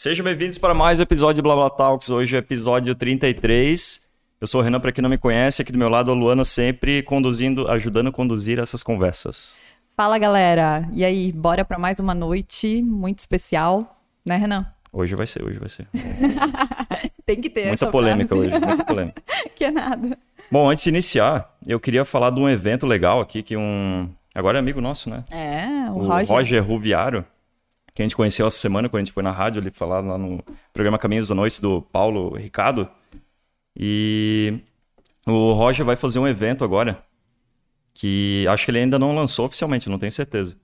Sejam bem-vindos para mais um episódio de Blá Blá Talks. Hoje é episódio 33. Eu sou o Renan, para quem não me conhece, aqui do meu lado a Luana sempre conduzindo, ajudando a conduzir essas conversas. Fala, galera. E aí, bora para mais uma noite muito especial, né, Renan? Hoje vai ser, hoje vai ser. Tem que ter Muita essa polêmica frase. hoje, muita polêmica. que é nada. Bom, antes de iniciar, eu queria falar de um evento legal aqui que um. Agora é amigo nosso, né? É, o, o Roger. Roger Ruviaro, que a gente conheceu essa semana quando a gente foi na rádio ali falar lá no programa Caminhos da Noite do Paulo Ricardo. E o Roger vai fazer um evento agora que acho que ele ainda não lançou oficialmente, não tenho certeza.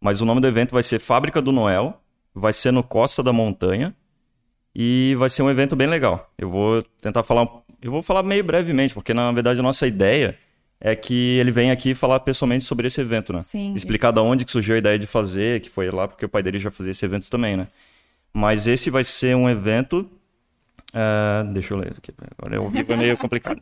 Mas o nome do evento vai ser Fábrica do Noel, vai ser no Costa da Montanha e vai ser um evento bem legal. Eu vou tentar falar, eu vou falar meio brevemente, porque na verdade a nossa ideia é que ele venha aqui falar pessoalmente sobre esse evento, né? Sim. Explicar da onde que surgiu a ideia de fazer, que foi lá porque o pai dele já fazia esse evento também, né? Mas esse vai ser um evento. ah, deixa eu ler aqui. Agora eu ouvi, é meio complicado.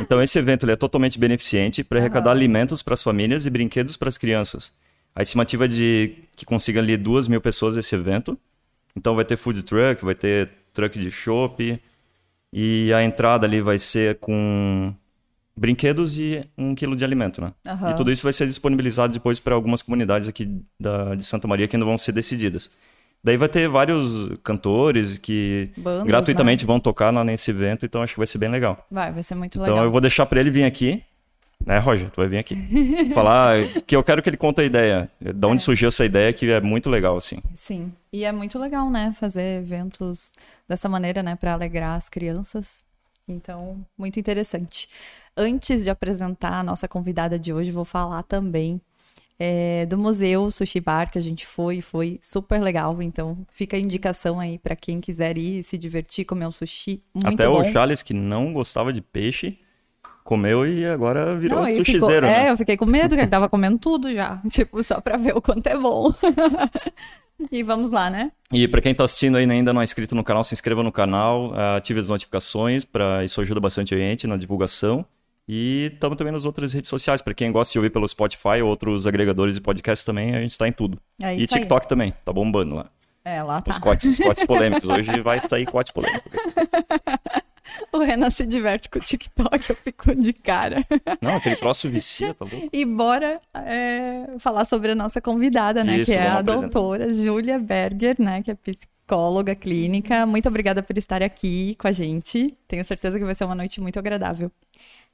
Então, esse evento ele é totalmente beneficente para arrecadar alimentos para as famílias e brinquedos para as crianças. A estimativa é de que consiga ali duas mil pessoas esse evento. Então, vai ter food truck, vai ter truck de chopp. E a entrada ali vai ser com brinquedos e um quilo de alimento, né? Aham. E tudo isso vai ser disponibilizado depois para algumas comunidades aqui da, de Santa Maria que ainda vão ser decididas. Daí vai ter vários cantores que Bandas, gratuitamente vão tocar lá nesse evento, então acho que vai ser bem legal. Vai, vai ser muito Então legal. eu vou deixar para ele vir aqui, né, Roger? Tu vai vir aqui. falar que eu quero que ele conte a ideia, da onde surgiu essa ideia que é muito legal, assim. Sim. E é muito legal, né, fazer eventos dessa maneira, né, para alegrar as crianças. Então, muito interessante. Antes de apresentar a nossa convidada de hoje, vou falar também é, do Museu Sushi Bar que a gente foi, foi super legal. Então, fica a indicação aí para quem quiser ir se divertir, comer um sushi muito Até bom. o Charles, que não gostava de peixe, comeu e agora virou Não, ele ficou- sushizeiro, É, né? eu fiquei com medo, que ele tava comendo tudo já. Tipo, só pra ver o quanto é bom. e vamos lá, né? E para quem tá assistindo aí e ainda não é inscrito no canal, se inscreva no canal, ative as notificações, para isso ajuda bastante a gente na divulgação. E estamos também nas outras redes sociais, para quem gosta de ouvir pelo Spotify ou outros agregadores de podcast também, a gente está em tudo. É e isso aí. TikTok também, tá bombando lá. É, lá tá. Os cortes, os cortes polêmicos. Hoje vai sair corte polêmico. O Renan se diverte com o TikTok, eu fico de cara. Não, aquele troço vicia, tá louco? E bora é, falar sobre a nossa convidada, né? Isso, que é a apresentar. doutora Júlia Berger, né? Que é psicóloga clínica. Muito obrigada por estar aqui com a gente. Tenho certeza que vai ser uma noite muito agradável.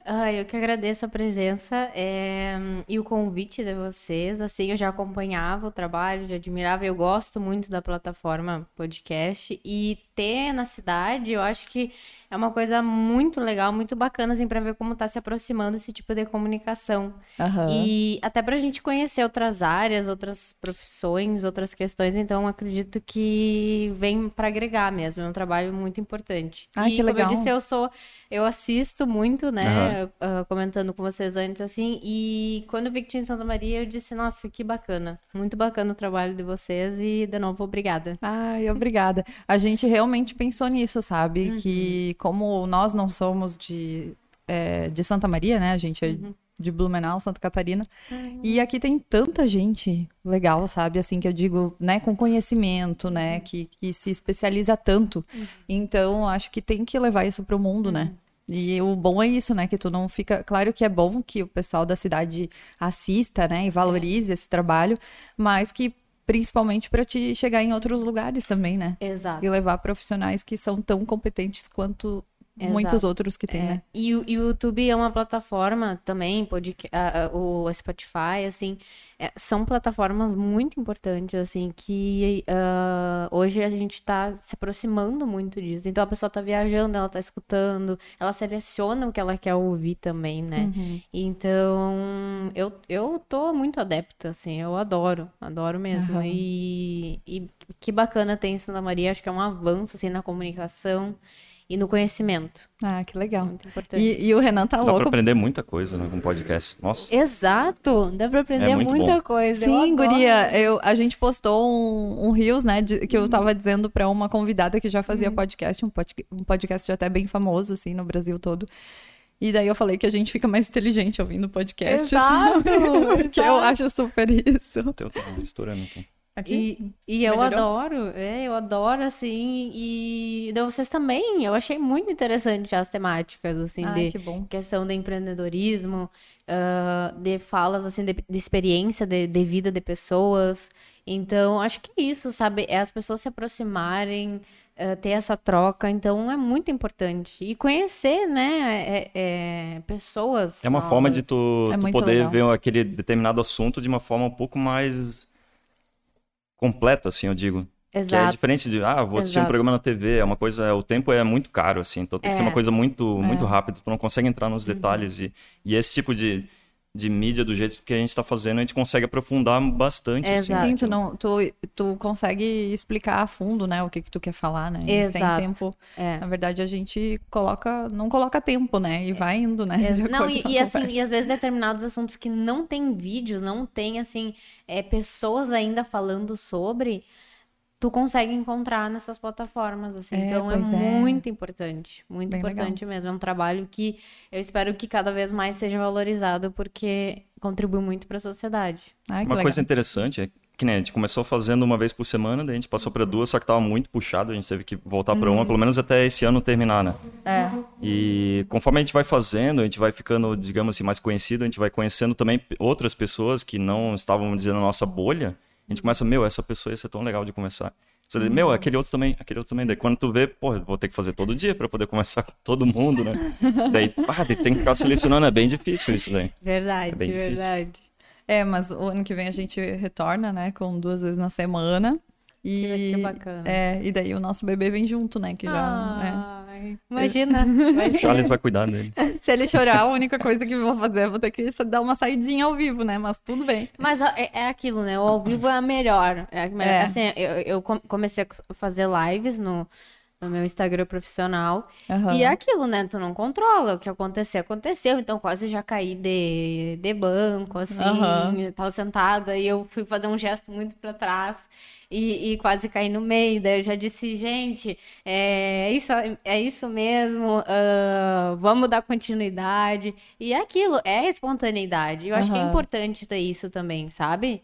Ah, eu que agradeço a presença é, e o convite de vocês. Assim, eu já acompanhava o trabalho, já admirava. Eu gosto muito da plataforma podcast e ter na cidade, eu acho que é uma coisa muito legal, muito bacana, assim, para ver como está se aproximando esse tipo de comunicação. Aham. E até pra gente conhecer outras áreas, outras profissões, outras questões, então acredito que vem pra agregar mesmo, é um trabalho muito importante. Ai, e que legal. como eu disse, eu sou, eu assisto muito, né, ah, comentando com vocês antes assim, e quando eu vi que tinha em Santa Maria, eu disse, nossa, que bacana, muito bacana o trabalho de vocês e de novo obrigada. Ai, obrigada. A gente realmente pensou nisso, sabe? Uhum. Que como nós não somos de, é, de Santa Maria, né? A gente é Uhum. De Blumenau, Santa Catarina. E aqui tem tanta gente legal, sabe? Assim, que eu digo, né? Com conhecimento, Uhum. né? Que, que se especializa tanto. Então, acho que tem que levar isso pro mundo, né? Uhum. E o bom é isso, né? Que tu não fica. Claro que é bom que o pessoal da cidade assista, né? E valorize esse trabalho, mas que principalmente para te chegar em outros lugares também, né? Exato. E levar profissionais que são tão competentes quanto Exato. muitos outros que tem, É, né? E, o, YouTube é uma plataforma também, podca- ah, o Spotify, assim, é, são plataformas muito importantes, assim, que ah, hoje a gente tá se aproximando muito disso. Então a pessoa tá viajando, ela tá escutando, ela seleciona o que ela quer ouvir também, né? Uhum. Então, eu, eu tô muito adepta, assim, eu adoro, adoro mesmo. Aham. E, e que bacana ter em Santa Maria, acho que é um avanço, assim, na comunicação e no conhecimento. Ah, que legal. Muito importante. E, e o Renan tá Dá pra louco. aprender muita coisa né, com podcast. Nossa. Exato! Dá pra aprender É muito muita bom. coisa. eu Sim, adoro. guria, eu, a gente postou um, um Reels, né, de- que eu tava dizendo pra uma convidada que já fazia podcast, um, pod, um podcast até bem famoso, assim, no Brasil todo. E daí eu falei que a gente fica mais inteligente ouvindo podcast. assim, Exato! porque eu exato. acho super isso. Teu tá estourando aqui. Aqui? E, e eu adoro, é, eu adoro, assim, e daí vocês também, eu achei muito interessante as temáticas, assim, Ai, de que bom. questão de empreendedorismo, ah, de falas, assim, de, de experiência de, de vida de pessoas. Então, acho que isso, sabe, é as pessoas se aproximarem, ah, ter essa troca, então é muito importante. E conhecer, né, é, é, pessoas É uma forma de novas. tu, É tu poder legal. ver aquele determinado assunto de uma forma um pouco mais completa, assim, eu digo. Que é Exato. diferente de, ah, vou assistir um Exato. programa na TV, é uma coisa, o tempo é muito caro, assim, então tem que ser É. uma coisa muito, muito É. rápida, tu não consegue entrar Uhum. nos detalhes e, e esse tipo de, de mídia, do jeito que a gente tá fazendo, a gente consegue aprofundar bastante, assim. Exato. Sim, tu, não, tu, tu consegue explicar a fundo, né, o que, que tu quer falar, né? E Exato. tempo. É. Na verdade, a gente coloca, não coloca tempo, né? E vai indo, né? de Não, e, e assim, e às vezes determinados assuntos que não tem vídeos, não tem, assim, é, pessoas ainda falando sobre, tu consegue encontrar nessas plataformas, assim. É, então é é. muito importante, muito Bem importante mesmo. É um trabalho que eu espero que cada vez mais seja valorizado, porque contribui muito para a sociedade. Ai, que Uma legal. coisa interessante é que nem a gente começou fazendo uma vez por semana, daí a gente passou para duas, só que tava muito puxado, a gente teve que voltar para uma, pelo menos até esse ano terminar, né? É. E conforme a gente vai fazendo, a gente vai ficando, digamos assim, mais conhecido, a gente vai conhecendo também outras pessoas que não estavam, dizer, na nossa bolha. A gente começa, meu, essa pessoa ia ser tão legal de conversar. Você diz, meu, aquele outro também, aquele outro também. Daí quando tu vê, pô, vou ter que fazer todo dia para poder conversar com todo mundo, né? Daí, pá, tem que ficar selecionando, é bem difícil isso daí. Verdade, É bem difícil. verdade. É, mas o ano que vem a gente retorna, né? Com duas vezes na semana. E, Que bacana. É, e daí o nosso bebê vem junto, né? Que já. né? Ai, Imagina. ser- Charles vai cuidar dele. Se ele chorar, a única coisa que eu vou fazer é vou ter que dar uma saidinha ao vivo, né? Mas tudo bem. Mas é, é aquilo, né? O ao vivo é a melhor. É a melhor. É. Assim, eu, eu com- comecei a fazer lives no, no meu Instagram profissional. Aham. E é aquilo, né? Tu não controla. O que acontecer, aconteceu. Então quase já caí de, de banco, assim. Aham. Eu tava sentada e eu fui fazer um gesto muito pra trás. E, e quase caí no meio. Daí eu já disse, gente, é isso, é isso mesmo. ah, vamos dar continuidade. E é aquilo, é espontaneidade. Eu acho que é importante ter isso também, sabe?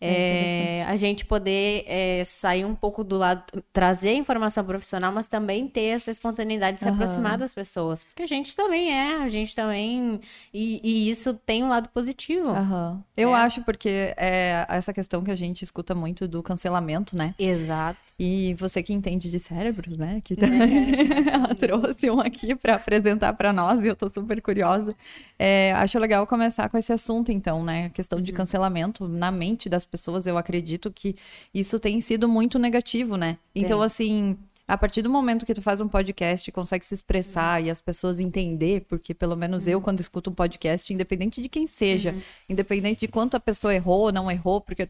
É, a gente poder é, sair um pouco do lado, trazer informação profissional, mas também ter essa espontaneidade de se Aham. aproximar das pessoas. Porque a gente também é, a gente também. E, e isso tem um lado positivo. Aham. Eu É. acho porque é essa questão que a gente escuta muito do cancelamento, né? Exato. E você que entende de cérebros, né? Que também ela trouxe um aqui para apresentar para nós e eu tô super curiosa. É, acho legal começar com esse assunto, então, né? A questão de cancelamento na mente das pessoas, eu acredito que isso tem sido muito negativo, né? Então, Tem. assim. A partir do momento que tu faz um podcast, consegue se expressar e as pessoas entender, porque pelo menos eu, quando escuto um podcast, independente de quem seja, independente de quanto a pessoa errou ou não errou, porque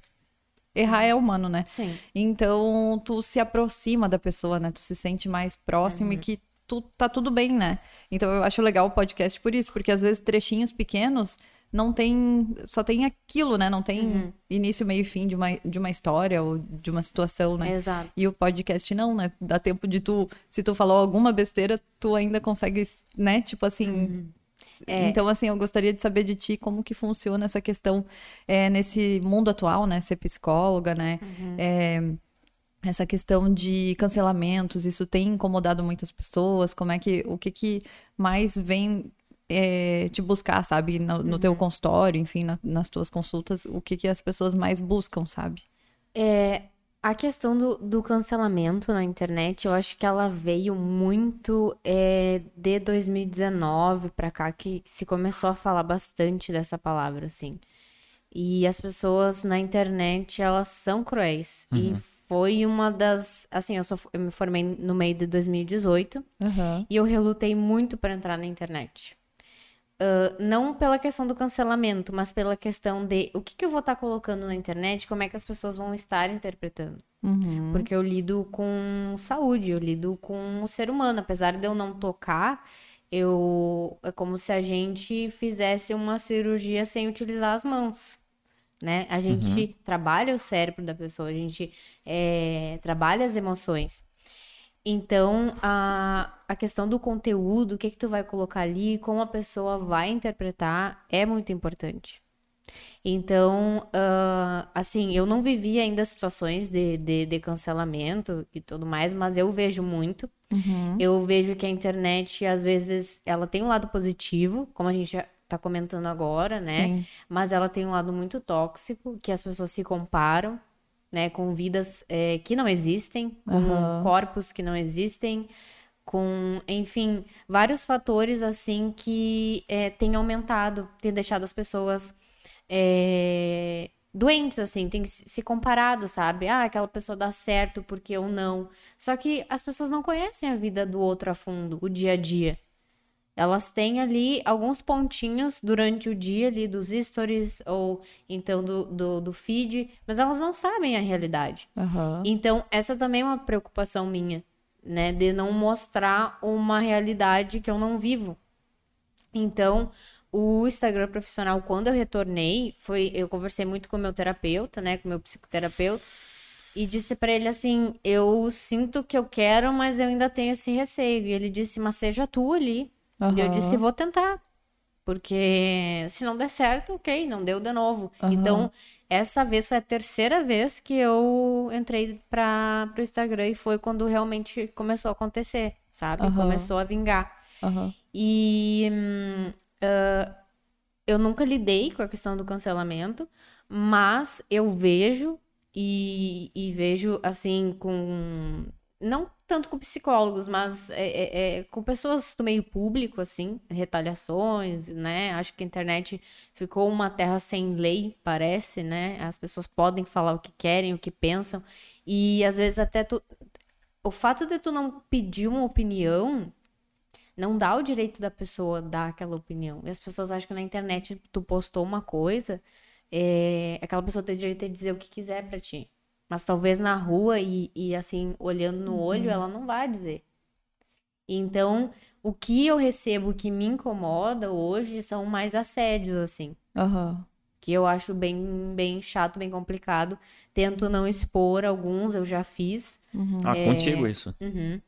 errar é humano, né? Sim. Então, tu se aproxima da pessoa, né? Tu se sente mais próximo e que tu tá tudo bem, né? Então, eu acho legal o podcast por isso, porque às vezes trechinhos pequenos não tem, só tem aquilo, né? Não tem início, meio e fim de uma, de uma história ou de uma situação, né? Exato. E o podcast não, né? Dá tempo de tu, se tu falou alguma besteira, tu ainda consegue, né? Tipo assim. É. Então, assim, eu gostaria de saber de ti como que funciona essa questão é, nesse mundo atual, né? Ser psicóloga, né? É, essa questão de cancelamentos, isso tem incomodado muitas pessoas? Como é que, o que que mais vem é, te buscar, sabe? No, no teu consultório, enfim, na- nas tuas consultas, o que que as pessoas mais buscam, sabe? É, a questão do, do cancelamento na internet, eu acho que ela veio muito é, de 2019 pra cá, que se começou a falar bastante dessa palavra, assim. E as pessoas na internet, elas são cruéis. E foi uma das. Assim, eu, sou, eu me formei no meio de 2018 Aham. e eu relutei muito para entrar na internet. Ah, não pela questão do cancelamento, mas pela questão de o que, que eu vou estar colocando na internet, como é que as pessoas vão estar interpretando. Uhum. Porque eu lido com saúde, eu lido com o ser humano. Apesar de eu não tocar, eu é como se a gente fizesse uma cirurgia sem utilizar as mãos. Né? A gente trabalha o cérebro da pessoa, a gente é, trabalha as emoções. Então, a, a questão do conteúdo, o que que tu vai colocar ali, como a pessoa vai interpretar, é muito importante. Então, uh, assim, eu não vivi ainda situações de, de, de, cancelamento e tudo mais, mas eu vejo muito. Uhum. Eu vejo que a internet, às vezes, ela tem um lado positivo, como a gente já tá comentando agora, né? Sim. Mas ela tem um lado muito tóxico, que as pessoas se comparam, né? Com vidas é, que não existem, com uhum. corpos que não existem, com, enfim, vários fatores, assim, que é, têm aumentado, têm deixado as pessoas é, doentes, assim, tem se comparado, sabe? Ah, aquela pessoa dá certo porque eu não. Só que as pessoas não conhecem a vida do outro a fundo, o dia a dia. Elas têm ali alguns pontinhos durante o dia ali dos stories ou então do, do, do feed, mas elas não sabem a realidade. Uhum. Então, essa também é uma preocupação minha, né? De não mostrar uma realidade que eu não vivo. Então, o Instagram profissional, quando eu retornei, foi eu conversei muito com o meu terapeuta, né, com o meu psicoterapeuta, e disse para ele assim: "Eu sinto que eu quero, mas eu ainda tenho esse receio". E ele disse: "Mas seja tu ali". Uhum. E eu disse: "Vou tentar". Porque se não der certo, OK, não deu de novo. Uhum. Então, essa vez foi a terceira vez que eu entrei para o Instagram e foi quando realmente começou a acontecer, sabe? Uhum. Começou a vingar. E hum, Uh, eu nunca lidei com a questão do cancelamento, mas eu vejo e, e vejo assim com não tanto com psicólogos, mas é, é, é, com pessoas do meio público, assim, retaliações, né? Acho que a internet ficou uma terra sem lei, parece, né? As pessoas podem falar o que querem, o que pensam, e às vezes até tu. O fato de tu não pedir uma opinião não dá o direito da pessoa dar aquela opinião. E as pessoas acham que na internet tu postou uma coisa, é, aquela pessoa tem direito de dizer o que quiser para ti. Mas talvez na rua e, e assim, olhando no olho, uhum. ela não vai dizer. Então, o que eu recebo que me incomoda hoje são mais assédios, assim. Uhum. Que eu acho bem, bem chato, bem complicado. Tento não expor alguns, eu já fiz. Uhum. Ah, é... contigo isso. Uhum.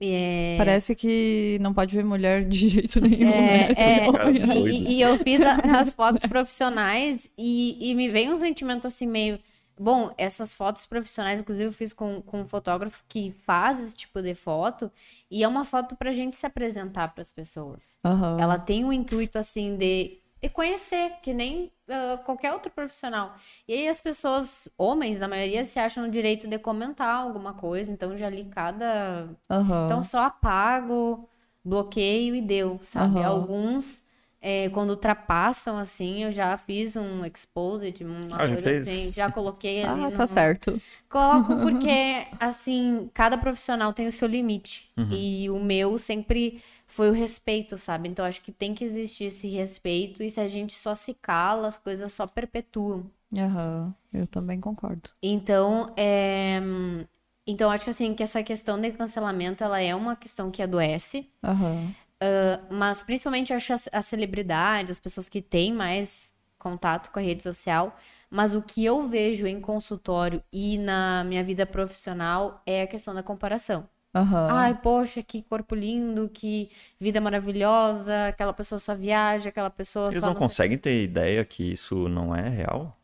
É... Parece que não pode ver mulher de jeito nenhum. É, né? é... E, e, eu fiz a, as fotos profissionais e, e me veio um sentimento assim meio. Bom, essas fotos profissionais, inclusive, eu fiz com, com um fotógrafo que faz esse tipo de foto, e é uma foto pra gente se apresentar para as pessoas. Uhum. Ela tem o um intuito, assim, de e conhecer, que nem uh, qualquer outro profissional. E aí as pessoas, homens, a maioria, se acham no direito de comentar alguma coisa, então já li cada. Uhum. Então só apago, bloqueio e deu, sabe? Uhum. Alguns. É, quando ultrapassam, assim, eu já fiz um exposed, uma ah, coisa já assim, já coloquei ali. Ah, no... tá certo. Coloco porque, assim, cada profissional tem o seu limite. Uhum. E o meu sempre foi o respeito, sabe? Então acho que tem que existir esse respeito e se a gente só se cala, as coisas só perpetuam. Aham, uhum, eu também concordo. Então, é... Então, acho que assim, que essa questão de cancelamento, ela é uma questão que adoece. Uhum. Uh, mas principalmente acho as, as celebridades, as pessoas que têm mais contato com a rede social. Mas o que eu vejo em consultório e na minha vida profissional é a questão da comparação. Uhum. Ai, poxa, que corpo lindo, que vida maravilhosa, aquela pessoa só viaja, aquela pessoa Eles só. não, não conseguem ter ideia que isso não é real?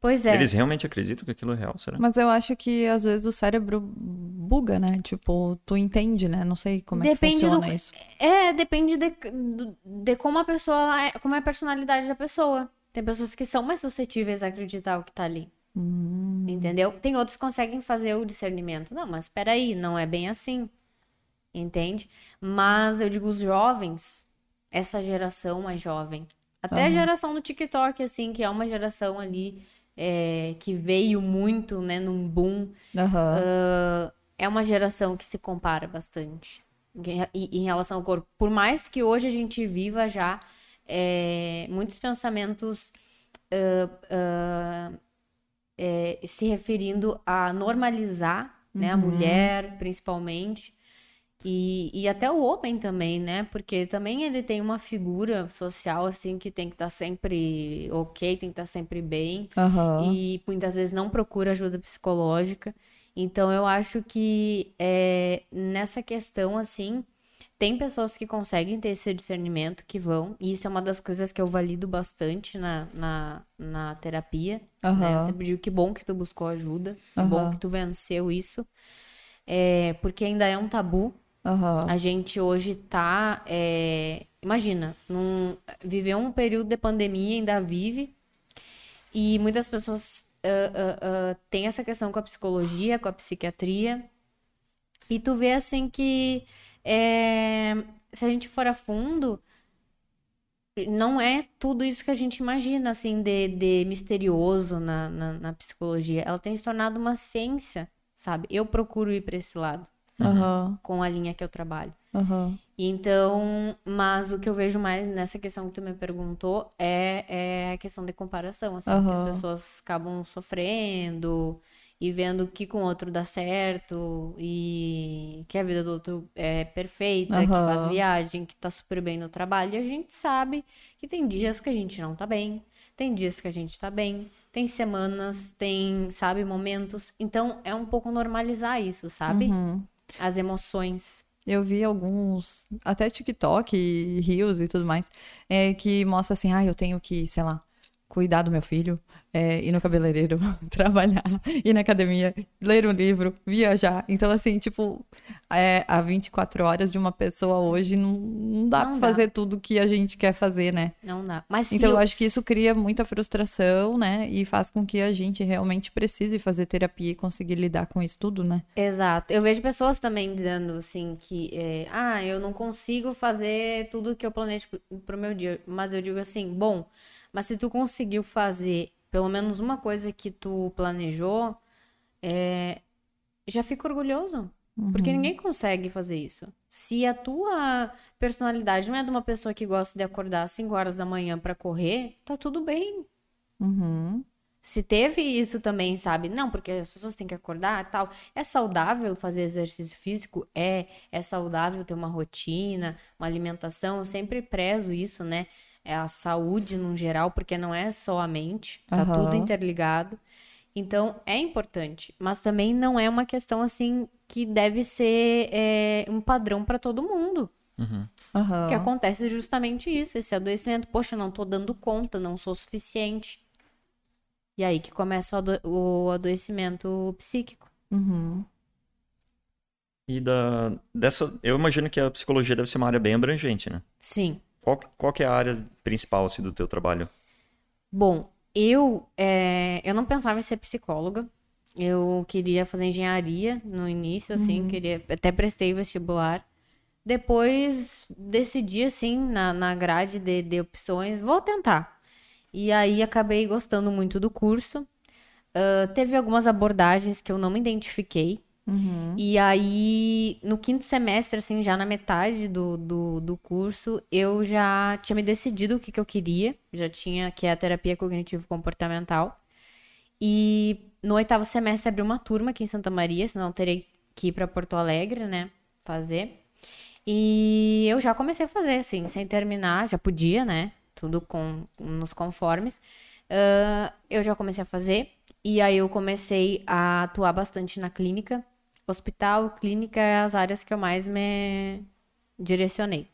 Pois é. Eles realmente acreditam que aquilo é real, será? Mas eu acho que às vezes o cérebro buga, né? Tipo, tu entende, né? Não sei como depende é que funciona do... isso. É, depende de, de como a pessoa é, como é a personalidade da pessoa. Tem pessoas que são mais suscetíveis a acreditar o que tá ali. Hum. Entendeu? Tem outros que conseguem fazer o discernimento. Não, mas peraí, não é bem assim. Entende? Mas eu digo os jovens, essa geração mais jovem, até uhum. a geração do TikTok, assim, que é uma geração ali é, que veio muito, né, num boom. Uhum. Uh, é uma geração que se compara bastante em, em relação ao corpo. Por mais que hoje a gente viva já é, muitos pensamentos uh, uh, é, se referindo a normalizar, né, a uhum. mulher principalmente. E, e até o homem também, né? Porque também ele tem uma figura social, assim, que tem que estar tá sempre ok, tem que estar tá sempre bem. Uhum. E muitas vezes não procura ajuda psicológica. Então eu acho que é, nessa questão, assim, tem pessoas que conseguem ter esse discernimento, que vão, e isso é uma das coisas que eu valido bastante na, na, na terapia. Aham. Né? Eu sempre digo que bom que tu buscou ajuda, que bom Aham. que tu venceu isso. É, porque ainda é um tabu. Aham. A gente hoje tá. é, imagina, num, viveu um período de pandemia, ainda vive, e muitas pessoas ah, ah, ah, têm essa questão com a psicologia, com a psiquiatria. E tu vê assim que é, se a gente for a fundo, não é tudo isso que a gente imagina, assim, de, de misterioso na, na, na psicologia. Ela tem se tornado uma ciência, sabe? Eu procuro ir para esse lado, Aham. com a linha que eu trabalho. Aham. Então, mas o que eu vejo mais nessa questão que tu me perguntou é, é a questão de comparação, assim, que as pessoas acabam sofrendo e vendo que com o outro dá certo e que a vida do outro é perfeita, que Aham. faz viagem, que tá super bem no trabalho. E a gente sabe que tem dias que a gente não tá bem, tem dias que a gente tá bem, tem semanas, tem, sabe, momentos. Então, é um pouco normalizar isso, sabe? Uhum. As emoções. Eu vi alguns, até TikTok e Reels e tudo mais, é, que mostra assim, ah, eu tenho que, sei lá, cuidar do meu filho, é, ir no cabeleireiro, trabalhar, ir na academia, ler um livro, viajar. Então, assim, tipo, é, a 24 horas de uma pessoa hoje não, não dá Não pra dá. fazer tudo que a gente quer fazer, né? Não dá. Mas Então, eu eu- acho que isso cria muita frustração, né? E faz com que a gente realmente precise fazer terapia e conseguir lidar com isso tudo, né? Exato. Eu vejo pessoas também dizendo assim que, é, ah, eu não consigo fazer tudo que eu planejo pro meu dia. Mas eu digo assim, bom, mas se tu conseguiu fazer pelo menos uma coisa que tu planejou, é, já fico orgulhoso. Porque ninguém consegue fazer isso. Se a tua personalidade não é de uma pessoa que gosta de acordar às 5 horas da manhã pra correr, tá tudo bem. Uhum. Se teve isso também, sabe? Não, porque as pessoas têm que acordar e tal. É saudável fazer exercício físico? É. É saudável ter uma rotina, uma alimentação. Eu sempre prezo isso, né? É a saúde no geral, porque não é só a mente. Tá Aham. tudo interligado. Então, é importante. Mas também não é uma questão, assim, que deve ser é, um padrão pra todo mundo. Aham. Que acontece justamente isso, esse adoecimento. Poxa, não tô dando conta, não sou suficiente. E aí que começa o, ado- o adoecimento psíquico. Uhum. E da, dessa, eu imagino que a psicologia deve ser uma área bem abrangente, né? Sim. Qual, qual que é a área principal assim, do teu trabalho? Bom, eu, é, eu não pensava em ser psicóloga. Eu queria fazer engenharia no início, assim, queria, até prestei vestibular. Depois decidi, assim, na, na grade de, de opções, vou tentar. E aí acabei gostando muito do curso. Ah, teve algumas abordagens que eu não me identifiquei. E aí, no quinto semestre, assim, já na metade do, do, do curso, eu já tinha me decidido o que, que eu queria. Já tinha, que é a terapia cognitivo-comportamental. E no oitavo semestre abriu uma turma aqui em Santa Maria, senão eu terei que ir para Porto Alegre, né? Fazer. E eu já comecei a fazer, assim, sem terminar, já podia, né? Tudo com, nos conformes. Ah, eu já comecei a fazer. E aí eu comecei a atuar bastante na clínica. Hospital, clínica é as áreas que eu mais me direcionei.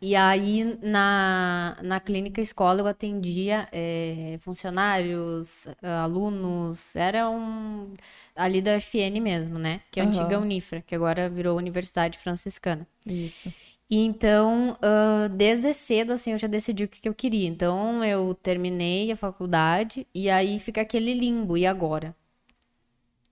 E aí, na, na clínica escola, eu atendia eh, funcionários, alunos, era um ali da FN mesmo, né? Que é a Aham. antiga Unifra, que agora virou Universidade Franciscana. Isso. E então, ah, desde cedo, assim, eu já decidi o que, que eu queria. Então, eu terminei a faculdade e aí fica aquele limbo, e agora?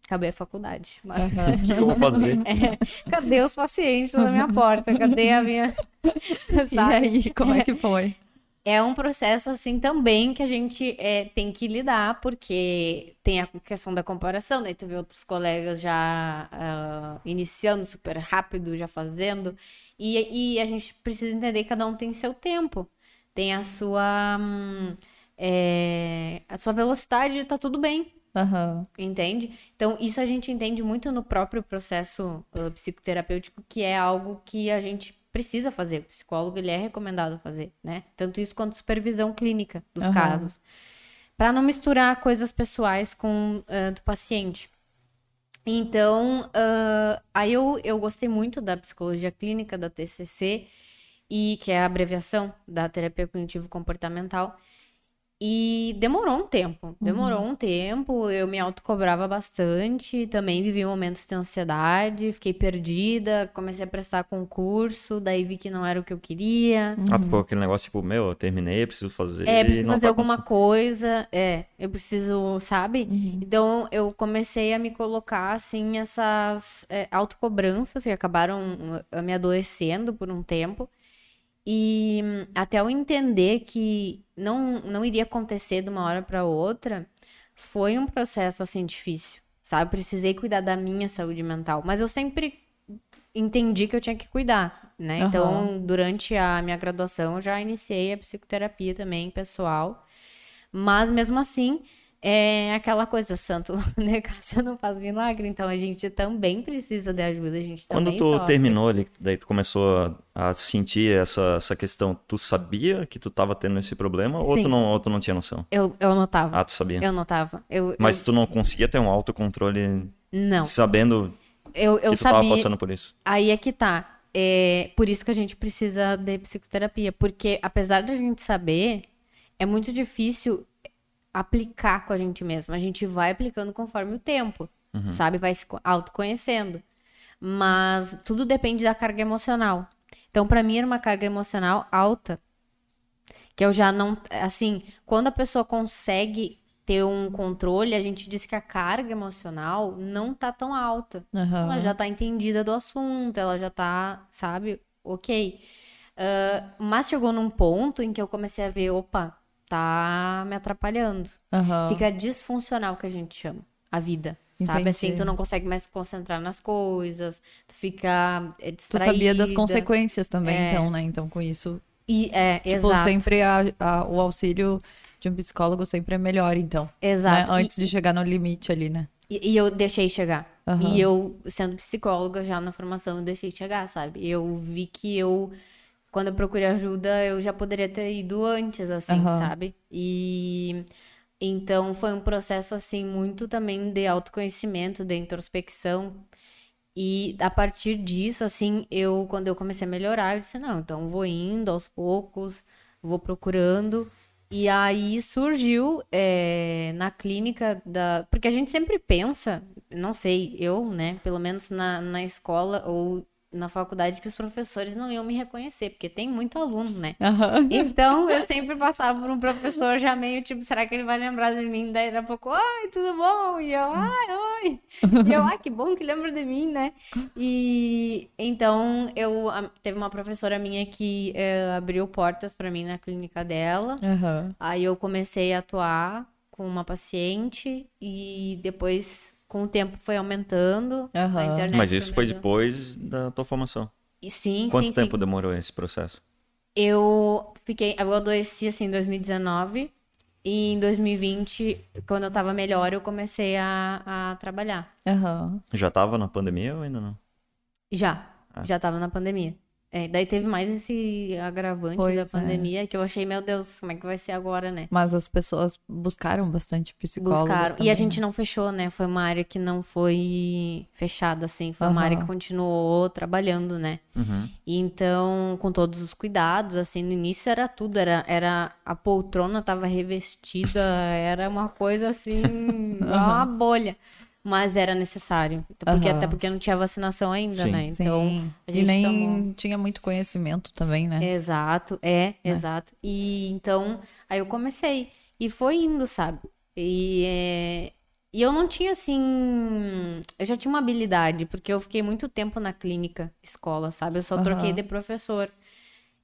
Acabei a faculdade. Mas- O que eu vou fazer? É, cadê os pacientes na minha porta? Cadê a minha. E Sabe? aí, como é que foi? É um processo assim também que a gente é, tem que lidar, porque tem a questão da comparação, daí tu vê outros colegas já ah, iniciando super rápido, já fazendo, e, e a gente precisa entender que cada um tem seu tempo, tem a sua, hum, é, a sua velocidade, tá tudo bem, Aham. Entende? Então, isso a gente entende muito no próprio processo uh, psicoterapêutico, que é algo que a gente precisa fazer. O psicólogo, ele é recomendado fazer, né? Tanto isso quanto supervisão clínica dos Aham. casos. Para não misturar coisas pessoais com uh, do paciente. Então, uh, aí eu, eu gostei muito da psicologia clínica, da TCC, e que é a abreviação da terapia cognitivo-comportamental. E demorou um tempo, demorou uhum. um tempo, eu me autocobrava bastante, também vivi momentos de ansiedade, fiquei perdida, comecei a prestar concurso, daí vi que não era o que eu queria. Uhum. Ah, ficou aquele negócio tipo, meu, eu terminei, preciso fazer. É, preciso fazer tá alguma coisa, é, eu preciso, sabe? Uhum. Então eu comecei a me colocar, assim, essas é, autocobranças que acabaram uh, me adoecendo por um tempo. E até eu entender que não, não iria acontecer de uma hora para outra, foi um processo assim difícil, sabe? Precisei cuidar da minha saúde mental, mas eu sempre entendi que eu tinha que cuidar, né? Uhum. Então, durante a minha graduação, eu já iniciei a psicoterapia também pessoal. Mas mesmo assim, é aquela coisa, santo negação não faz milagre, então a gente também precisa de ajuda, a gente Quando tu sofre. terminou ali, daí tu começou a, a sentir essa, essa questão, tu sabia que tu tava tendo esse problema ou tu, não, ou tu não tinha noção? Eu, eu notava. Ah, tu sabia? Eu notava. Eu, Mas eu... tu não conseguia ter um autocontrole não. sabendo eu, eu que tu sabia... tava passando por isso? Aí é que tá. É por isso que a gente precisa de psicoterapia, porque apesar da gente saber, é muito difícil aplicar com a gente mesmo. A gente vai aplicando conforme o tempo, uhum. sabe? Vai se autoconhecendo. Mas tudo depende da carga emocional. Então, para mim, era uma carga emocional alta. Que eu já não. Assim, quando a pessoa consegue ter um controle, a gente diz que a carga emocional não tá tão alta. Uhum. Ela já tá entendida do assunto, ela já tá, sabe, ok. Uh, mas chegou num ponto em que eu comecei a ver, opa, tá me atrapalhando. Uhum. Fica disfuncional que a gente chama a vida. Entendi. Sabe assim, tu não consegue mais se concentrar nas coisas, tu fica é, distraída. Tu sabia das consequências também, é. então, né? Então, com isso. E, é, tipo, exato. sempre a, a, o auxílio de um psicólogo sempre é melhor, então. Né? Exato. Né? Antes e, de chegar no limite ali, né? E, e eu deixei chegar. Uhum. E eu, sendo psicóloga já na formação, eu deixei chegar, sabe? Eu vi que eu quando eu procurei ajuda, eu já poderia ter ido antes, assim, uhum. sabe? E então foi um processo, assim, muito também de autoconhecimento, de introspecção. E a partir disso, assim, eu, quando eu comecei a melhorar, eu disse, não, então vou indo aos poucos, vou procurando. E aí surgiu é, na clínica da. Porque a gente sempre pensa, não sei, eu, né, pelo menos na, na escola ou na faculdade que os professores não iam me reconhecer, porque tem muito aluno, né? Uhum. Então eu sempre passava por um professor já meio tipo, será que ele vai lembrar de mim? Daí daqui a pouco, oi, tudo bom? E eu, ai, oi. E eu, ai, que bom que lembra de mim, né? E então eu teve uma professora minha que é, abriu portas para mim na clínica dela. Uhum. Aí eu comecei a atuar com uma paciente e depois com o tempo foi aumentando. Uhum. A internet Mas isso foi depois da tua formação? E, sim, Quanto sim, tempo sim. demorou esse processo? Eu fiquei. Eu adoeci assim em 2019. E em 2020, quando eu tava melhor, eu comecei a, a trabalhar. Uhum. Já tava na pandemia ou ainda não? Já. Ah. Já tava na pandemia. É, daí teve mais esse agravante pois da é. pandemia é. que eu achei, meu Deus, como é que vai ser agora, né? Mas as pessoas buscaram bastante psicólogos. Buscaram. Também. E a gente não fechou, né? Foi uma área que não foi fechada, assim. Foi uhum. uma área que continuou trabalhando, né? Uhum. Então, com todos os cuidados, assim, no início era tudo. Era, era a poltrona tava revestida, era uma coisa assim, uhum. uma bolha. Mas era necessário. Porque, uhum. Até porque não tinha vacinação ainda, Sim. né? Então, Sim. a gente e nem tomou... tinha muito conhecimento também, né? Exato, é, é, exato. E então, aí eu comecei. E foi indo, sabe? E, é... e eu não tinha, assim... Eu já tinha uma habilidade, porque eu fiquei muito tempo na clínica, escola, sabe? Eu só uhum. troquei de professor.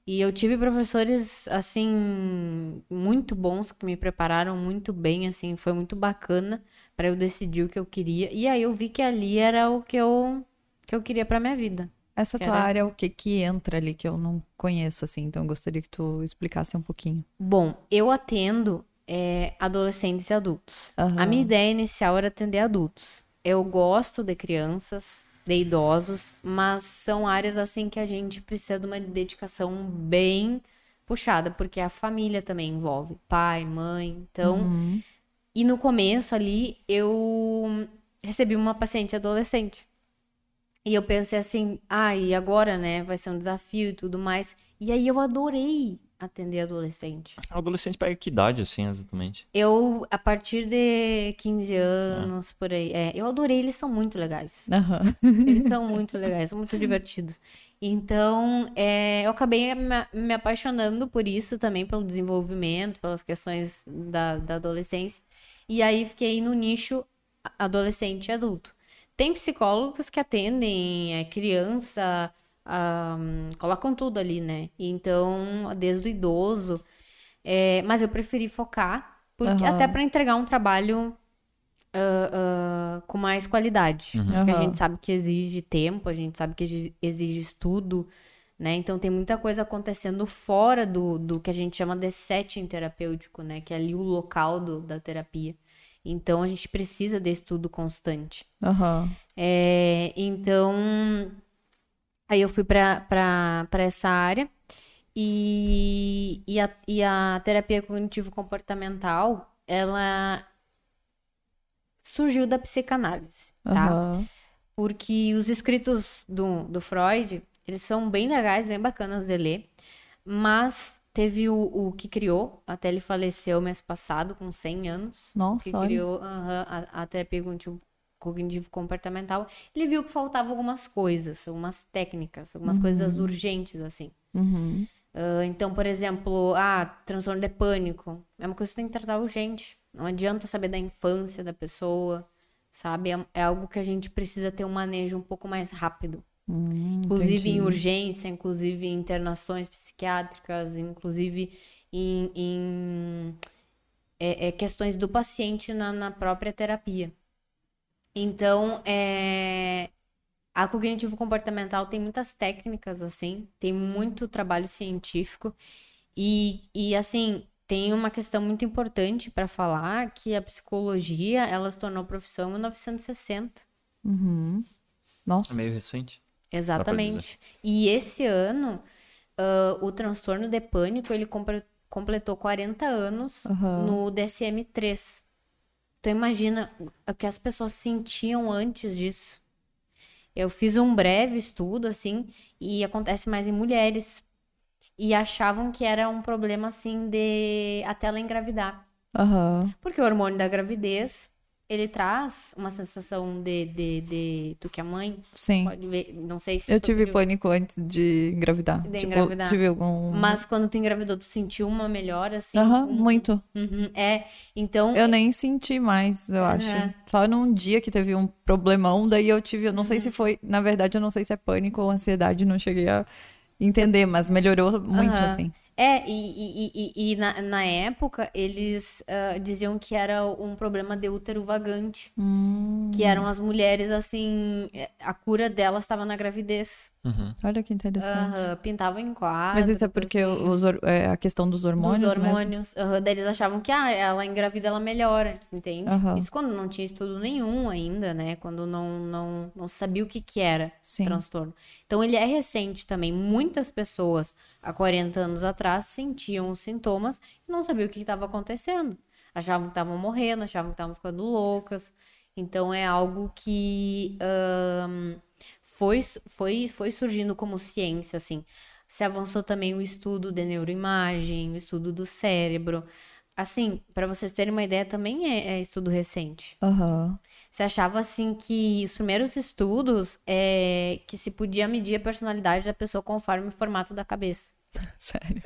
E eu tive professores, assim, muito bons, que me prepararam muito bem, assim, foi muito bacana para eu decidir o que eu queria. E aí eu vi que ali era o que eu que eu queria para minha vida. Essa tua era... área, o que que entra ali que eu não conheço assim, então eu gostaria que tu explicasse um pouquinho. Bom, eu atendo é, adolescentes e adultos. Uhum. A minha ideia inicial era atender adultos. Eu gosto de crianças, de idosos, mas são áreas assim que a gente precisa de uma dedicação bem puxada, porque a família também envolve pai, mãe. Então, uhum. E no começo ali, eu recebi uma paciente adolescente. E eu pensei assim, ah, e agora, né? Vai ser um desafio e tudo mais. E aí eu adorei atender adolescente. Adolescente pega que idade, assim, exatamente? Eu, a partir de 15 anos, por aí. É, eu adorei, eles são muito legais. Aham. Eles são muito legais, são muito divertidos. Então, é, eu acabei me, me apaixonando por isso também, pelo desenvolvimento, pelas questões da, da adolescência. E aí fiquei no nicho adolescente e adulto. Tem psicólogos que atendem é, criança, ah, colocam tudo ali, né? Então, desde o idoso. É, mas eu preferi focar, porque, Aham. até para entregar um trabalho ah, ah, com mais qualidade. Porque a gente sabe que exige tempo, a gente sabe que exi- exige estudo, né? Então tem muita coisa acontecendo fora do, do que a gente chama de setting terapêutico, né? Que é ali o local do, da terapia. Então a gente precisa de estudo constante. Aham. É, então, aí eu fui pra essa área e, e, a, e a terapia cognitivo-comportamental, ela surgiu da psicanálise, tá? Aham. Porque os escritos do, do Freud, eles são bem legais, bem bacanas de ler, mas teve o, o que criou, até ele faleceu mês passado, com 100 anos, Nossa, que olha. criou aham, a, a terapia cognitivo- cognitivo-comportamental, ele viu que faltavam algumas coisas, algumas técnicas, algumas coisas urgentes, assim. Uhum. Ah, então, por exemplo, ah, transtorno de pânico. É uma coisa que você tem que tratar urgente. Não adianta saber da infância da pessoa, sabe? É, é algo que a gente precisa ter um manejo um pouco mais rápido. Hum, Inclusive em entendi. urgência, inclusive em internações psiquiátricas, inclusive em, em, é, é, questões do paciente na, na própria terapia. Então, é, a cognitivo comportamental tem muitas técnicas, assim, tem muito trabalho científico e, e assim, tem uma questão muito importante para falar que a psicologia, ela se tornou profissão em 1960. Uhum. Nossa. É meio recente. Exatamente. E esse ano, ah, o transtorno de pânico, ele completou 40 anos Aham. no DSM-3. Então imagina o que as pessoas sentiam antes disso. Eu fiz um breve estudo, assim, e acontece mais em mulheres. E achavam que era um problema, assim, de até ela engravidar. Aham. Porque o hormônio da gravidez, ele traz uma sensação de, de, de... Tu que é mãe, Sim. pode ver, não sei se... Eu tive viu. pânico antes de engravidar. De tipo, engravidar. tive algum. Mas quando tu engravidou, tu sentiu uma melhora, assim? Aham, Um- muito. Uhum, é, então... Eu nem senti mais, eu acho. Só num dia que teve um problemão, daí eu tive. Eu não sei se foi. Na verdade, eu não sei se é pânico ou ansiedade, não cheguei a entender, mas melhorou muito, assim. É, e, e, e, e na, na época, eles ah, diziam que era um problema de útero vagante. Hum, Que eram as mulheres, assim... eh, A cura delas estava na gravidez. Uhum. olha que interessante. Aham, pintavam em quadros, Mas isso é porque assim. os, é a questão dos hormônios. Dos mesmo? hormônios. Aham, daí eles achavam que ah, ela engravida, ela melhora, entende? Isso quando não tinha estudo nenhum ainda, né? Quando não, não, não sabia o que, que era Sim. transtorno. Então ele é recente também. Muitas pessoas há 40 anos atrás sentiam os sintomas e não sabiam o que estava acontecendo. Achavam que estavam morrendo, achavam que estavam ficando loucas. Então é algo que ahn, foi, foi, foi surgindo como ciência, assim. Se avançou também o estudo de neuroimagem, o estudo do cérebro. Assim, para vocês terem uma ideia, também é, é estudo recente. Aham. Você achava assim que os primeiros estudos é que se podia medir a personalidade da pessoa conforme o formato da cabeça. Sério.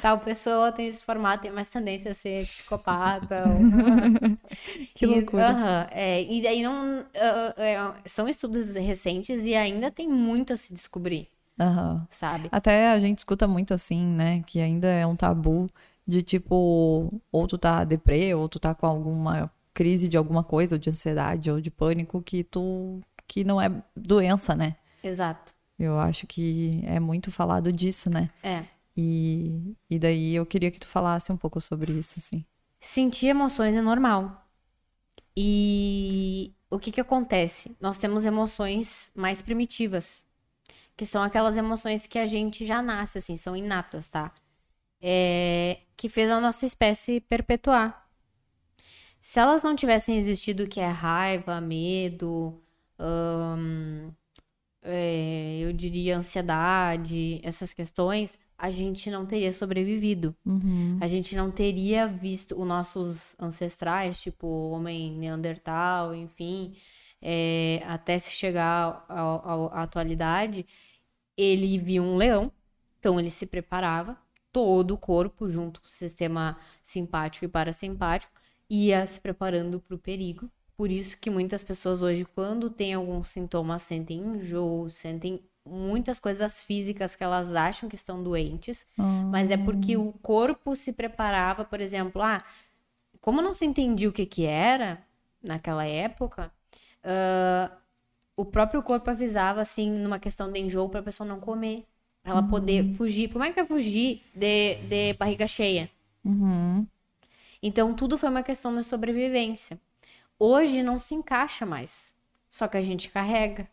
Tal pessoa tem esse formato, tem mais tendência a ser psicopata. ou- Que E- loucura. aham, é, e daí não. ah, é, são estudos recentes e ainda tem muito a se descobrir, Aham. sabe? Até a gente escuta muito assim, né? Que ainda é um tabu de tipo, ou tu tá deprê, ou tu tá com alguma crise de alguma coisa, ou de ansiedade, ou de pânico, que tu. que não é doença, né? Exato. Eu acho que é muito falado disso, né? É. E, e daí eu queria que tu falasse um pouco sobre isso, assim. Sentir emoções é normal. E o que que acontece? Nós temos emoções mais primitivas, que são aquelas emoções que a gente já nasce, assim, são inatas, tá? É, que fez a nossa espécie perpetuar. Se elas não tivessem existido, que é raiva, medo, hum, é, eu diria ansiedade, essas questões, a gente não teria sobrevivido. Uhum. A gente não teria visto os nossos ancestrais, tipo homem neandertal, enfim, é, até se chegar à atualidade, ele via um leão, então ele se preparava, todo o corpo, junto com o sistema simpático e parasimpático, ia se preparando para o perigo. Por isso que muitas pessoas hoje, quando tem algum sintoma, sentem enjoo, sentem muitas coisas físicas que elas acham que estão doentes, mas é porque o corpo se preparava, por exemplo, ah, como não se entendia o que que era naquela época, uh, o próprio corpo avisava, assim, numa questão de enjoo, para a pessoa não comer. Ela uhum. poder fugir. Como é que é fugir de, de barriga cheia? Uhum. Então, tudo foi uma questão de sobrevivência. Hoje não se encaixa mais. Só que a gente carrega.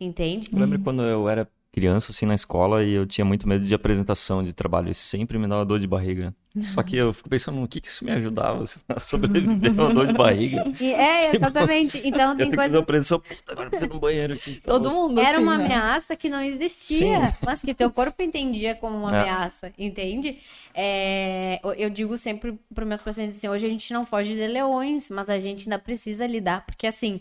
Entende? Eu lembro quando eu era criança, assim, na escola, e eu tinha muito medo de apresentação de trabalho. E sempre me dava dor de barriga. Só que eu fico pensando no que, que isso me ajudava assim, a sobreviver uma dor de barriga. E é, exatamente. Então tem eu tenho coisa... que fazer agora preciso no banheiro aqui. Todo mundo Era assim, uma né? ameaça que não existia, Sim. mas que teu corpo entendia como uma É. ameaça, entende? É, eu digo sempre para meus pacientes assim, hoje a gente não foge de leões, mas a gente ainda precisa lidar, porque assim,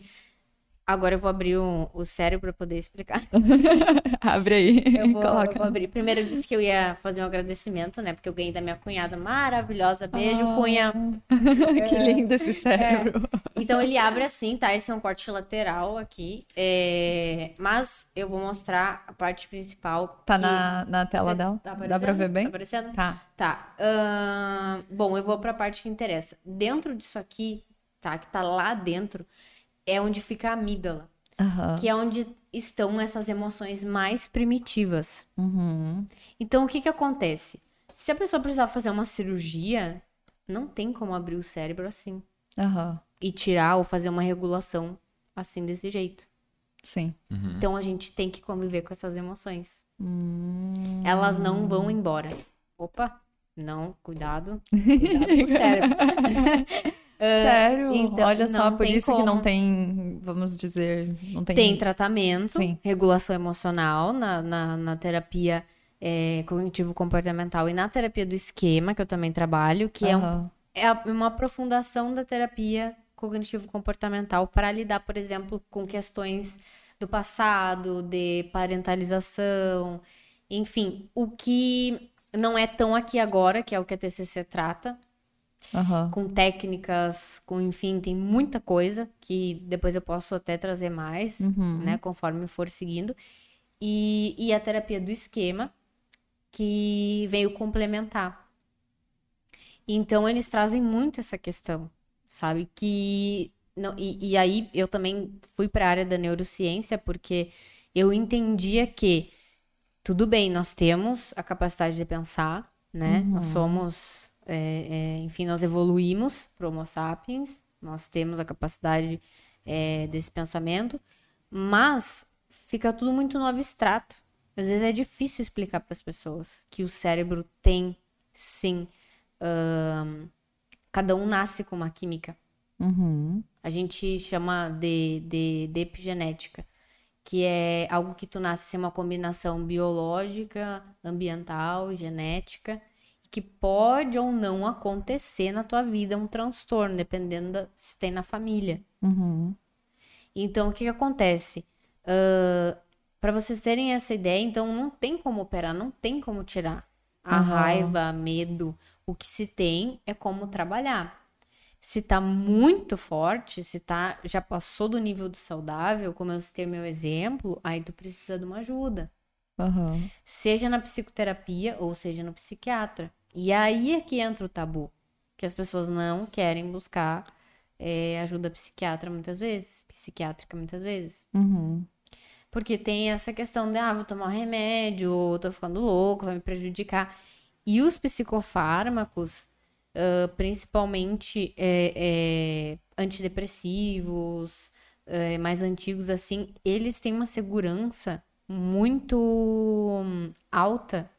agora eu vou abrir o, o cérebro para poder explicar. Abre aí. Eu vou, eu Coloca. vou abrir. Primeiro eu disse que eu ia fazer um agradecimento, né? Porque eu ganhei da minha cunhada maravilhosa. Beijo, Ah. cunha. que lindo esse cérebro. Então ele abre assim, tá? Esse é um corte lateral aqui. É, Mas eu vou mostrar a parte principal. Tá que- na, na tela Cê- dela? Tá Dá pra ver bem? Tá aparecendo? Tá. Tá. ahn, bom, eu vou pra parte que interessa. Dentro disso aqui, tá? Que tá lá dentro, é onde fica a amígdala. Aham. Que é onde estão essas emoções mais primitivas. Uhum. Então, o que que acontece? Se a pessoa precisar fazer uma cirurgia, não tem como abrir o cérebro assim. Aham. E tirar ou fazer uma regulação assim, desse jeito. Sim. Então, a gente tem que conviver com essas emoções. Hum. Elas não vão embora. Opa, não, cuidado. Cuidado com o cérebro. Sério? então, Olha só, por isso que não como. tem, vamos dizer, não tem... Tem tratamento, Sim. regulação emocional na, na, na terapia é, cognitivo-comportamental e na terapia do esquema, que eu também trabalho, que é, um, é uma aprofundação da terapia cognitivo-comportamental para lidar, por exemplo, com questões do passado, de parentalização, enfim, o que não é tão aqui agora, que é o que a TCC trata, Aham. com técnicas, com enfim, tem muita coisa que depois eu posso até trazer mais, né, conforme for seguindo. E, e a terapia do esquema, que veio complementar. Então, eles trazem muito essa questão, sabe? Que. Não, e, e aí, eu também fui para a área da neurociência, porque eu entendia que, tudo bem, nós temos a capacidade de pensar, né? Nós somos. É, é, enfim, nós evoluímos para Homo sapiens, nós temos a capacidade é, desse pensamento, mas fica tudo muito no abstrato. Às vezes é difícil explicar para as pessoas que o cérebro tem, sim, ahn, cada um nasce com uma química. Uhum. A gente chama de, de, de epigenética, que é algo que tu nasce sem uma combinação biológica, ambiental, genética, que pode ou não acontecer na tua vida um transtorno, dependendo da, se tem na família. Uhum. Então, o que, que acontece? para vocês terem essa ideia, então não tem como operar, não tem como tirar a Aham. raiva, medo. O que se tem é como trabalhar. Se tá muito forte, se tá já passou do nível do saudável, como eu citei meu exemplo, aí tu precisa de uma ajuda. Aham. Seja na psicoterapia ou seja no psiquiatra. E aí é que entra o tabu. Que as pessoas não querem buscar é, ajuda psiquiatra muitas vezes, psiquiátrica muitas vezes. Uhum. Porque tem essa questão de, ah, vou tomar um remédio, ou tô ficando louco, vai me prejudicar. E os psicofármacos, ah, principalmente é, é, antidepressivos, mais antigos assim, eles têm uma segurança muito hum, alta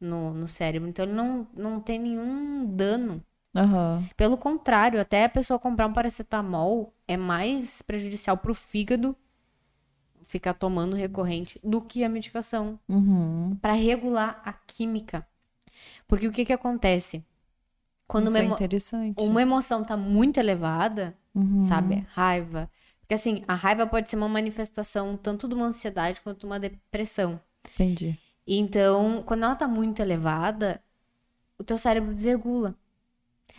no, no cérebro. Então, ele não, não tem nenhum dano Aham. Pelo contrário, até a pessoa comprar um paracetamol é mais prejudicial pro fígado ficar tomando recorrente do que a medicação Uhum. Pra regular a química. Porque o que que acontece? Quando Isso uma, é emo- interessante. uma emoção tá muito elevada, Uhum. sabe? Raiva. Porque assim, a raiva pode ser uma manifestação tanto de uma ansiedade quanto de uma depressão. Entendi. Então, quando ela tá muito elevada, o teu cérebro desregula.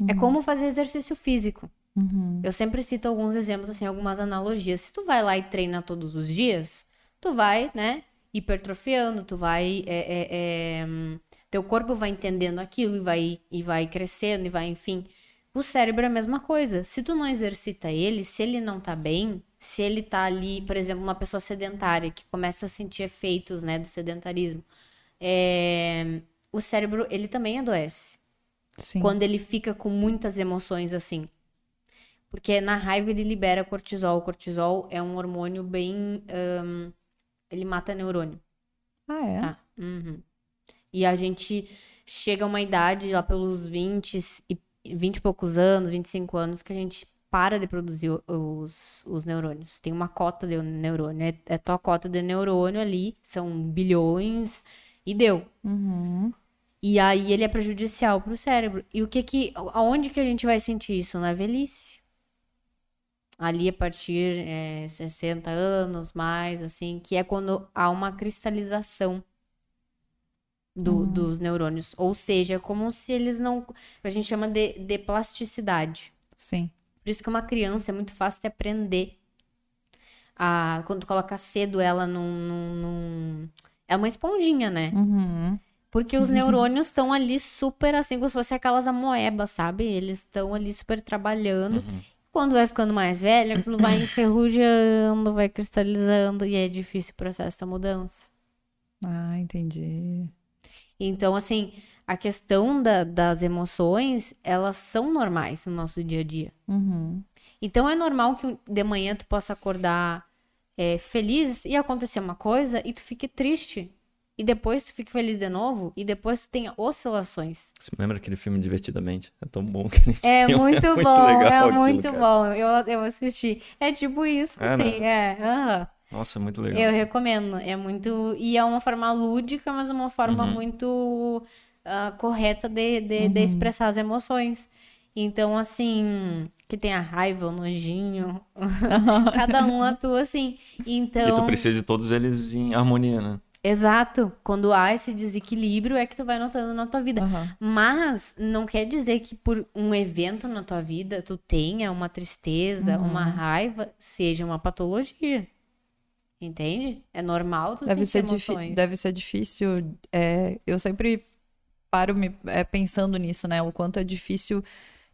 É como fazer exercício físico. Uhum. Eu sempre cito alguns exemplos, assim, algumas analogias. Se tu vai lá e treina todos os dias, tu vai, né, hipertrofiando, tu vai, é, é, é, hum, teu corpo vai entendendo aquilo e vai, e vai crescendo e vai, enfim. O cérebro é a mesma coisa. Se tu não exercita ele, se ele não tá bem, se ele tá ali, por exemplo, uma pessoa sedentária que começa a sentir efeitos, né, do sedentarismo, é, o cérebro, ele também adoece Sim. quando ele fica com muitas emoções assim. Porque na raiva ele libera cortisol. O cortisol é um hormônio bem. ahn, ele mata neurônio. Ah, é? Tá? Uhum. E a gente chega a uma idade lá pelos 20 e 20 e poucos anos, 25 anos, que a gente para de produzir o- os, os neurônios. Tem uma cota de neurônio. É, é tua cota de neurônio ali, são bilhões, e deu. Uhum. E aí ele é prejudicial pro cérebro. E o que que, aonde que a gente vai sentir isso? Na velhice. Ali a partir é, 60 anos, mais, assim, que é quando há uma cristalização do- dos neurônios. Ou seja, é como se eles não. A gente chama de, de plasticidade. Sim. Por isso que uma criança é muito fácil de aprender. A, quando coloca cedo ela num, num- num- É uma esponjinha, né? Uhum. Porque os neurônios estão ali super assim, como se fosse aquelas amoebas, sabe? Eles estão ali super trabalhando. Quando vai ficando mais velho, aquilo vai enferrujando, vai cristalizando e é difícil o processo da mudança. Ah, entendi. Então, assim, a questão da- das emoções, elas são normais no nosso dia a dia. Uhum. Então, é normal que de manhã tu possa acordar é, feliz e acontecer uma coisa e tu fique triste. E depois tu fique feliz de novo e depois tu tenha oscilações. Você lembra aquele filme Divertidamente? É tão bom que É filme muito muito bom, legal é aquilo, muito cara. bom. Eu, eu assisti. É tipo isso, É, assim, é. aham. Nossa, é muito legal. Eu recomendo. É muito. E é uma forma lúdica, mas uma forma Uhum. muito ah, correta de, de, de expressar as emoções. Então, assim, que tem a raiva, o nojinho. Cada um atua assim. E Então. tu precisa de todos eles em harmonia, né? Exato. Quando há esse desequilíbrio é que tu vai notando na tua vida. Aham. Mas não quer dizer que por um evento na tua vida tu tenha uma tristeza, uma raiva, seja uma patologia. Entende? É normal tu Deve ser, emoções. deve ser difícil. é, eu sempre paro me, é, pensando nisso, né? O quanto é difícil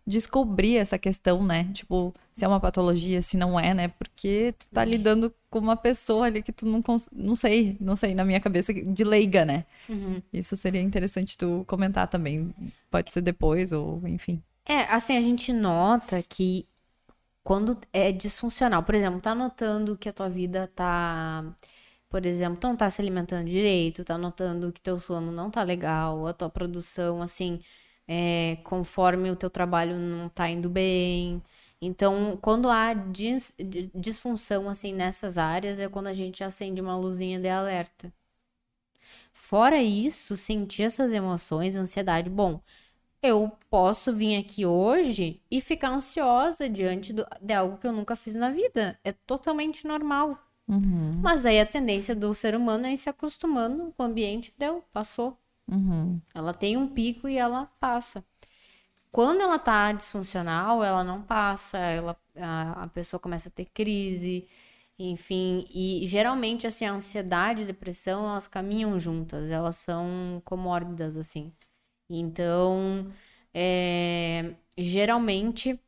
descobrir essa questão, né? Tipo, se é uma patologia, se não é, né? Porque tu tá lidando com uma pessoa ali que tu não não sei, não sei, na minha cabeça de leiga, né? Uhum. Isso seria interessante tu comentar também. Pode ser depois ou enfim. É, assim, a gente nota que quando é disfuncional, por exemplo, tá notando que a tua vida tá, por exemplo, tu não tá se alimentando direito, tá notando que teu sono não tá legal, a tua produção, assim, é, conforme o teu trabalho não tá indo bem. Então, quando há dis- di- disfunção, assim, nessas áreas, é quando a gente acende uma luzinha de alerta. Fora isso, sentir essas emoções, ansiedade, bom, eu posso vir aqui hoje e ficar ansiosa diante do- de algo que eu nunca fiz na vida. É totalmente normal. Uhum, Mas aí a tendência do ser humano é ir se acostumando com o ambiente, deu, passou. uhum, Ela tem um pico e ela passa. Quando ela tá disfuncional, ela não passa, ela, a, a pessoa começa a ter crise, enfim. E geralmente, assim, a ansiedade e a depressão, elas caminham juntas, elas são comórbidas, assim. Então, é, geralmente,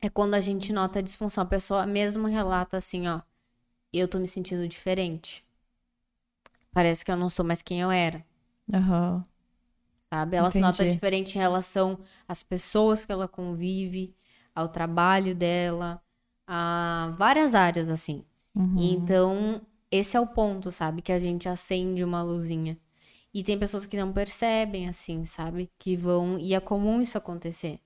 é quando a gente nota a disfunção. A pessoa mesmo relata assim, ó, eu tô me sentindo diferente. Parece que eu não sou mais quem eu era aham, sabe? Ela se nota Entendi. diferente em relação às pessoas que ela convive, ao trabalho dela, a várias áreas, assim. uhum. Então, esse é o ponto, sabe? Que a gente acende uma luzinha. E tem pessoas que não percebem, assim, sabe? Que vão. E é comum isso acontecer.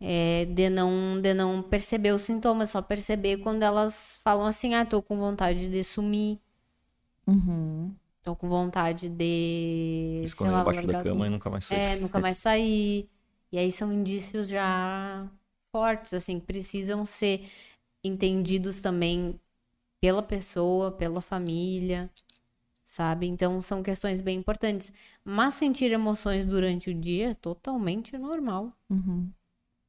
É, de, não, de não perceber os sintomas, só perceber quando elas falam assim, ah, tô com vontade de sumir. Tô com vontade de. Esconder lá, embaixo da cama e nunca mais sair. É, nunca mais sair. E aí são indícios já fortes, assim, que precisam ser entendidos também pela pessoa, pela família, sabe? Então são questões bem importantes. Mas sentir emoções durante o dia é totalmente normal.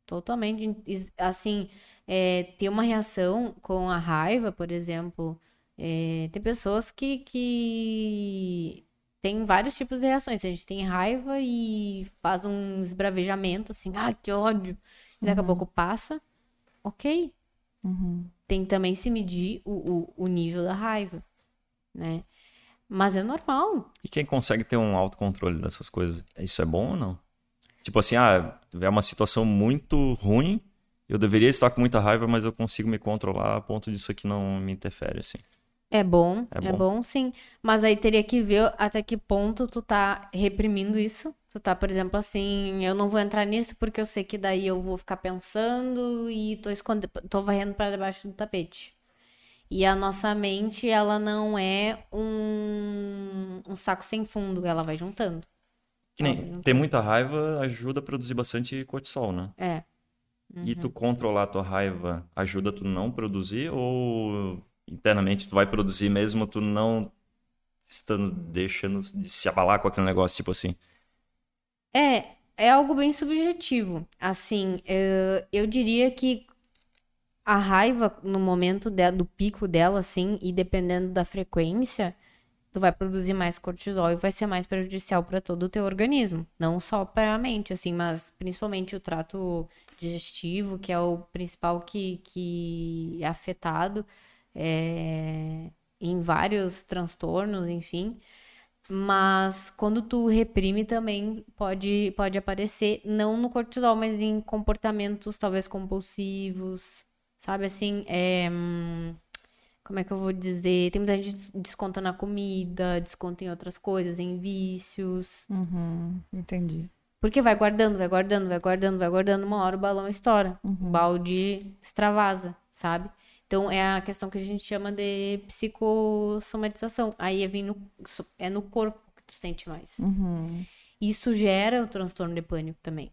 Totalmente. Is- Assim, é, ter uma reação com a raiva, por exemplo. é, tem pessoas que, que tem vários tipos de reações. A gente tem raiva e faz um esbravejamento, assim, ah, que ódio. E daqui a pouco passa. Ok. Tem que também se medir o, o, o nível da raiva, né? Mas é normal. E quem consegue ter um autocontrole dessas coisas, isso é bom ou não? Tipo assim, ah, é uma situação muito ruim, eu deveria estar com muita raiva, mas eu consigo me controlar a ponto disso aqui não me interfere, assim. É bom, É é bom. bom, sim. Mas aí teria que ver até que ponto tu tá reprimindo isso. Tu tá, por exemplo, assim, eu não vou entrar nisso porque eu sei que daí eu vou ficar pensando e tô escondendo, tô varrendo para debaixo do tapete. E a nossa mente, ela não é um, um saco sem fundo, ela vai juntando. Que nem ter muita raiva ajuda a produzir bastante cortisol, né? É. E Uhum. tu controlar a tua raiva ajuda tu não produzir ou internamente tu vai produzir mesmo tu não estando deixando de se abalar com aquele negócio, tipo assim. É, é algo bem subjetivo. Assim, eh, eu diria que a raiva no momento de- do pico dela, assim, e dependendo da frequência, tu vai produzir mais cortisol e vai ser mais prejudicial para todo o teu organismo, não só para a mente, assim, mas principalmente o trato digestivo, que é o principal que, que é afetado é, em vários transtornos, enfim. Mas quando tu reprime também pode, pode aparecer, não no cortisol, mas em comportamentos talvez compulsivos, sabe assim? É, como é que eu vou dizer? Tem muita gente desconta na comida, desconta em outras coisas, em vícios. Uhum, entendi. Porque vai guardando, vai guardando, vai guardando, vai guardando, uma hora o balão estoura. O balde extravasa, sabe? Então é a questão que a gente chama de psicossomatização. Aí é, no, é no corpo que tu sente mais. Isso gera o transtorno de pânico também.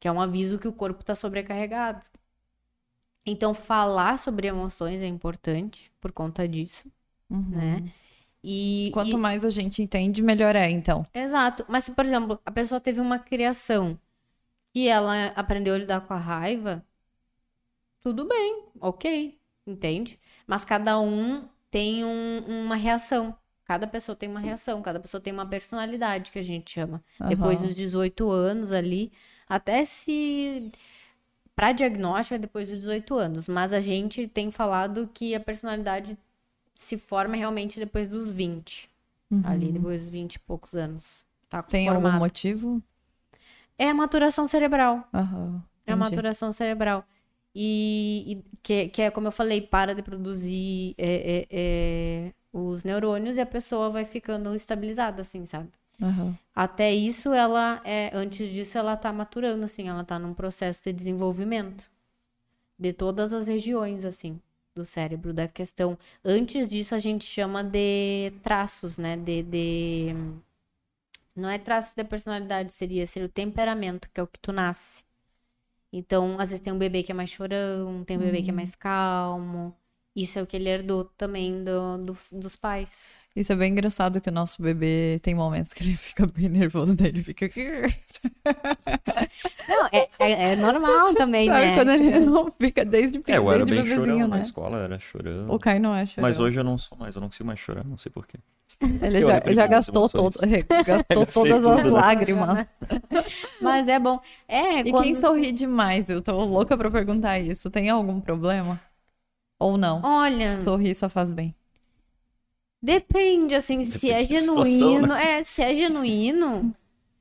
Que é um aviso que o corpo tá sobrecarregado. Então, falar sobre emoções é importante por conta disso, né? E, Quanto e- mais a gente entende, melhor é, então. Exato. Mas se, por exemplo, a pessoa teve uma criação e ela aprendeu a lidar com a raiva, tudo bem, ok, entende? Mas cada um tem um- uma reação. Cada pessoa tem uma reação, cada pessoa tem uma personalidade que a gente chama. Depois Aham. dos 18 anos ali, até se. Para diagnóstico é depois dos 18 anos, mas a gente tem falado que a personalidade se forma realmente depois dos 20. Ali, depois dos 20 e poucos anos. Tá Uhum. Tem algum formado. motivo? É a maturação cerebral. Aham. É a maturação cerebral. E, e que, que é como eu falei, para de produzir é, é, é, os neurônios e a pessoa vai ficando estabilizada, assim, sabe? Aham. Até isso, ela é, antes disso, ela tá maturando, assim, ela tá num processo de desenvolvimento de todas as regiões, assim, do cérebro, da questão. Antes disso, a gente chama de traços, né? De, de... Não é traços de personalidade, seria ser o temperamento, que é o que tu nasce. Então, às vezes tem um bebê que é mais chorão, tem um bebê que é mais calmo. Isso é o que ele herdou também do, dos, dos pais. Isso é bem engraçado que o nosso bebê tem momentos que ele fica bem nervoso, daí ele fica. Não, é, é, é normal também, Sabe né? quando ele não fica desde, É, eu era bem bebezinho, chorão né? na escola, era chorão. O Kai não é chorão. Mas hoje eu não sou mais, eu não consigo mais chorar, não sei porquê. Ele já, já as gastou, todo, gastou todas as tudo, né? lágrimas. Mas é bom. É, E quando... quem sorri demais? Eu tô louca pra perguntar isso. Tem algum problema? Ou não? Olha, Sorrir só faz bem. Depende, assim, se é Depende da situação, genuíno. né? É, se é genuíno,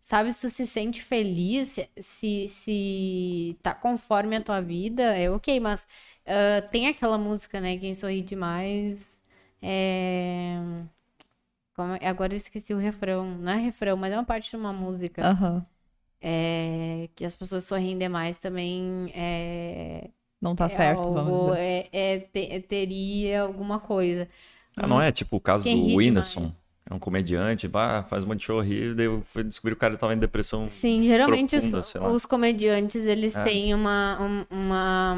sabe, se tu se sente feliz, se, se, tá conforme a tua vida, é ok, mas ah, tem aquela música, né? Quem sorri demais é. como é- Agora eu esqueci o refrão. Não é refrão, mas é uma parte de uma música. Aham. é, que as pessoas sorriem demais também é, Não tá é certo, algo- vamos dizer. é- é- te- teria alguma coisa. Ah, não é tipo o caso Quem do Whindersson. É um comediante, bah, faz um monte de show rir, daí eu fui descobrir que o cara tava em depressão. Sim, geralmente os- profunda, lá. os, comediantes, eles É. têm uma, um- uma,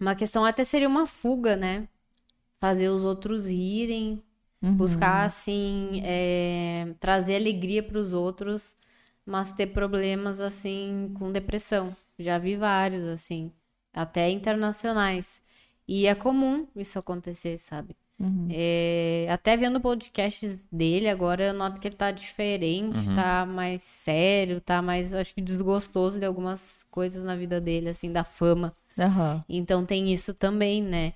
uma questão, até seria uma fuga, né? Fazer os outros rirem, Uhum. buscar, assim, é, trazer alegria para os outros, mas ter problemas, assim, com depressão. Já vi vários, assim, até internacionais. E é comum isso acontecer, sabe? Uhum. É, até vendo podcasts dele agora, eu noto que ele tá diferente, tá mais sério, tá mais, acho que desgostoso de algumas coisas na vida dele, assim, da fama. Aham. Então tem isso também, né?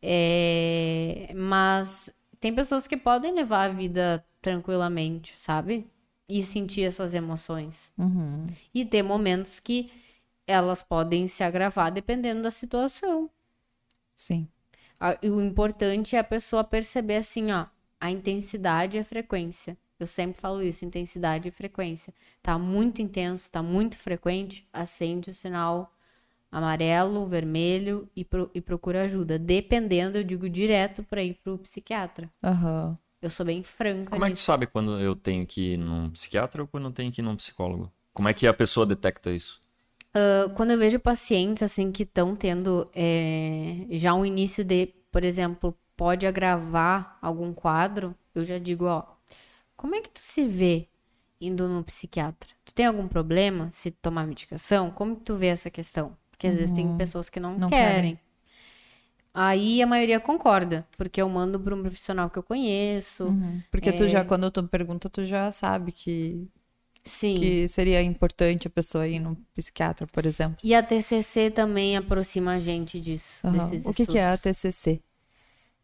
É, mas tem pessoas que podem levar a vida tranquilamente, sabe? E sentir essas emoções. Uhum. E ter momentos que elas podem se agravar dependendo da situação. Sim. A- e o importante é a pessoa perceber assim, ó, a intensidade e a frequência. Eu sempre falo isso, intensidade e frequência. Tá muito intenso, tá muito frequente, acende o sinal amarelo, vermelho e, pro- e procura ajuda. Dependendo, eu digo direto para ir pro psiquiatra. Aham. Eu sou bem franca Como é que tu nisso. sabe quando eu tenho que ir num psiquiatra ou quando eu tenho que ir num psicólogo? Como é que a pessoa detecta isso? Ah, quando eu vejo pacientes assim que estão tendo é, já um início de, por exemplo, pode agravar algum quadro, eu já digo, ó, como é que tu se vê indo no psiquiatra? Tu tem algum problema se tomar medicação? Como que tu vê essa questão? Porque às vezes tem pessoas que não, Não querem. querem. Aí a maioria concorda, porque eu mando para um profissional que eu conheço. Porque tu É. já, quando tu pergunta, tu já sabe que, Sim. que seria importante a pessoa ir num psiquiatra, por exemplo. E a TCC também aproxima a gente disso, Aham. desses O que, que é a. TCC?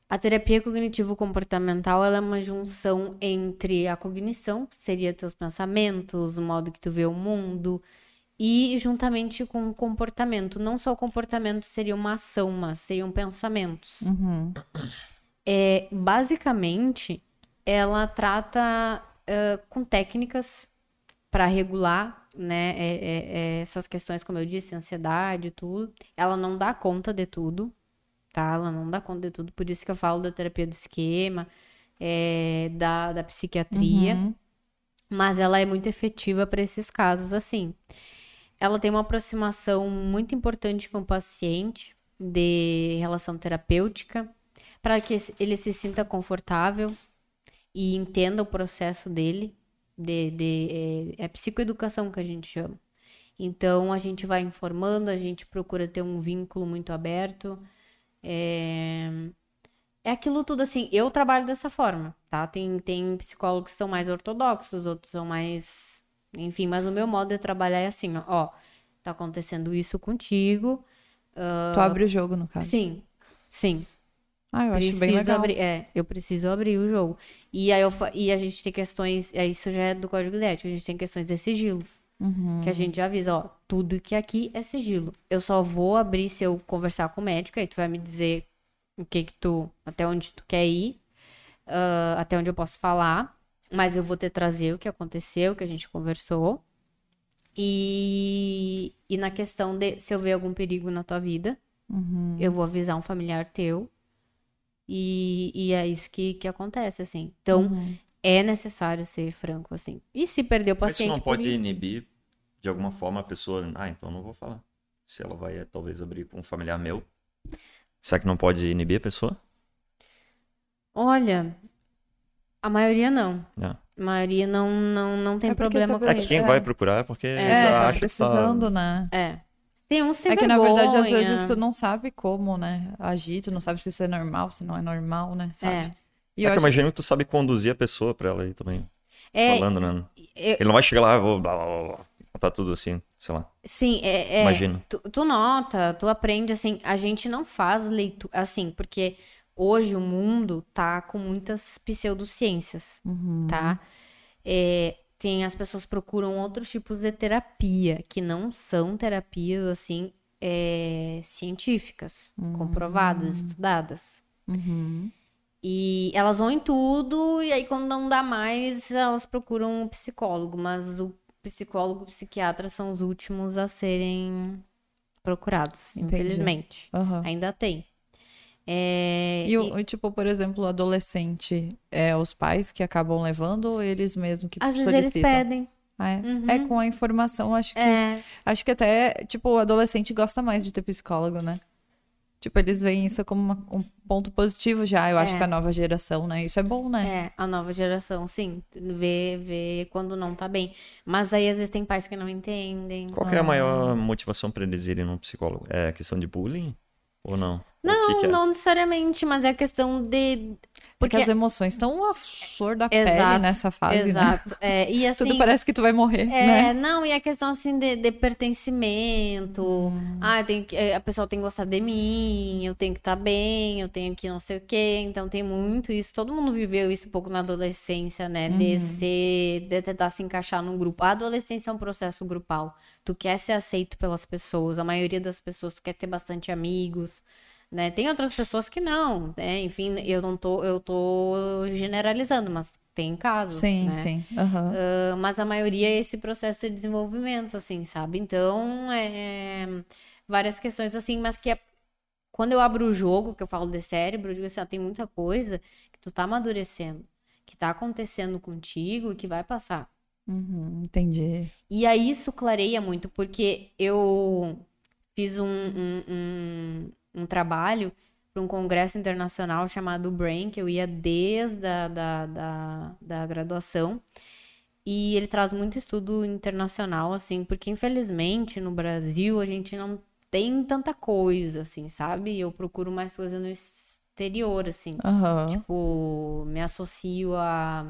A terapia cognitivo-comportamental é uma junção entre a cognição, que seria teus pensamentos, o modo que tu vê o mundo, e juntamente com o comportamento. Não só o comportamento seria uma ação, mas seriam pensamentos. Uhum. É, basicamente, ela trata eh, com técnicas para regular né, é- é- é essas questões, como eu disse, ansiedade e tudo. Ela não dá conta de tudo, tá? Ela não dá conta de tudo. Por isso que eu falo da terapia do esquema, é, da, da psiquiatria. Uhum. Mas ela é muito efetiva para esses casos, assim. Ela tem uma aproximação muito importante com o paciente de relação terapêutica, para que ele se sinta confortável e entenda o processo dele. De, de- é, é psicoeducação que a gente chama. Então a gente vai informando, a gente procura ter um vínculo muito aberto. É, é aquilo tudo assim. Eu trabalho dessa forma, tá? Tem, tem psicólogos que são mais ortodoxos, outros são mais. Enfim, mas o meu modo de trabalhar é assim: ó, ó, tá acontecendo isso contigo. Tu abre o jogo, no caso. Sim, sim. Ah, eu acho Preciso bem legal. abrir. É, eu preciso abrir o jogo. E aí eu e a gente tem questões. é, Isso já é do código de ética, a gente tem questões de sigilo. Uhum. Que a gente já avisa, ó, tudo que aqui é sigilo. Eu só vou abrir se eu conversar com o médico, aí tu vai me dizer o que que tu, até onde tu quer ir, ah, até onde eu posso falar, mas eu vou te trazer o que aconteceu, o que a gente conversou. E, e na questão de se eu ver algum perigo na tua vida, Uhum. eu vou avisar um familiar teu. E, e é isso que, que acontece, assim. Então, Uhum. é necessário ser franco, assim. E se perder o Mas isso paciente não pode isso? inibir de alguma forma a pessoa. Ah, então não vou falar. Se ela vai talvez abrir com um familiar meu. Será que não pode inibir a pessoa? Olha, a maioria não. É. A maioria não, não, não tem É problema com É que isso. quem É. vai procurar é porque É, já tá acha precisando, que tá... né? É. Tem uns sem É que, na verdade, às vezes tu não sabe como, né? Agir, tu não sabe se isso é normal, se não é normal, né? Sabe? É. E É eu que imagino que tu sabe conduzir a pessoa pra ela aí também. É, Falando, né? eu- Ele não vai chegar lá, eu vou. Blá, blá, blá, botar tudo assim, sei lá. sim, é, é, Imagino. Tu, tu nota, tu aprende, assim, a gente não faz leitura, assim, porque hoje o mundo tá com muitas pseudociências, tá? É, tem, as pessoas procuram outros tipos de terapia, que não são terapias, assim, é, científicas, comprovadas, estudadas. Uhum. E elas vão em tudo, e aí quando não dá mais, elas procuram um psicólogo. Mas o, psicólogo, psiquiatra são os últimos a serem procurados, Entendi. infelizmente. Aham. Ainda tem. É, E, o, tipo, por exemplo, o adolescente, é os pais que acabam levando ou eles mesmos que às vezes eles solicitam? pedem. Ah, é? Uhum. É, com a informação, acho que É, acho que até, tipo, o adolescente gosta mais de ter psicólogo, né? Tipo, eles veem isso como uma- um ponto positivo já, eu acho É. que a nova geração, né? Isso é bom, né? é, a nova geração, sim, vê, vê quando não tá bem. Mas aí às vezes tem pais que não entendem. Qual que é a maior motivação para eles irem num psicólogo? É a questão de bullying ou não? Não, que que é? não necessariamente, mas é a questão de. Porque Porque as emoções estão a flor da pele Exato, nessa fase, né? Exato. É, e assim. Tudo parece que tu vai morrer, É, né? não, e a questão assim de, de pertencimento. Hum. Ah, tem que, eh, a pessoa tem que gostar de mim, eu tenho que estar bem, eu tenho que não sei o quê. Então tem muito isso. Todo mundo viveu isso um pouco na adolescência, né? Uhum. De ser, de tentar se encaixar num grupo. A adolescência é um processo grupal. Tu quer ser aceito pelas pessoas. A maioria das pessoas tu quer ter bastante amigos. Né? Tem outras pessoas que não, né? Enfim, eu não tô, eu tô generalizando, mas tem casos, Sim, né? sim. aham. Ah, mas a maioria é esse processo de desenvolvimento, assim, sabe? Então, é várias questões assim, mas que é... quando eu abro o jogo, que eu falo de cérebro, eu digo assim, tem muita coisa que tu tá amadurecendo, que tá acontecendo contigo e que vai passar. Uhum, entendi. E aí isso clareia muito, porque eu fiz um, um, um, um trabalho para um congresso internacional chamado Brain, que eu ia desde a da, da, da graduação. E ele traz muito estudo internacional, assim, porque infelizmente no Brasil a gente não tem tanta coisa, assim, sabe? Eu procuro mais coisa no exterior, assim. Aham. Tipo, me associo a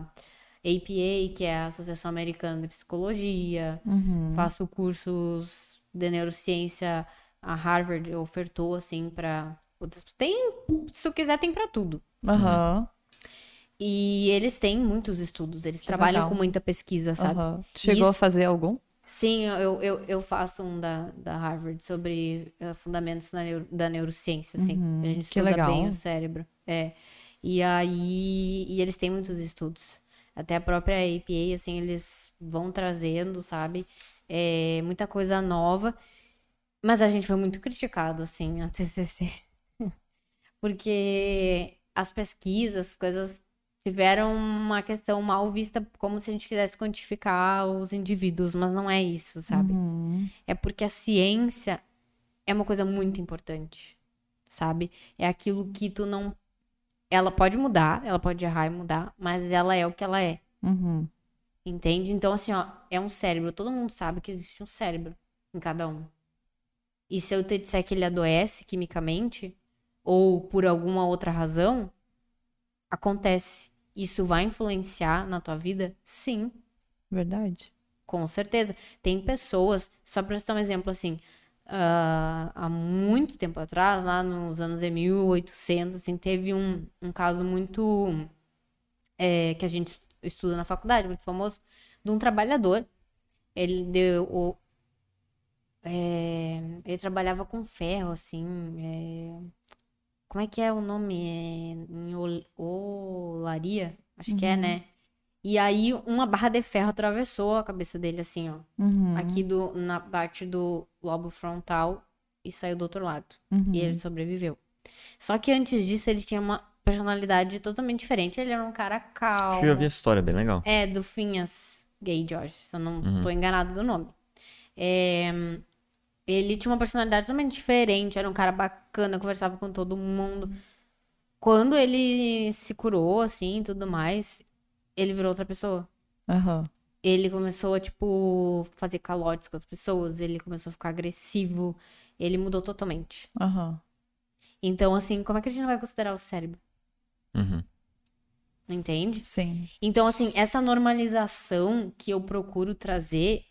APA, que é a Associação Americana de Psicologia. Uhum. Faço cursos de neurociência. A Harvard ofertou, assim, para outras. Tem, se tu quiser, tem para tudo. Aham. E eles têm muitos estudos, eles Que trabalham legal. com muita pesquisa, sabe? aham. Chegou a Isso- fazer algum? Sim, eu, eu, eu faço um da, da Harvard sobre eh, fundamentos da, neuro- da neurociência, assim. Uhum, a gente que estuda legal. bem o cérebro. É. E aí, e eles têm muitos estudos. Até a própria APA, assim, eles vão trazendo, sabe? É, muita coisa nova. Mas a gente foi muito criticado, assim, a TCC. Porque as pesquisas, as coisas tiveram uma questão mal vista, como se a gente quisesse quantificar os indivíduos, mas não é isso, sabe? Uhum. É porque a ciência é uma coisa muito importante, sabe? É aquilo que tu não. Ela pode mudar, ela pode errar e mudar, mas ela é o que ela é, Uhum. entende? Então, assim, ó, é um cérebro. Todo mundo sabe que existe um cérebro em cada um. E se eu te disser que ele adoece quimicamente, ou por alguma outra razão, acontece. Isso vai influenciar na tua vida? Sim, Verdade. com certeza. Tem pessoas, só pra citar um exemplo assim, ah, há muito tempo atrás, lá nos anos de 1800, assim, teve um, um caso muito. é, que a gente estuda na faculdade, muito famoso, de um trabalhador. Ele deu. É, ele trabalhava com ferro, assim. é, como é que é o nome? É, em ol- olaria? Acho que é, né? E aí uma barra de ferro atravessou a cabeça dele, assim, ó. Uhum. Aqui do, na parte do lobo frontal e saiu do outro lado. Uhum. E ele sobreviveu. Só que antes disso ele tinha uma personalidade totalmente diferente. Ele era um cara calmo. Acho que eu já vi essa história, bem legal. É, do Finhas Gay George, se eu não tô enganado do nome. É, ele tinha uma personalidade totalmente diferente, era um cara bacana, conversava com todo mundo. Quando ele se curou, assim, e tudo mais, ele virou outra pessoa. Aham. Ele começou a, tipo, fazer calotes com as pessoas, ele começou a ficar agressivo, ele mudou totalmente. Aham. Então, assim, como é que a gente não vai considerar o cérebro? Uhum. Entende? Sim. Então, assim, essa normalização que eu procuro trazer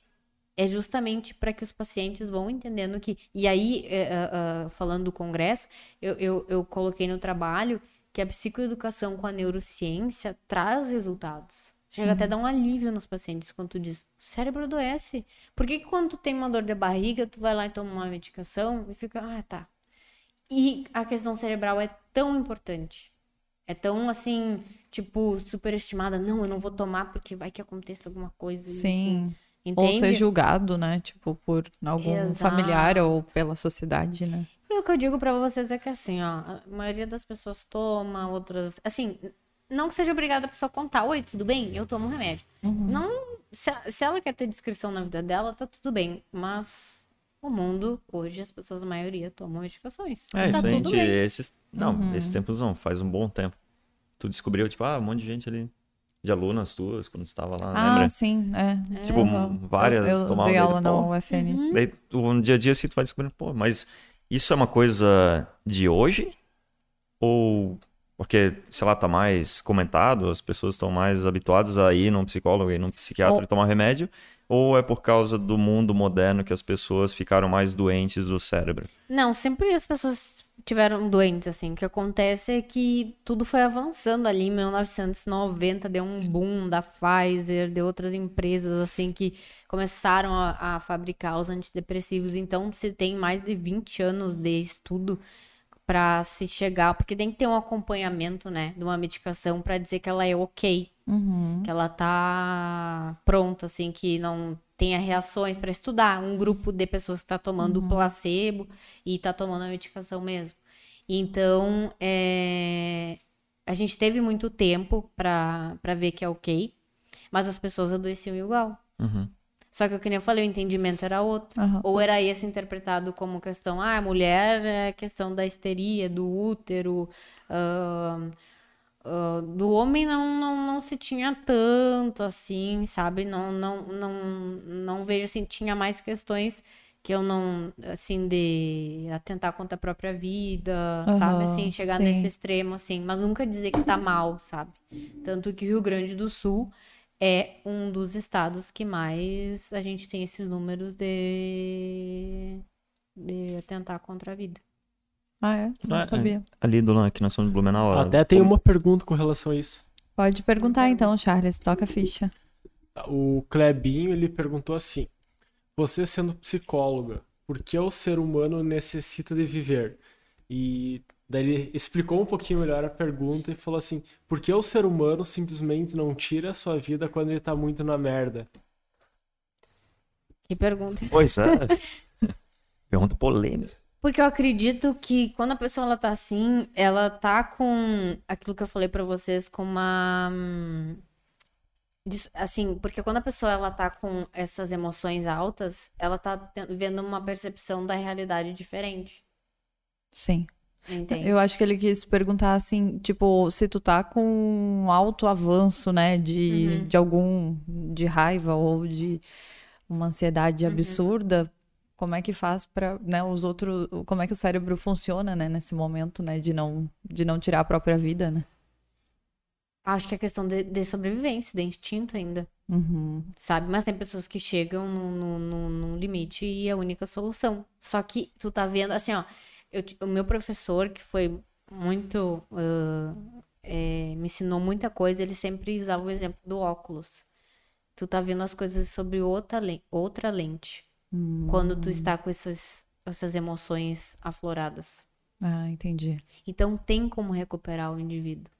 é justamente para que os pacientes vão entendendo que. E aí, é, é, falando do congresso, eu, eu, eu coloquei no trabalho que a psicoeducação com a neurociência traz resultados. Chega até a dar um alívio nos pacientes quando tu diz, o cérebro adoece. Por que, que quando tu tem uma dor de barriga, tu vai lá e toma uma medicação e fica, ah, tá. E a questão cerebral é tão importante. É tão assim, tipo, superestimada. Não, eu não vou tomar porque vai que aconteça alguma coisa. Sim. Enfim. Ou Entende? ser julgado, né? Tipo, por algum Exato. familiar ou pela sociedade, né? E o que eu digo pra vocês é que assim, ó, a maioria das pessoas toma, outras. Assim, não que seja obrigada a pessoa contar, oi, tudo bem? Eu tomo remédio. Não. Se, se ela quer ter descrição na vida dela, tá tudo bem. Mas o mundo, hoje, as pessoas, a maioria, tomam medicações. É, tá isso gente. bem. Esses, não, esses tempos não, faz um bom tempo. Tu descobriu, tipo, ah, um monte de gente ali. De alunas tuas, quando tu tava lá, Ah, lembra? sim, é. Tipo, várias Eu, eu tomavam dei daí, aula na UFN. Daí, tu, no dia a dia, assim, tu vai descobrindo, pô, mas isso é uma coisa de hoje? Ou porque, sei lá, tá mais comentado, as pessoas estão mais habituadas a ir num psicólogo e num psiquiatra Ou- e tomar remédio? Ou é por causa do mundo moderno que as pessoas ficaram mais doentes do cérebro? Não, sempre as pessoas tiveram doentes, assim. O que acontece é que tudo foi avançando ali em 1990, deu um boom da Pfizer, de outras empresas, assim, que começaram a, a fabricar os antidepressivos. Então, se tem mais de 20 anos de estudo para se chegar, porque tem que ter um acompanhamento, né, de uma medicação para dizer que ela é ok, que ela tá pronta, assim, que não tenha reações para estudar. Um grupo de pessoas que está tomando o placebo e está tomando a medicação mesmo. Então, é, a gente teve muito tempo para ver que é ok, mas as pessoas adoeciam igual. Uhum. Só que, o que nem eu falei, o entendimento era outro. Aham. Ou era esse interpretado como questão, ah, a mulher é questão da histeria, do útero. ahn, ah, do homem não, não, não se tinha tanto assim, sabe? Não, não, não, não vejo assim, tinha mais questões que eu não, assim, de atentar contra a própria vida, sabe? Aham, Assim, chegar sim. nesse extremo, assim, mas nunca dizer que tá mal, sabe? Tanto que o Rio Grande do Sul é um dos estados que mais a gente tem esses números de, de atentar contra a vida. Ah, é? Não É, é. sabia. Ali do aqui nós somos de Blumenau. Até tem uma pergunta com relação a isso. Pode perguntar então, Charles. Toca a ficha. O Clebinho, ele perguntou assim: Você sendo psicóloga, por que o ser humano necessita de viver? E daí ele explicou um pouquinho melhor a pergunta e falou assim: Por que o ser humano simplesmente não tira a sua vida quando ele tá muito na merda? Que pergunta. Pois é. Pergunta polêmica. Porque eu acredito que quando a pessoa ela tá assim, ela tá com aquilo que eu falei pra vocês, com uma. hum, Assim, porque quando a pessoa ela tá com essas emoções altas, ela tá vendo uma percepção da realidade diferente. Sim. Eu acho que ele quis perguntar assim, tipo, se tu tá com um alto avanço, né, de, de algum, de raiva ou de uma ansiedade absurda, como é que faz pra, né, os outros, como é que o cérebro funciona, né, nesse momento, né, de não, de não tirar a própria vida, né? Acho que é questão de, de sobrevivência, de instinto ainda. Uhum. sabe? Mas tem pessoas que chegam no limite e é a única solução. Só que tu tá vendo, assim, ó, eu o meu professor, que foi muito. ah, é, me ensinou muita coisa, ele sempre usava o exemplo do óculos. Tu tá vendo as coisas sobre outra, outra lente. Quando tu está com essas, essas emoções afloradas. Ah, entendi. Então tem como recuperar o indivíduo.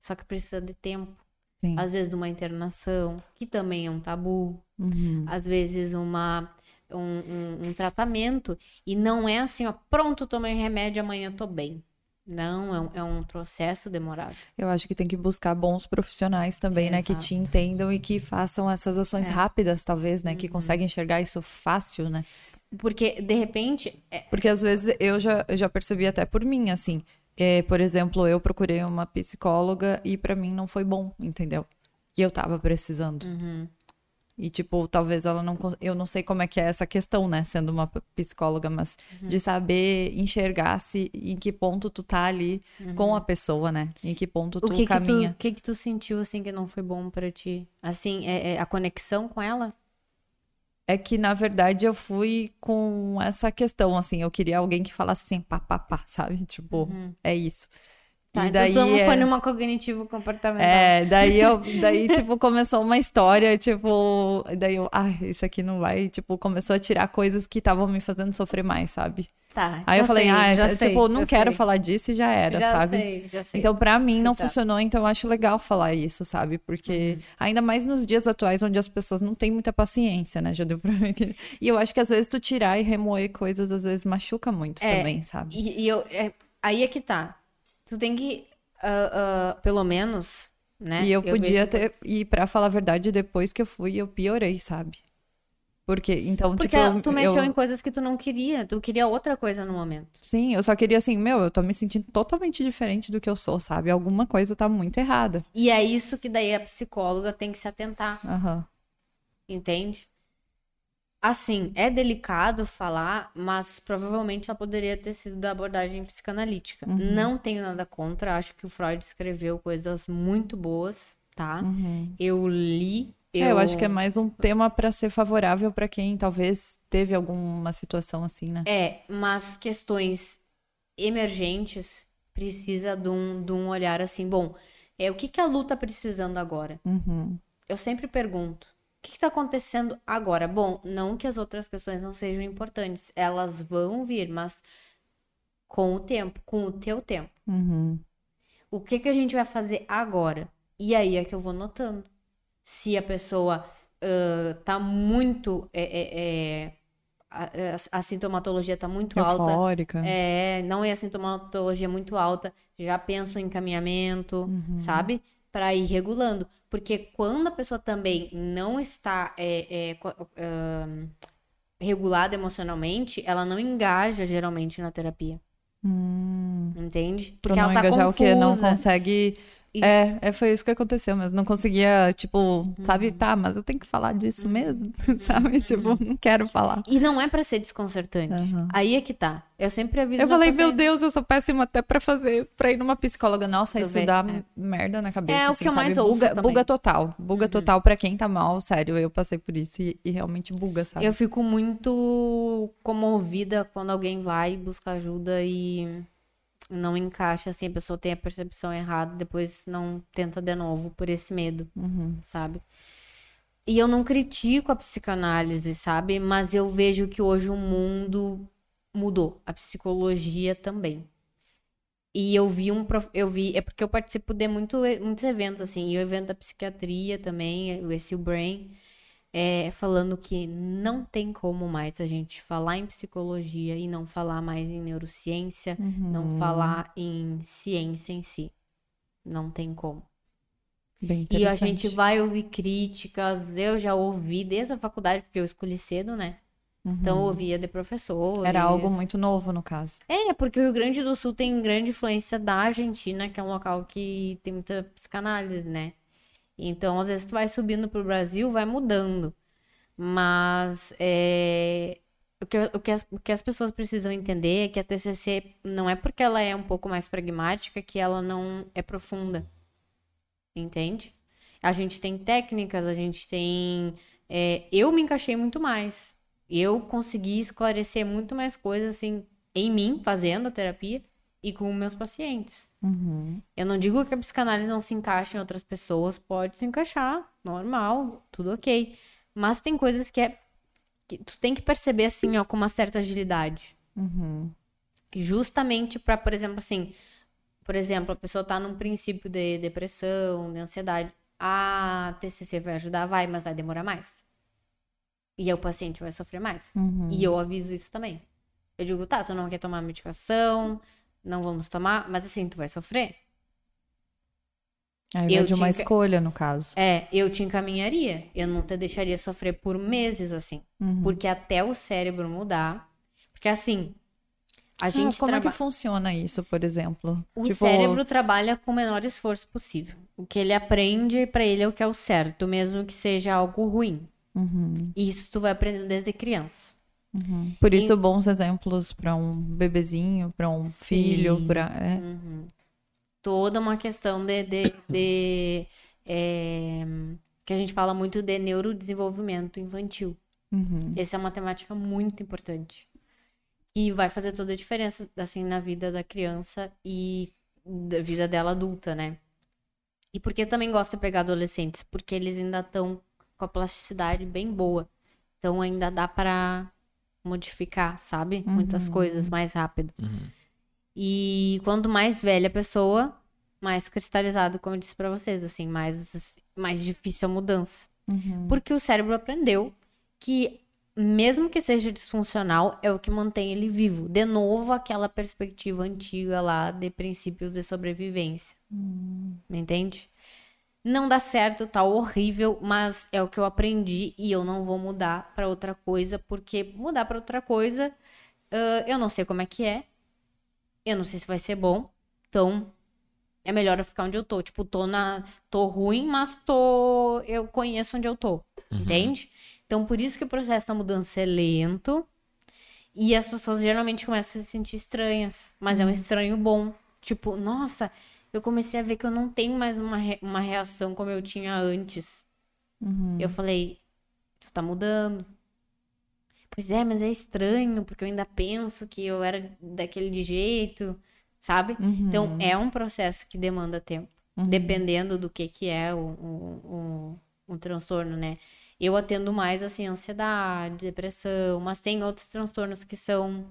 Só que precisa de tempo. Sim. Às vezes de uma internação, que também é um tabu Uhum. às vezes uma um, um- um tratamento e não é assim, ó, pronto, tomei remédio, amanhã tô bem. Não, é um, é um processo demorado. Eu acho que tem que buscar bons profissionais também, né? Que te entendam e que façam essas ações É. rápidas, talvez, né? Que Uhum. conseguem enxergar isso fácil, né? Porque, de repente, é, Porque às vezes eu já, eu já percebi até por mim, assim. É, por exemplo, eu procurei uma psicóloga e pra mim não foi bom, entendeu? E eu tava precisando. Uhum. E, tipo, talvez ela não. Eu não sei como é que é essa questão, né? Sendo uma psicóloga, mas Uhum. de saber enxergar se em que ponto tu tá ali com a pessoa, né? Em que ponto tu Uhum. o que caminha. o que que tu sentiu, assim, que não foi bom pra ti? Assim, é, é a conexão com ela? É que, na verdade, eu fui com essa questão, assim, eu queria alguém que falasse assim, pá, pá, pá, sabe? Tipo, é isso. Tá, e daí então não é... foi numa cognitivo comportamental. É, daí eu, daí, tipo, começou uma história, tipo, daí eu, ah, isso aqui não vai, tipo, começou a tirar coisas que estavam me fazendo sofrer mais, sabe? Tá. Aí eu falei, sei, ah, já é, sei, tipo, não quero sei. falar disso e já era, já sabe? Sei, já sei. Então, pra mim, não tá. funcionou, então eu acho legal falar isso, sabe? Porque, Uhum. ainda mais nos dias atuais, onde as pessoas não têm muita paciência, né? Já deu pra que- E eu acho que às vezes tu tirar e remoer coisas, às vezes machuca muito É, também, sabe? E, e eu, é, aí é que tá. Tu tem que, ah, ah, pelo menos, né? E eu podia vejo- ter. E pra falar a verdade, depois que eu fui, eu piorei, sabe? Porque, então, Porque tipo. eu- tu mexeu eu- em coisas que tu não queria. Tu queria outra coisa no momento. Sim, eu só queria assim, meu, eu tô me sentindo totalmente diferente do que eu sou, sabe? Alguma coisa tá muito errada. E é isso que daí a psicóloga tem que se atentar, Aham. entende? Assim, é delicado falar, mas provavelmente ela poderia ter sido da abordagem psicanalítica. Uhum. Não tenho nada contra, acho que o Freud escreveu coisas muito boas, tá? Eu li. É, eu acho que é mais um tema pra ser favorável pra quem talvez teve alguma situação assim, né? É, mas questões emergentes precisa de um, de um olhar assim, bom, é o que, que a Lu tá precisando agora? Uhum. Eu sempre pergunto, o que, que tá acontecendo agora? Bom, não que as outras questões não sejam importantes, elas vão vir, mas com o tempo, com o teu tempo. Uhum. O que, que a gente vai fazer agora? E aí é que eu vou notando. Se a pessoa ah, tá muito. é, é, é, a, a- sintomatologia tá muito alta. Eufórica. É, não é a sintomatologia muito alta, já penso em encaminhamento, Uhum. sabe? Para ir regulando. Porque quando a pessoa também não está é, é, ahn, regulada emocionalmente, ela não engaja geralmente na terapia. Entende? Pra Porque não ela tá engajar o que não confusa. consegue. Isso. É, é, foi isso que aconteceu, mas não conseguia, tipo, sabe, tá, mas eu tenho que falar disso mesmo, sabe? Tipo, não quero falar. E não é pra ser desconcertante. Aham. Aí é que tá. Eu sempre aviso Eu falei, meu. Deus, eu sou péssima até pra fazer, pra ir numa psicóloga. Nossa, Tu isso vê, dá é. merda na cabeça. É o assim, que eu mais ouço buga, também. Uhum. buga total. Buga total pra quem tá mal, sério. Eu passei por isso e, e realmente buga, sabe? Eu fico muito comovida quando alguém vai buscar ajuda e não encaixa, assim, a pessoa tem a percepção errada, depois não tenta de novo por esse medo, sabe? E eu não critico a psicanálise, sabe? Mas eu vejo que hoje o mundo mudou, a psicologia também. E eu vi um prof... eu vi, é porque eu participo de muito, muitos eventos assim, e o evento da psiquiatria também, esse o Brain, é, falando que não tem como mais a gente falar em psicologia e não falar mais em neurociência, não falar em ciência em si. Não tem como. Bem E a gente vai ouvir críticas, eu já ouvi desde a faculdade, porque eu escolhi cedo, né? Então eu ouvia de professores. Era algo muito novo, no caso. É, porque o Rio Grande do Sul tem grande influência da Argentina, que é um local que tem muita psicanálise, né? Então, às vezes, tu vai subindo pro Brasil, vai mudando. Mas é, o, que, o, que as, o que as pessoas precisam entender é que a TCC não é porque ela é um pouco mais pragmática que ela não é profunda. Entende? A gente tem técnicas, a gente tem. é, eu me encaixei muito mais. Eu consegui esclarecer muito mais coisas, assim, em mim, fazendo a terapia e com meus pacientes. Eu não digo que a psicanálise não se encaixa em outras pessoas, pode se encaixar, normal, tudo ok. Mas tem coisas que é. que tu tem que perceber, assim, ó, com uma certa agilidade. Justamente pra, por exemplo, assim. Por exemplo, a pessoa tá num princípio de depressão, de ansiedade. A TCC vai ajudar? Vai, mas vai demorar mais. E aí o paciente vai sofrer mais. E eu aviso isso também. Eu digo, tá, tu não quer tomar medicação, não vamos tomar, mas assim, tu vai sofrer. Aí Eu de uma escolha, no caso. É, eu te encaminharia. Eu não te deixaria sofrer por meses, assim. Uhum. Porque até o cérebro mudar. Porque assim, a Ah, gente como é traba- que funciona isso, por exemplo? O Tipo, cérebro trabalha com o menor esforço possível. O que ele aprende, pra ele é o que é o certo, mesmo que seja algo ruim. Uhum. Isso tu vai aprendendo desde criança. Por isso, bons exemplos pra um bebezinho, pra um filho, pra. é. Toda uma questão de. de, de, é, que a gente fala muito de neurodesenvolvimento infantil. Uhum. Essa é uma temática muito importante. E vai fazer toda a diferença, assim, na vida da criança e da vida dela adulta, né? E por que eu também gosto de pegar adolescentes? Porque eles ainda estão com a plasticidade bem boa. Então ainda dá pra modificar, sabe? Muitas coisas mais rápido. E quanto mais velha a pessoa, mais cristalizado, como eu disse pra vocês, assim, mais, mais difícil a mudança. Porque o cérebro aprendeu que, mesmo que seja disfuncional, é o que mantém ele vivo. De novo, aquela perspectiva antiga lá de princípios de sobrevivência. Me entende? Não dá certo, tá horrível, mas é o que eu aprendi e eu não vou mudar pra outra coisa, porque mudar pra outra coisa, ah, eu não sei como é que é, eu não sei se vai ser bom, então é melhor eu ficar onde eu tô. Tipo, tô na. tô ruim, mas tô. Eu conheço onde eu tô. Entende? Então, por isso que o processo da mudança é lento. E as pessoas geralmente começam a se sentir estranhas. Mas é um estranho bom. Tipo, nossa, eu comecei a ver que eu não tenho mais uma, re- uma reação como eu tinha antes. Eu falei, tu tá mudando. Pois é, mas é estranho, porque eu ainda penso que eu era daquele jeito, sabe? Então, é um processo que demanda tempo, dependendo do que que é o, o, o, o transtorno, né? Eu atendo mais, assim, ansiedade, depressão, mas tem outros transtornos que são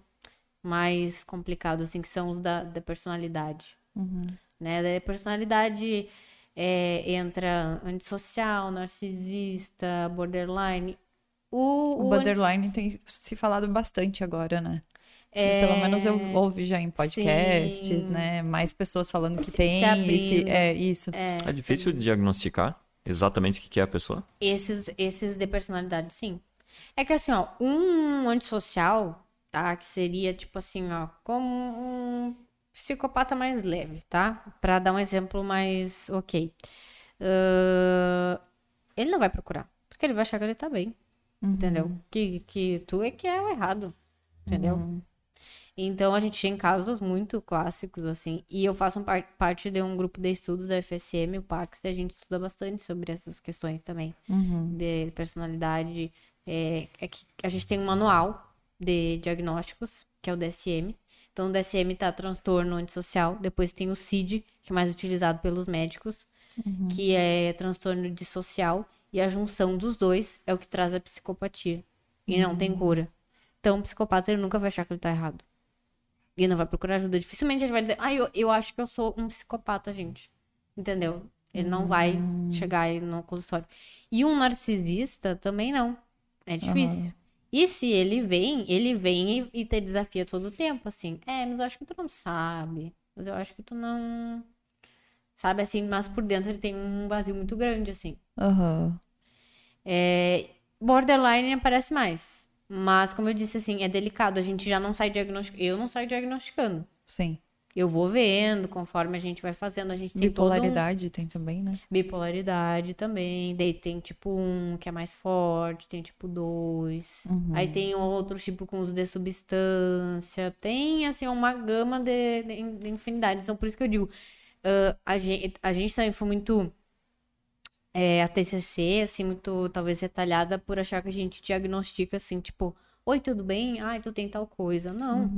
mais complicados, assim, que são os da, da personalidade, né? Da personalidade é, entra antissocial, narcisista, borderline. O, O o anti- borderline tem se falado bastante agora, né? É, Pelo menos eu ouvi já em podcasts, sim. né? Mais pessoas falando que Se- tem. se abrindo. é, isso. É difícil diagnosticar exatamente o que que é a pessoa? Esses, esses de personalidade, sim. É que assim, ó, um antissocial, tá? Que seria tipo assim, ó, como um psicopata mais leve, tá? Pra dar um exemplo mais ok. Ahn, ele não vai procurar, porque ele vai achar que ele tá bem, entendeu? Que, que tu é que é o errado, entendeu? Então a gente tem casos muito clássicos, assim, e eu faço um par- parte de um grupo de estudos da FSM, o PAX, e a gente estuda bastante sobre essas questões também de personalidade. É, é que a gente tem um manual de diagnósticos, que é o DSM. Então, o DSM tá transtorno antissocial. Depois tem o CID, que é mais utilizado pelos médicos, que é transtorno dissocial. E a junção dos dois é o que traz a psicopatia. E não tem cura. Então, o psicopata ele nunca vai achar que ele tá errado. E não vai procurar ajuda. Dificilmente ele vai dizer, ah, eu, eu acho que eu sou um psicopata, gente. Entendeu? Ele não vai chegar aí no consultório. E um narcisista também não. É difícil. E se ele vem, ele vem e, e te desafia todo o tempo, assim. É, mas eu acho que tu não sabe. Mas eu acho que tu não. Sabe assim, mas por dentro ele tem um vazio muito grande, assim. Aham. É, borderline aparece mais. Mas, como eu disse, assim, é delicado. A gente já não sai diagnosticando. Eu não saio diagnosticando. Sim. Eu vou vendo conforme a gente vai fazendo. A gente tem todo um- Bipolaridade tem também, né? Bipolaridade também. Daí tem tipo um que é mais forte, tem tipo dois. Aí tem outro tipo com uso de substância. Tem, assim, uma gama de, de, de infinidades. Então, por isso que eu digo, ah, a, gente, a gente também foi muito. É, a TCC, assim, muito talvez retalhada por achar que a gente diagnostica assim, tipo, oi, tudo bem? Ai, tu tem tal coisa. Não.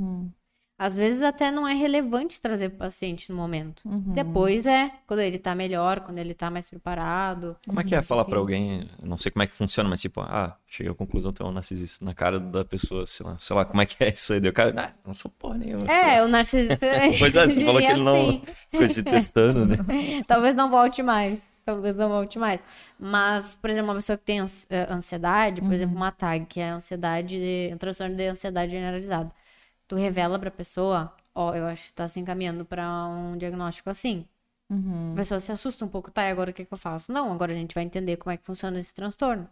Às vezes até não é relevante trazer pro paciente no momento. Depois é, quando ele tá melhor, quando ele tá mais preparado. Como é que é falar pra alguém, não sei como é que funciona, mas tipo, ah, cheguei à conclusão que é um narcisista, na cara da pessoa, sei lá, sei lá, como é que é isso aí? O cara, ah, não sou porra nenhuma. É, o narcisista. Pois é, tu falou que ele não assim. ficou se testando, né? Talvez não volte mais. Talvez não volte mais. Mas, por exemplo, uma pessoa que tem eh, ansiedade, por exemplo, uma TAG, que é ansiedade, de- um transtorno de ansiedade generalizada. Tu revela pra pessoa, ó, eu acho que tá se encaminhando pra um diagnóstico assim. A pessoa se assusta um pouco, tá, e agora o que, que eu faço? Não, agora a gente vai entender como é que funciona esse transtorno.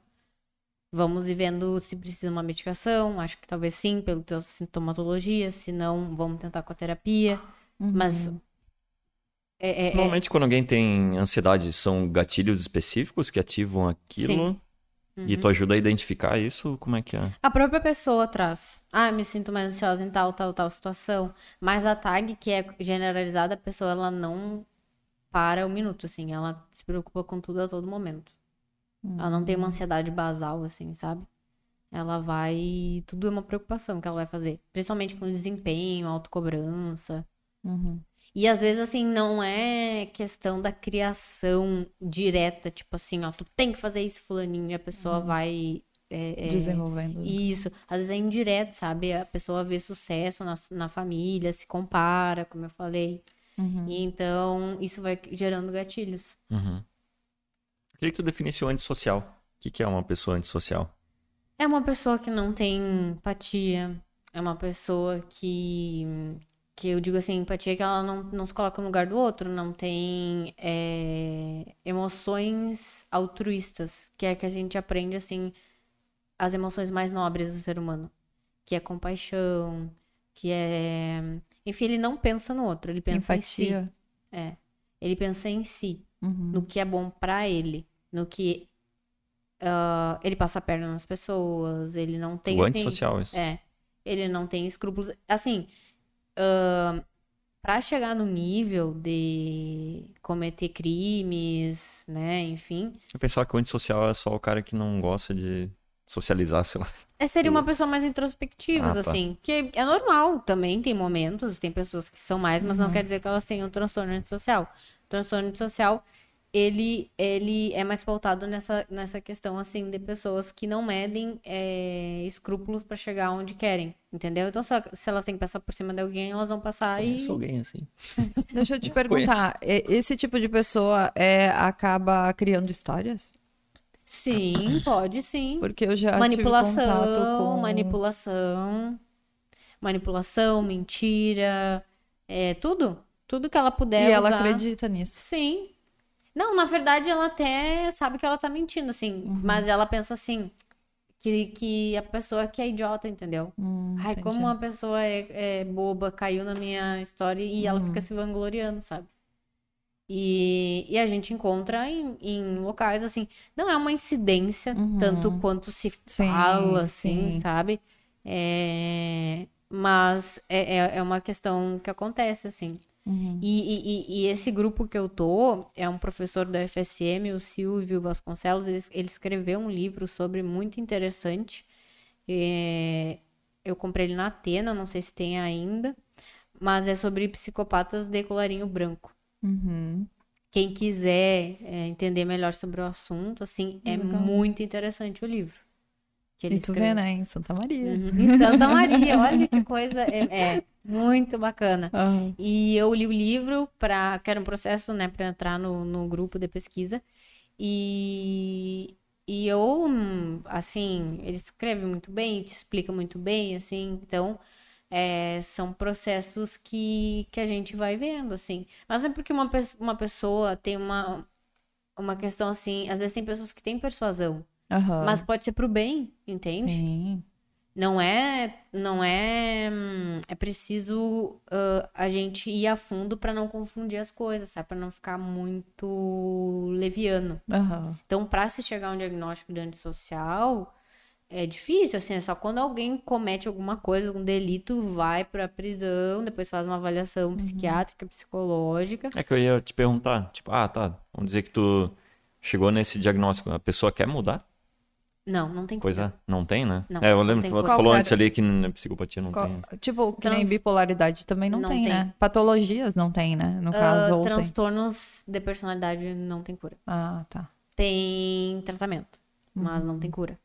Vamos ir vendo se precisa uma medicação, acho que talvez sim, pelo teu sintomatologia, se não, vamos tentar com a terapia. Mas é- é- é- Normalmente, quando alguém tem ansiedade, são gatilhos específicos que ativam aquilo. E tu ajuda a identificar isso? Como é que é? A própria pessoa traz. Ah, me sinto mais ansiosa em tal, tal, tal situação. Mas a tag, que é generalizada, a pessoa ela não para um minuto, assim. Ela se preocupa com tudo a todo momento. Ela não tem uma ansiedade basal, assim, sabe? Ela vai. Tudo é uma preocupação que ela vai fazer. Principalmente com desempenho, autocobrança. E às vezes, assim, não é questão da criação direta, tipo assim, ó, tu tem que fazer isso, fulaninho, e a pessoa vai é- é- Desenvolvendo. Isso, às vezes é indireto, sabe? A pessoa vê sucesso na, na família, se compara, como eu falei. Uhum. E então, isso vai gerando gatilhos. Uhum. Eu queria que tu definisse o antissocial. O que, que é uma pessoa antissocial? É uma pessoa que não tem empatia, é uma pessoa que, que eu digo assim, empatia é que ela não, não se coloca no lugar do outro, não tem é, emoções altruístas, que é que a gente aprende, assim, as emoções mais nobres do ser humano, que é compaixão, que é... Enfim, ele não pensa no outro, ele pensa em si. Empatia. É. Ele pensa em si, Uhum. no que é bom pra ele, no que ah, ele passa a perna nas pessoas, ele não tem o assim, antissocial, isso. é, ele não tem escrúpulos, assim, ah, pra chegar no nível de cometer crimes, né, enfim, Eu pensava que o antissocial é só o cara que não gosta de socializar, sei lá. é, seria uma pessoa mais introspectiva, Ah, tá. assim, que é normal também, tem momentos, tem pessoas que são mais, mas não Uhum. quer dizer que elas tenham transtorno antissocial. O transtorno antissocial, ele, ele é mais pautado nessa, nessa questão, assim, de pessoas que não medem é, escrúpulos pra chegar onde querem, entendeu? Então, se, se elas têm que passar por cima de alguém, elas vão passar e... Conheço alguém assim. Deixa eu te perguntar, e- esse tipo de pessoa é, acaba criando histórias? Sim, pode sim. Porque eu já manipulação, tive contato com... manipulação, manipulação, mentira, é tudo, tudo que ela puder E ela usar. acredita nisso. Sim. Não, na verdade ela até sabe que ela tá mentindo, assim, Uhum. mas ela pensa assim que, que a pessoa que é idiota, entendeu? Hum, Ai, entendi. como uma pessoa é, é boba, caiu na minha história e ela Uhum. fica se vangloriando, sabe? E, e a gente encontra em, em locais assim. Não é uma incidência, tanto quanto se Uhum. Sim, fala, assim, sim. sabe? É, mas é, é, é uma questão que acontece, assim. Uhum. E, e, e- esse grupo que eu tô é um professor da FSM, o Silvio Vasconcelos. Ele, ele escreveu um livro sobre muito interessante. É, eu comprei ele na Atena, não sei se tem ainda. Mas é sobre psicopatas de colarinho branco. Uhum. Quem quiser é, entender melhor sobre o assunto, assim, é Legal. muito interessante o livro. Que ele E tu escreve- vê, né? Em Santa Maria. Uhum, Em Santa Maria, olha que coisa. É, é muito bacana. Aham. E eu li o livro para que era um processo, né, para entrar no, no grupo de pesquisa. E, e eu, assim, ele escreve muito bem, te explica muito bem, assim, então é, são processos que, que a gente vai vendo, assim. Mas é porque uma, uma pessoa tem uma, uma questão assim, às vezes tem pessoas que têm persuasão, Aham. mas pode ser pro bem, entende? Sim. Não é, não é, hum, é preciso ah, a gente ir a fundo para não confundir as coisas, sabe? Para não ficar muito leviano. Aham. Então, para se chegar a um diagnóstico de antissocial, é difícil, assim, é só quando alguém comete alguma coisa, algum delito, vai pra prisão, depois faz uma avaliação psiquiátrica, psicológica. É que eu ia te perguntar, tipo, ah, tá, vamos dizer que tu chegou nesse diagnóstico, a pessoa quer mudar? Não, não tem Pois cura. é, não tem, né? Não, é, eu lembro que cura. falou antes ali que na psicopatia não Qual- tem. Tipo, que nem Trans- bipolaridade também não, Não tem, tem. né? Patologias não tem, né? No Ah, caso, ou tem. transtornos de personalidade não tem cura. Ah, tá. Tem tratamento, mas não tem cura.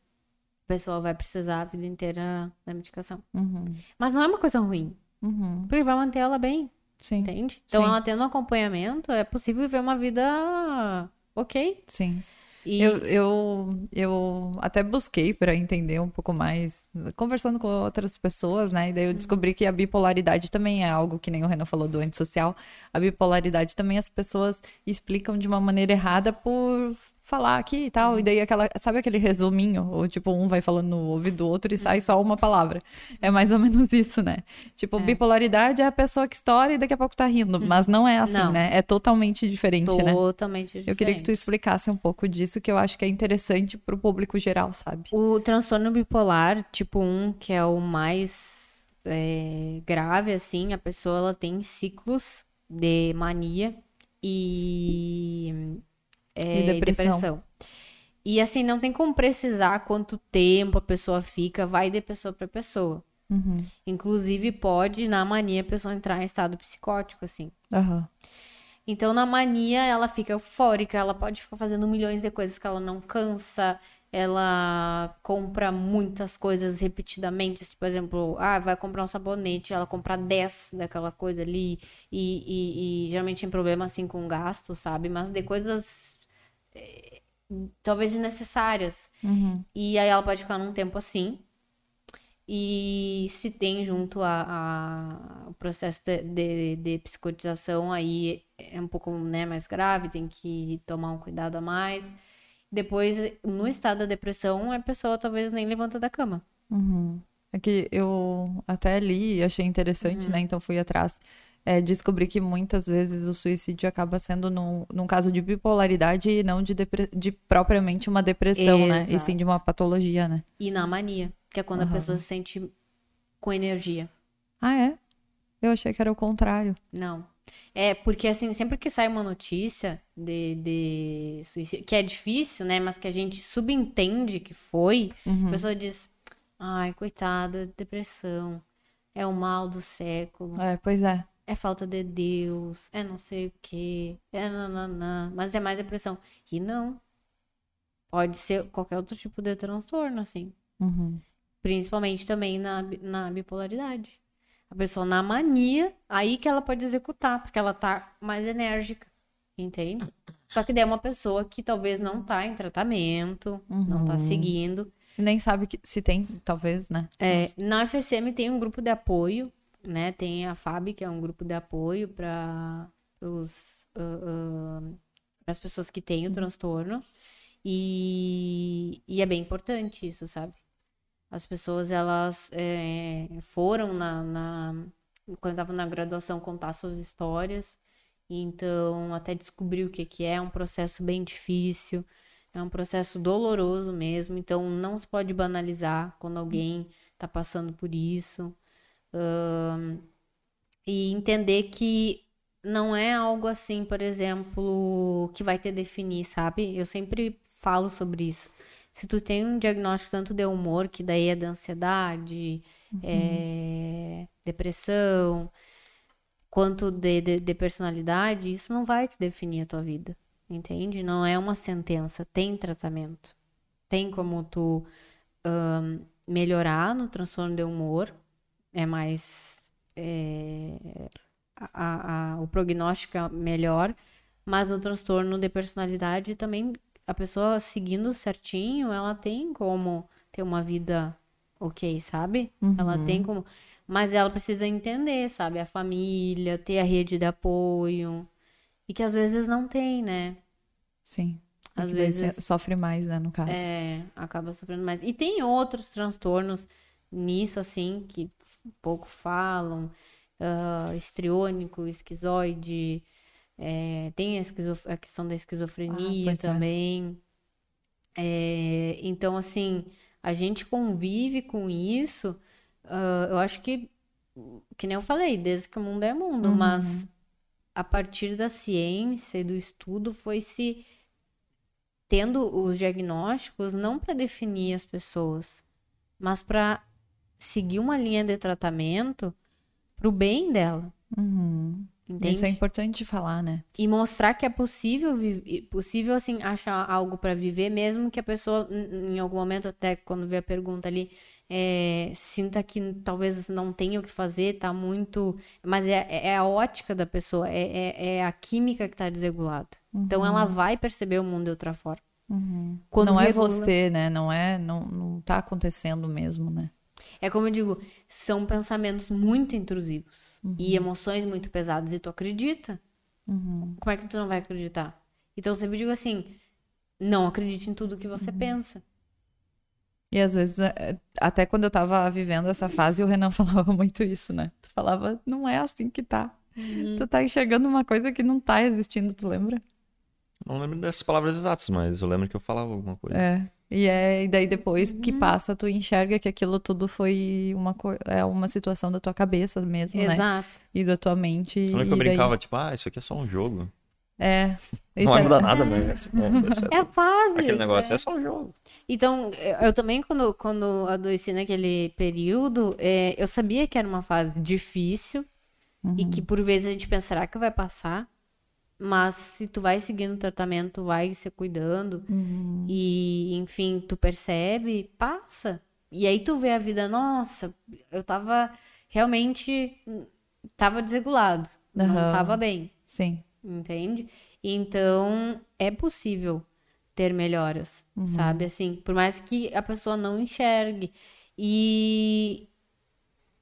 A pessoa vai precisar a vida inteira da medicação. Uhum. Mas não é uma coisa ruim, Uhum. porque vai manter ela bem, Sim. entende? Então, Sim. ela tendo um acompanhamento, é possível viver uma vida ok. Sim. E Eu, eu, eu até busquei para entender um pouco mais, conversando com outras pessoas, né? E daí eu descobri que a bipolaridade também é algo que nem o Renan falou do antissocial. A bipolaridade também as pessoas explicam de uma maneira errada por falar aqui e tal. E daí aquela, sabe aquele resuminho? Ou tipo, um vai falando no ouvido do outro e sai só uma palavra. É mais ou menos isso, né? Tipo, bipolaridade é a pessoa que estoura e daqui a pouco tá rindo. Mas não é assim, Não. né? É totalmente diferente, né? totalmente diferente. Eu queria que tu explicasse um pouco disso, que eu acho que é interessante pro público geral, sabe? O transtorno bipolar, tipo 1, que é o mais é, grave, assim, a pessoa ela tem ciclos de mania e, é, E depressão. depressão. E assim, não tem como precisar quanto tempo a pessoa fica, vai de pessoa para pessoa. Uhum. Inclusive, pode, na mania, a pessoa entrar em estado psicótico, assim. Aham. Então, na mania, ela fica eufórica, ela pode ficar fazendo milhões de coisas que ela não cansa, ela compra muitas coisas repetidamente. Tipo, por exemplo, ah, vai comprar um sabonete, ela compra 10 daquela coisa ali. E, e, e geralmente tem problema assim com gasto, sabe? Mas de coisas talvez desnecessárias. Uhum. E aí ela pode ficar num tempo assim. E se tem junto a, a- o processo de, de, de psicotização, aí é um pouco né, mais grave, tem que tomar um cuidado a mais. Depois, no estado da depressão, a pessoa talvez nem levanta da cama. Uhum. É que eu até li e achei interessante, Uhum. né? Então fui atrás. É, descobri que muitas vezes o suicídio acaba sendo num, num caso de bipolaridade e não de, de propriamente uma depressão, né? E sim de uma patologia, né? E na mania, que é quando a pessoa se sente com energia. Ah, é? Eu achei que era o contrário. Não. É, porque assim, sempre que sai uma notícia de, de suicídio, que é difícil, né? Mas que a gente subentende que foi, a pessoa diz, ai, coitada, depressão, é o mal do século, É, pois é. É falta de Deus, é não sei o quê, é nananã, mas é mais depressão. E não. Pode ser qualquer outro tipo de transtorno, assim. Uhum. Principalmente também na, na bipolaridade. A pessoa na mania, aí que ela pode executar, porque ela tá mais enérgica, entende? Só que daí é uma pessoa que talvez não tá em tratamento, não tá seguindo. E nem sabe que, se tem, talvez, né? É, na FSM tem um grupo de apoio, né? Tem a FAB, que é um grupo de apoio para as pessoas que têm o transtorno. E, e é bem importante isso, sabe? As pessoas, elas é, foram na, na- Quando estavam na graduação, contar suas histórias. Então, até descobrir o que, que é. É um processo bem difícil. É um processo doloroso mesmo. Então, não se pode banalizar quando alguém tá passando por isso. Ahn, e entender que não é algo assim, por exemplo, que vai te definir, sabe? Eu sempre falo sobre isso. Se tu tem um diagnóstico tanto de humor, que daí é de ansiedade, é, depressão, quanto de, de, de personalidade, isso não vai te definir a tua vida, entende? Não é uma sentença, tem tratamento. Tem como tu ahn, melhorar no transtorno de humor, é mais. é, a- a- o prognóstico é melhor, mas no transtorno de personalidade também, a pessoa seguindo certinho, ela tem como ter uma vida ok, sabe? Ela tem como. Mas ela precisa entender, sabe? A família, ter a rede de apoio. E que às vezes não tem, né? Sim. Às vezes- sofre mais, né, no caso. É, acaba sofrendo mais. E tem outros transtornos nisso, assim, que pouco falam. ah, histriônico, esquizoide. é, tem a, esquizo- a questão da esquizofrenia pois é. também. É, então, assim, a gente convive com isso. ah, eu acho que, que nem eu falei, desde que o mundo é mundo, mas a partir da ciência e do estudo foi se tendo os diagnósticos não para definir as pessoas, mas para seguir uma linha de tratamento pro bem dela. Uhum. Entende? Isso é importante falar, né? E mostrar que é possível, possível assim, achar algo para viver, mesmo que a pessoa, em algum momento, até quando vê a pergunta ali, é, sinta que talvez não tenha o que fazer, tá muito. Mas é, é a ótica da pessoa, é, é, é a química que tá desregulada. Então ela vai perceber o mundo de outra forma. Quando não é regula- você, né? Não é, não, não tá acontecendo mesmo, né? É como eu digo, são pensamentos muito intrusivos e emoções muito pesadas. E tu acredita? Como é que tu não vai acreditar? Então eu sempre digo assim: não acredite em tudo que você pensa. E às vezes, é, até quando eu tava vivendo essa fase, o Renan falava muito isso, né? Tu falava, não é assim que tá. Tu tá enxergando uma coisa que não tá existindo, tu lembra? Não lembro dessas palavras exatas, mas eu lembro que eu falava alguma coisa. É. E, é, e daí depois que passa, tu enxerga que aquilo tudo foi uma, é uma situação da tua cabeça mesmo, né? Exato. E da tua mente. Eu lembro que eu daí- brincava, tipo, ah, isso aqui é só um jogo. É. Isso Não vai é- mudar nada, mas... é, É a fase. Aquele negócio né? é só um jogo. Então, eu também, quando, quando adoeci naquele período, é, eu sabia que era uma fase difícil e que por vezes a gente pensa, será que vai passar? Mas se tu vai seguindo o tratamento, vai se cuidando e, enfim, tu percebe, passa. E aí tu vê a vida, nossa, eu tava realmente tava desregulado, não Aham. tava bem, Sim. entende? Então, é possível ter melhoras, sabe? Assim, por mais que a pessoa não enxergue. E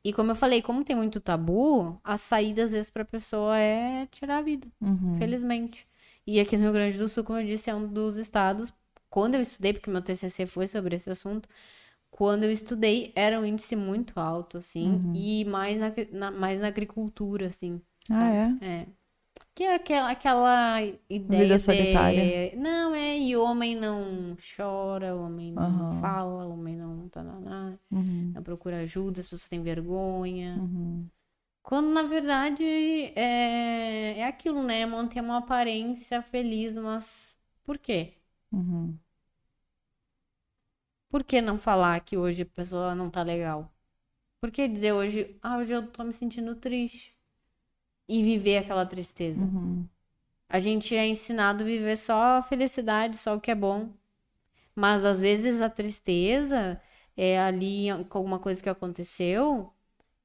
e como eu falei, como tem muito tabu, a saída às vezes pra pessoa é tirar a vida, felizmente. E aqui no Rio Grande do Sul, como eu disse, é um dos estados, quando eu estudei, porque meu TCC foi sobre esse assunto, quando eu estudei, era um índice muito alto, assim, e mais na, na- mais na agricultura, assim. Ah, sabe? é? É. Que é aquela, aquela ideia Vida de... solitária. Não, é, e homem não chora, homem não Aham. fala, homem não... Tananá, Uhum. não procura ajuda, as pessoas têm vergonha. Uhum. Quando, na verdade, é, é aquilo, né? Manter uma aparência feliz, mas por quê? Uhum. Por que não falar que hoje a pessoa não tá legal? Por que dizer hoje, ah, hoje eu tô me sentindo triste? E viver aquela tristeza. Uhum. A gente é ensinado a viver só a felicidade, só o que é bom. Mas às vezes a tristeza é ali com alguma coisa que aconteceu,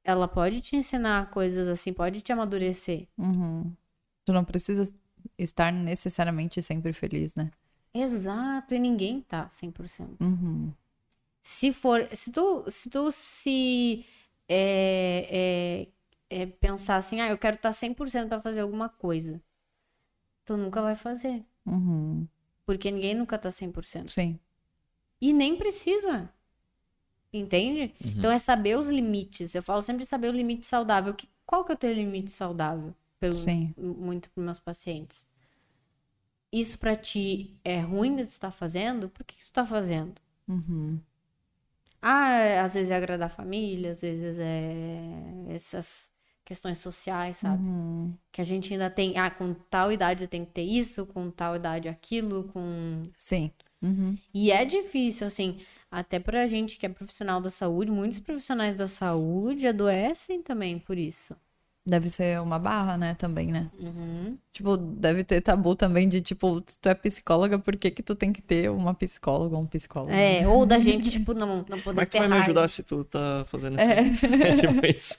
ela pode te ensinar coisas assim, pode te amadurecer. Uhum. Tu não precisa estar necessariamente sempre feliz, né? Exato, e ninguém tá 100%. Uhum. Se for, se tu se, tu se é, é, é pensar assim, ah, eu quero estar 100% para fazer alguma coisa, tu nunca vai fazer, Uhum. porque ninguém nunca tá 100%. Sim. E nem precisa. Entende? Então é saber os limites. Eu falo sempre saber o limite saudável. Que, qual que é o teu limite saudável? Pergunto Sim. muito para meus pacientes. Isso pra ti é ruim de tu estar fazendo? Por que, que tu tá fazendo? Uhum. Ah, às vezes é agradar a família, às vezes é essas questões sociais, sabe? Uhum. Que a gente ainda tem, ah, com tal idade eu tenho que ter isso, com tal idade aquilo, com Sim. Uhum. E é difícil, assim, até pra gente que é profissional da saúde, muitos profissionais da saúde adoecem também por isso. Deve ser uma barra, né, também, né? Uhum. Tipo, deve ter tabu também de, tipo, se tu é psicóloga, por que que tu tem que ter uma psicóloga ou um psicólogo? É, ou da gente, tipo, não, não poder Como é que tu vai me ajudar se tu tá fazendo isso? É, tipo isso.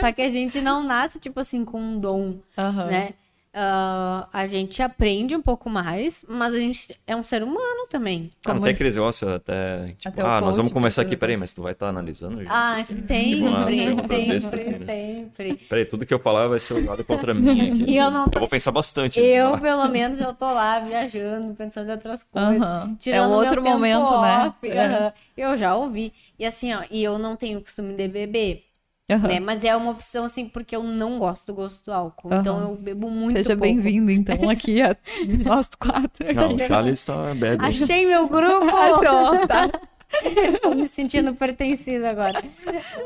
Só que a gente não nasce, tipo assim, com um dom, Aham. né? Ah, a gente aprende um pouco mais, mas a gente é um ser humano também. Como até de- aqueles negócios, até, tipo, Até ah, nós vamos conversar aqui, peraí, mas tu vai estar analisando? gente? Ah, sempre, uma pergunta sempre, besta, assim, né? sempre. Peraí, tudo que eu falar vai ser usado contra mim aqui. E eu não- vou pensar bastante. Eu, pelo menos, eu tô lá viajando, pensando em outras coisas. Aham. É Tirando um meu outro tempo momento, né? off, É. aham. Eu já ouvi. E assim, ó, e eu não tenho costume de beber, Aham. né? Mas é uma opção, assim, porque eu não gosto do gosto do álcool. Então Aham. eu bebo muito Seja bem-vindo, então, aqui a nós quatro. Não, o Charles tá bebe. Achei meu grupo! Achou, tá? Tô me sentindo pertencida agora.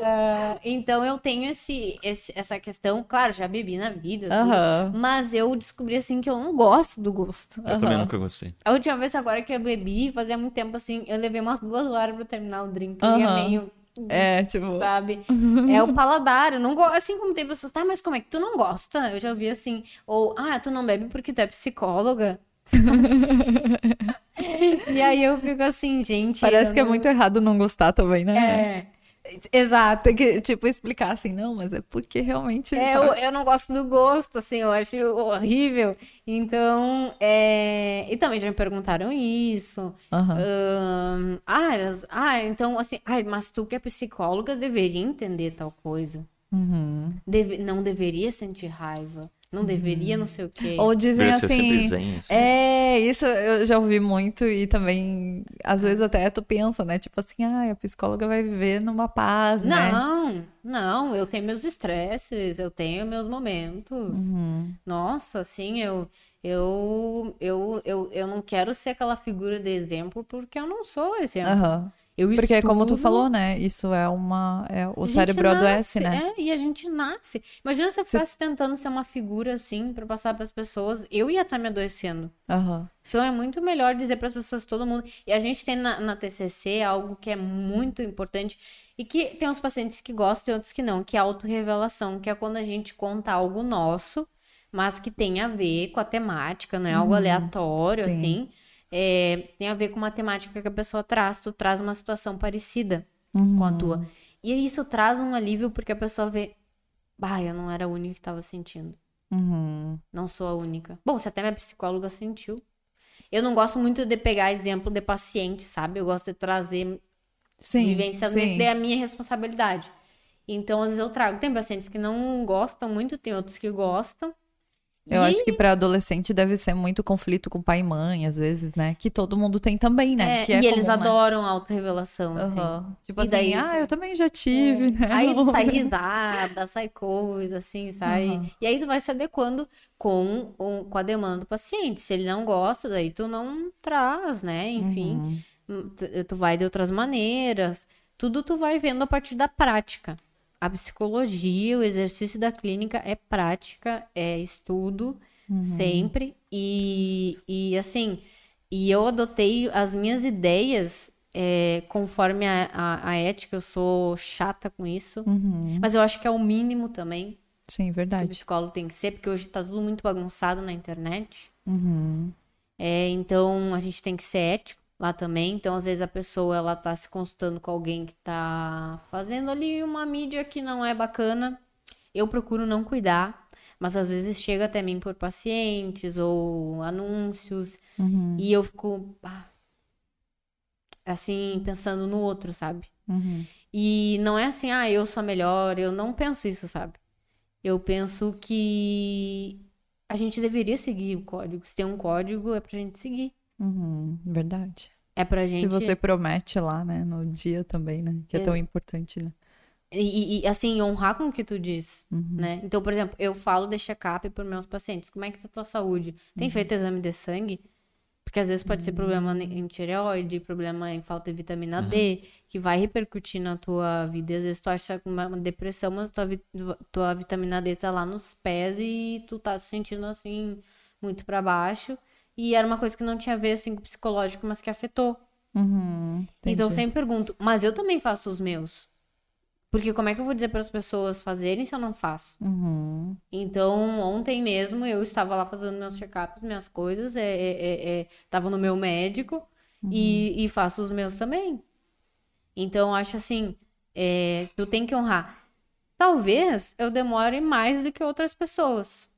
Ah, então eu tenho esse, esse- essa questão. Claro, já bebi na vida, tudo, Aham. mas eu descobri assim que eu não gosto do gosto. Eu também nunca gostei. A última vez agora que eu bebi, fazia muito tempo assim, eu levei umas duas horas pra terminar o drink. Eu ia Aham. meio, É, tipo, sabe? É o paladar. Eu não gosto. Assim como tem pessoas, tá, mas como é que tu não gosta? Eu já ouvi assim, ou, ah, tu não bebe porque tu é psicóloga. e aí eu fico assim, gente. parece que é não- muito errado não gostar também, né? É. Exato. Que, tipo, explicar assim, não, mas é porque realmente. É, eu, eu não gosto do gosto, assim, eu acho horrível. Então, é... E também já me perguntaram isso. Aham. Ahn, ah, ah, então, assim, ai, mas tu que é psicóloga deveria entender tal coisa. Uhum. Deve- não deveria sentir raiva. Não deveria não sei o quê. Ou dizem assim. zen, assim. É, isso eu já ouvi muito e também, às vezes até tu pensa, né? Tipo assim, ah, a psicóloga vai viver numa paz, né? Não, não, eu tenho meus estresses, eu tenho meus momentos. Uhum. Nossa, assim, eu, eu, eu, eu, eu não quero ser aquela figura de exemplo porque eu não sou exemplo. Aham. Eu Porque como tu estudo, falou, né? Isso é uma. É, o cérebro adoece, nasce, né? É, e a gente nasce. Imagina se eu ficasse tentando ser uma figura assim pra passar pras pessoas, eu ia estar me adoecendo. Aham. Então é muito melhor dizer para as pessoas, todo mundo. E a gente tem na, na TCC algo que é muito importante e que tem uns pacientes que gostam e outros que não, que é a autorrevelação, que é quando a gente conta algo nosso mas que tem a ver com a temática, não é algo aleatório, sim. assim. É, tem a ver com uma temática que a pessoa traz, tu traz uma situação parecida com a tua. E isso traz um alívio porque a pessoa vê, bah, eu não era a única que tava sentindo. Uhum. Não sou a única. Bom, se até minha psicóloga sentiu. Eu não gosto muito de pegar exemplo de paciente, sabe? Eu gosto de trazer Sim, vivenciando sim. daí é a minha responsabilidade. Então, às vezes eu trago. Tem pacientes que não gostam muito, tem outros que gostam. Eu E- acho que para adolescente deve ser muito conflito com pai e mãe, às vezes, né? Que todo mundo tem também, né? É, que é e eles comum, né? adoram autorrevelação, assim. Aham. Tipo E assim, daí, ah, eu também já tive, né? Aí sai risada, sai coisa, assim, sai. E aí tu vai se adequando com, o- com a demanda do paciente. Se ele não gosta, daí tu não traz, né? Enfim, Uhum. tu, tu vai de outras maneiras. Tudo tu vai vendo a partir da prática. A psicologia, o exercício da clínica é prática, é estudo, sempre. E, e assim, e eu adotei as minhas ideias é, conforme a, a, a ética, eu sou chata com isso. Mas eu acho que é o mínimo também Sim, que o verdade. psicólogo tem que ser, porque hoje tá tudo muito bagunçado na internet. Uhum. É, então a gente tem que ser ético lá também. Então, às vezes, a pessoa ela tá se consultando com alguém que tá fazendo ali uma mídia que não é bacana. Eu procuro não cuidar, mas às vezes chega até mim por pacientes ou anúncios, Uhum. e eu fico ah, assim, pensando no outro, sabe? Uhum. E não é assim, ah, eu sou a melhor, eu não penso isso, sabe? Eu penso que a gente deveria seguir o código. Se tem um código, é pra gente seguir. Uhum. Verdade. É pra gente. Se você promete lá, né, no dia também, né? Que é tão importante, né? E, e, assim, honrar com o que tu diz, Uhum. né? Então, por exemplo, eu falo de check-up para meus pacientes. Como é que tá a tua saúde? Tem Uhum. feito exame de sangue? Porque às vezes pode ser problema em tireoide, problema em falta de vitamina D, que vai repercutir na tua vida. E às vezes tu acha com uma uma depressão, mas tua, tua vitamina D tá lá nos pés e tu tá se sentindo assim, muito pra baixo. E era uma coisa que não tinha a ver assim com o psicológico, mas que afetou. Uhum. Então eu sempre pergunto, mas eu também faço os meus. Porque como é que eu vou dizer para as pessoas fazerem se eu não faço? Uhum. Então, ontem mesmo eu estava lá fazendo meus check-ups, minhas coisas, é, é, é, é, tava no meu médico e, e faço os meus também. Então, acho assim, é, tu tem que honrar. Talvez eu demore mais do que outras pessoas.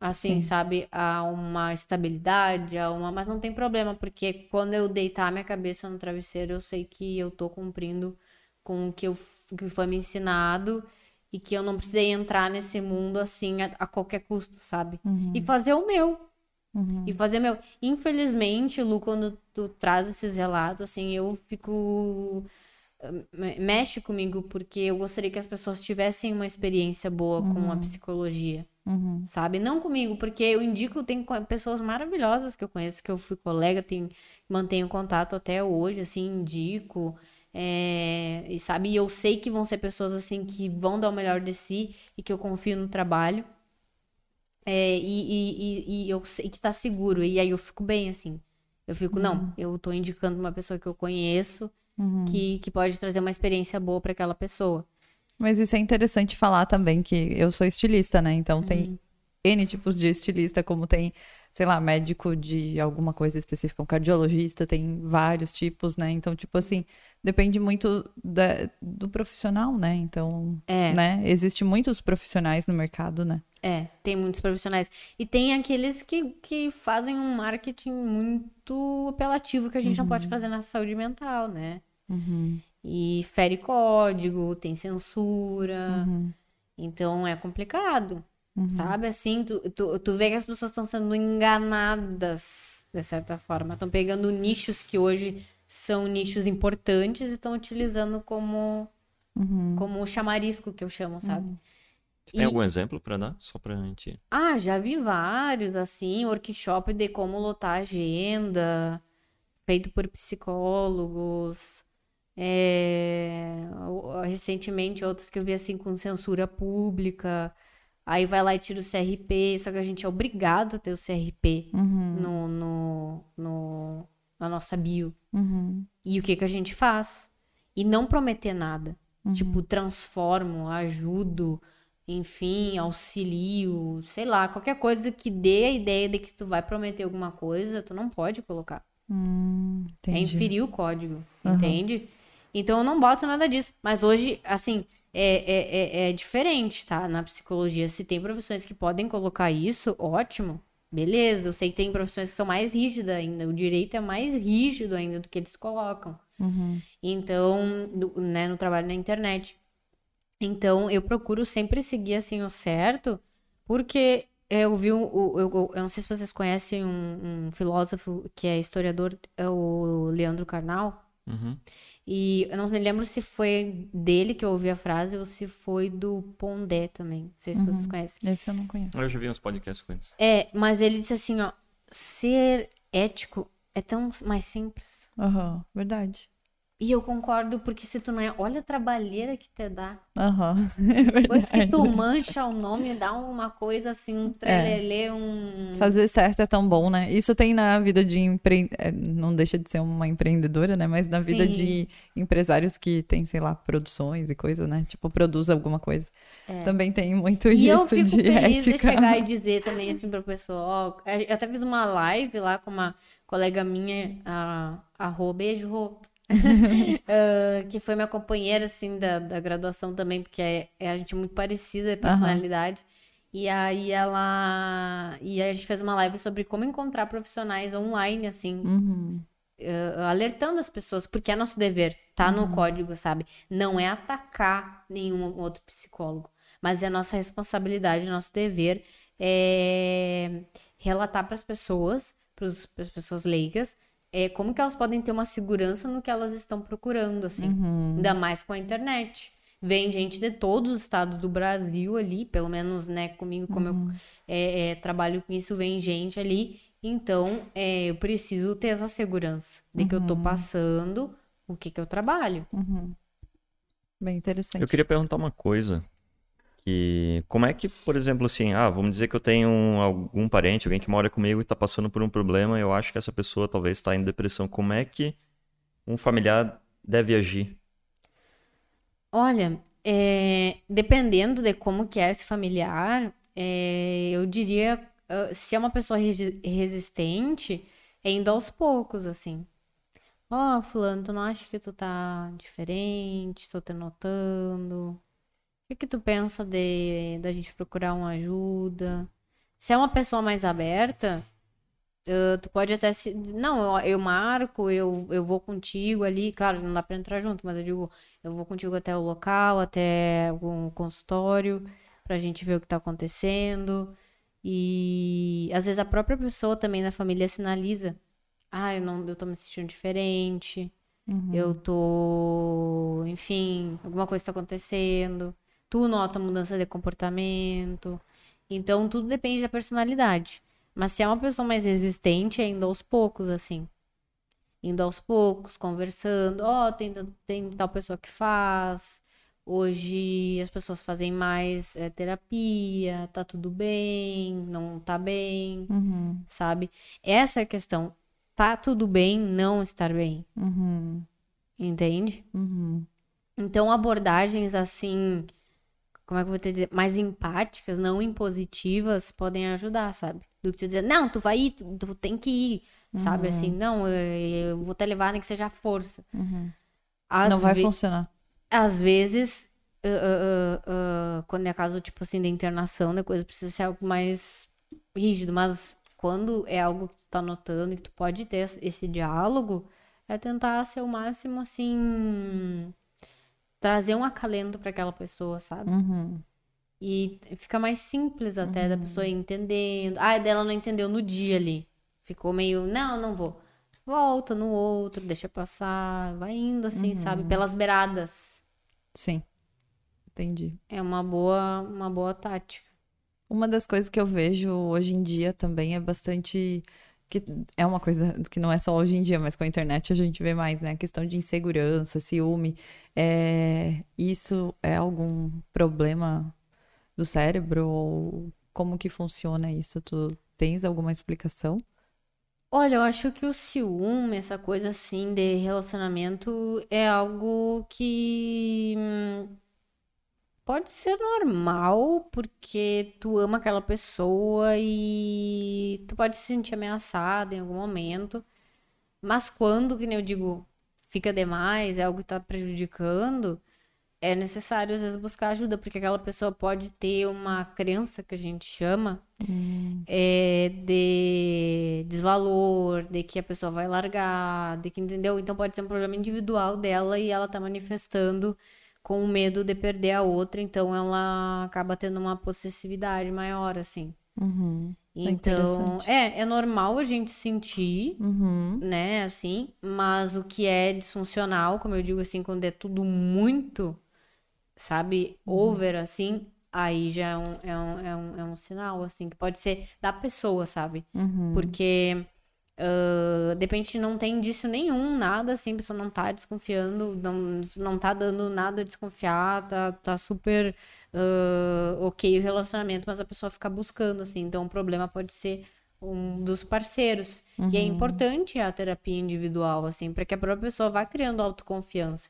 Assim, Sim. sabe? A uma estabilidade, a uma. Mas não tem problema, porque quando eu deitar minha cabeça no travesseiro, eu sei que eu tô cumprindo com o que, eu, que foi me ensinado e que eu não precisei entrar nesse mundo assim a, a qualquer custo, sabe? E fazer o meu. E fazer o meu. Infelizmente, Lu, quando tu traz esses relatos, assim, eu fico. Me- Mexe comigo, porque eu gostaria que as pessoas tivessem uma experiência boa com a psicologia Uhum. sabe? Não comigo, porque eu indico, tem pessoas maravilhosas que eu conheço, que eu fui colega, tenho, mantenho contato até hoje, assim, indico, é, e sabe? Eu sei que vão ser pessoas, assim, que vão dar o melhor de si e que eu confio no trabalho. É, e, e, e, e eu sei que tá seguro, e aí eu fico bem, assim. Eu fico, não, eu tô indicando uma pessoa que eu conheço, que, que pode trazer uma experiência boa para aquela pessoa. Mas isso é interessante falar também que eu sou estilista, né? Então tem N tipos de estilista, como tem, sei lá, médico de alguma coisa específica, um cardiologista, tem vários tipos, né? Então, tipo assim, depende muito da- do profissional, né? Então, É. né? Existem muitos profissionais no mercado, né? É, tem muitos profissionais. E tem aqueles que, que fazem um marketing muito apelativo que a gente não pode fazer na saúde mental, né? E fere código, tem censura. Então é complicado. Sabe assim, tu, tu, tu vê que as pessoas estão sendo enganadas, de certa forma. Estão pegando nichos que hoje são nichos importantes e estão utilizando como, como o chamarisco que eu chamo, sabe? Tem E- algum exemplo pra dar? Só pra gente. ah, já vi vários, assim, workshop de como lotar agenda, feito por psicólogos. É, Recentemente, outros que eu vi, assim, com censura pública. Aí vai lá e tira o CRP, só que a gente é obrigado a ter o CRP no, no, no- na nossa bio. E o que que a gente faz? E não prometer nada. Tipo, transformo, ajudo, enfim, auxílio, sei lá, qualquer coisa que dê a ideia de que tu vai prometer alguma coisa, tu não pode colocar. Hum, É inferir o código, entende? Então eu não boto nada disso. Mas hoje, assim, é, é, é, é diferente, tá? Na psicologia, se tem profissões que podem colocar isso, ótimo. Beleza, eu sei que tem profissões que são mais rígidas ainda. O direito é mais rígido ainda do que eles colocam. Uhum. Então, no, né, no trabalho na internet. Então, eu procuro sempre seguir assim o certo, porque eu vi o- eu, eu, eu não sei se vocês conhecem um, um filósofo que é historiador, é o Leandro Carnal. Uhum. E eu não me lembro se foi dele que eu ouvi a frase ou se foi do Pondé também. Não sei se vocês conhecem. Esse eu não conheço. Eu já vi uns podcasts com eles. É, mas ele disse assim, ó, ser ético é tão mais simples. Aham, verdade. E eu concordo, porque se tu não é, olha a trabalheira que te dá. Aham, é Depois que tu mancha o nome, dá uma coisa assim, um trelelê, um. Fazer certo é tão bom, né? Isso tem na vida de empre... é, não deixa de ser uma empreendedora, né? Mas na vida Sim. de empresários que tem, sei lá, produções e coisa, né? Tipo, produz alguma coisa. Também tem muito É. E isso eu fico de feliz de ética. chegar e dizer também assim pra pessoa, ó, eu até fiz uma live lá com uma colega minha, a, a Rô, beijo, Rô. Ah, que foi minha companheira, assim, da, da graduação também, porque é, é a gente muito parecida, a personalidade. E aí ela. E aí a gente fez uma live sobre como encontrar profissionais online, assim, Uhum. eh, alertando as pessoas, porque é nosso dever, tá no código, sabe? Não é atacar nenhum outro psicólogo, mas é nossa responsabilidade, nosso dever é relatar para as pessoas, para as pessoas leigas, é, como que elas podem ter uma segurança no que elas estão procurando, assim, ainda mais com a internet. Vem gente de todos os estados do Brasil ali, pelo menos, né, comigo, como eu é, é, trabalho com isso, vem gente ali. Então, é, eu preciso ter essa segurança de que eu tô passando o que que eu trabalho. Bem interessante. Eu queria perguntar uma coisa. Que como é que, por exemplo, assim, ah, vamos dizer que eu tenho um- algum parente, alguém que mora comigo e tá passando por um problema, eu acho que essa pessoa talvez está em depressão. Como é que um familiar deve agir? Olha, é, dependendo de como que é esse familiar, é, eu diria, ah, se é uma pessoa resi- resistente, é indo aos poucos, assim. Ó, fulano, tu não acha que tu tá diferente? Tô te notando. O que que tu pensa de da gente procurar uma ajuda? Se é uma pessoa mais aberta, tu pode até se... Não, eu, eu marco, eu, eu vou contigo ali. Claro, não dá pra entrar junto, mas eu digo, eu vou contigo até o local, até o consultório, pra gente ver o que tá acontecendo. E às vezes a própria pessoa também da família sinaliza. Ah, eu não, eu tô me sentindo diferente. Eu tô, enfim, alguma coisa tá acontecendo. Tu nota mudança de comportamento. Então tudo depende da personalidade. Mas se é uma pessoa mais resistente, é indo aos poucos, assim indo aos poucos, conversando. Ó, tem, tem tal pessoa que faz. Hoje as pessoas fazem mais é, terapia, tá tudo bem, não tá bem, Uhum, sabe? Essa é a questão. Tá tudo bem não estar bem, uhum, entende? uhum. Então, abordagens assim, como é que eu vou te dizer, mais empáticas, não impositivas, podem ajudar, sabe? Do que tu dizer, não, tu vai ir, tu, tu tem que ir, sabe? Assim, não, eu, eu vou te levar, nem que seja à força. Às Não vai funcionar. Às vezes, ah, ah, ah, quando é caso, tipo assim, de internação, da coisa, precisa ser algo mais rígido, mas quando é algo que tu tá notando e que tu pode ter esse diálogo, é tentar ser o máximo, assim, trazer um acalento para aquela pessoa, sabe? Uhum. E fica mais simples até da pessoa ir entendendo. Ah, dela não entendeu no dia ali. Ficou meio, não, não vou. Volta no outro, deixa passar, vai indo assim, sabe? Pelas beiradas. Sim. Entendi. É uma boa, uma boa tática. Uma das coisas que eu vejo hoje em dia também é bastante. Que é uma coisa que não é só hoje em dia, mas com a internet a gente vê mais, né? A questão de insegurança, ciúme. É... Isso é algum problema do cérebro? Ou como que funciona isso? Tu tens alguma explicação? Olha, eu acho que o ciúme, essa coisa assim de relacionamento, é algo que hum, Pode ser normal, porque tu ama aquela pessoa e tu pode se sentir ameaçada em algum momento. Mas quando, que nem eu digo, fica demais, é algo que tá prejudicando, é necessário às vezes buscar ajuda, porque aquela pessoa pode ter uma crença que a gente chama é, de desvalor, de que a pessoa vai largar, de que entendeu? Então pode ser um problema individual dela e ela tá manifestando com o medo de perder a outra, então ela acaba tendo uma possessividade maior, assim. Uhum. É Então, é, é normal a gente sentir, Uhum. né, assim, mas o que é disfuncional, como eu digo assim, quando é tudo muito, sabe, over, assim, aí já é um, é um, é um, é um sinal, assim, que pode ser da pessoa, sabe? Porque, ah, de repente, não tem indício nenhum, nada, assim, a pessoa não tá desconfiando, não, não tá dando nada a desconfiar, tá, tá super ah, ok o relacionamento, mas a pessoa fica buscando, assim, então o problema pode ser um dos parceiros. E é importante a terapia individual, assim, para que a própria pessoa vá criando autoconfiança.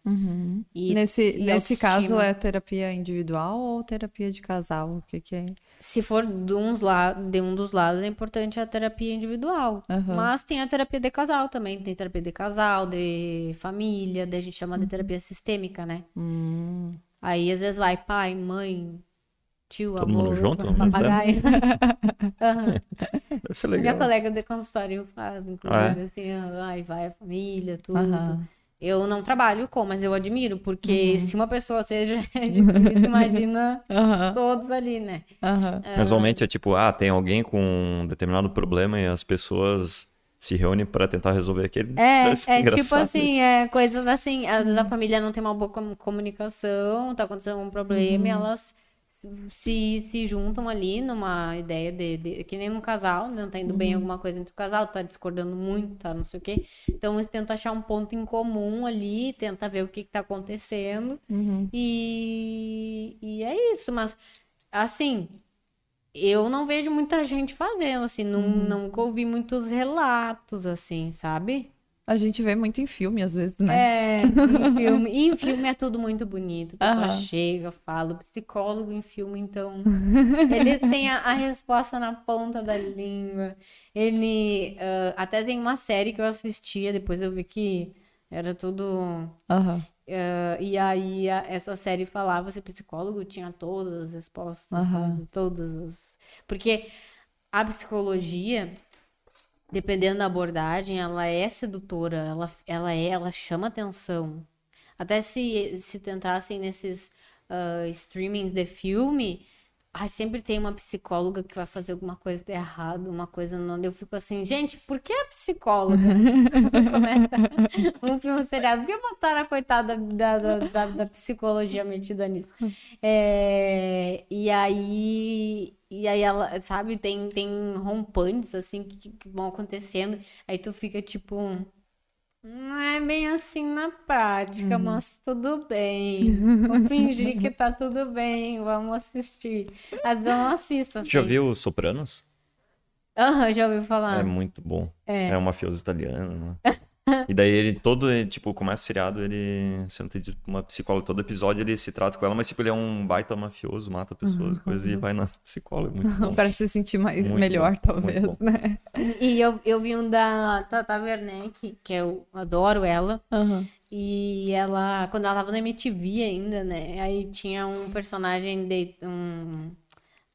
E, nesse e nesse caso, é terapia individual ou terapia de casal? O que, que é? Se for de, uns la de um dos lados, é importante a terapia individual. Aham. Mas tem a terapia de casal também. Tem terapia de casal, de família, daí a gente chama de terapia sistêmica, né? Hum. Aí às vezes vai pai, mãe, tio, Todo avô, mundo junto, papagaio. Deve ser Minha legal. colega de consultório faz, inclusive, Ah, é? assim, vai, vai a família, tudo. Aham. Eu não trabalho com, mas eu admiro, porque se uma pessoa seja difícil, imagina Aham. todos ali, né? Aham. Usualmente é tipo, ah, tem alguém com um determinado problema e as pessoas se reúnem pra tentar resolver aquele. É, é tipo assim, isso. é coisas assim. Às vezes a família não tem uma boa com- comunicação, tá acontecendo um problema, e elas se, se juntam ali numa ideia de, de- que nem no casal, não tá indo bem alguma coisa entre o casal, tá discordando muito, tá não sei o quê. Então eles tentam achar um ponto em comum ali, tenta ver o que que tá acontecendo. E, e é isso, mas assim, eu não vejo muita gente fazendo, assim, não, nunca ouvi muitos relatos, assim, sabe? A gente vê muito em filme, às vezes, né? É, em filme, e em filme é tudo muito bonito. A pessoa Aham. chega, fala, o psicólogo em filme, então. Ele tem a, a resposta na ponta da língua. Ele. ah, até tem uma série que eu assistia, depois eu vi que era tudo. Aham. ah, e aí a- essa série falava se psicólogo tinha todas as respostas, sabe? Todas as. Porque a psicologia dependendo da abordagem, ela é sedutora, ela, ela é, ela chama atenção. Até se, se tu entrasse nesses ah, streamings de filme, ai, sempre tem uma psicóloga que vai fazer alguma coisa de errado, uma coisa não. Eu fico assim, gente, por que a psicóloga? Começa um filme seriado, por que botaram a coitada da, da, da, da psicologia metida nisso? É, e aí. E aí ela, sabe, tem, tem rompantes assim que, que vão acontecendo. Aí tu fica tipo. Não é bem assim na prática, mas tudo bem. Vou fingir que tá tudo bem, vamos assistir. Eu não assisto. Já assim. viu Sopranos? Aham, já ouviu falar. É muito bom. É. É um mafioso italiano, né? E daí ele todo, ele, tipo, começa o seriado, ele sendo tipo, uma psicóloga, todo episódio ele se trata com ela, mas tipo, ele é um baita mafioso, mata pessoas, coisas, e vai na psicóloga, muito bom. Para se sentir mais, Muito melhor, bom, talvez, né? E eu, eu vi um da Tata Werneck, que eu adoro ela. Aham. E ela, quando ela tava na MTV ainda, né? Aí tinha um personagem, de, um,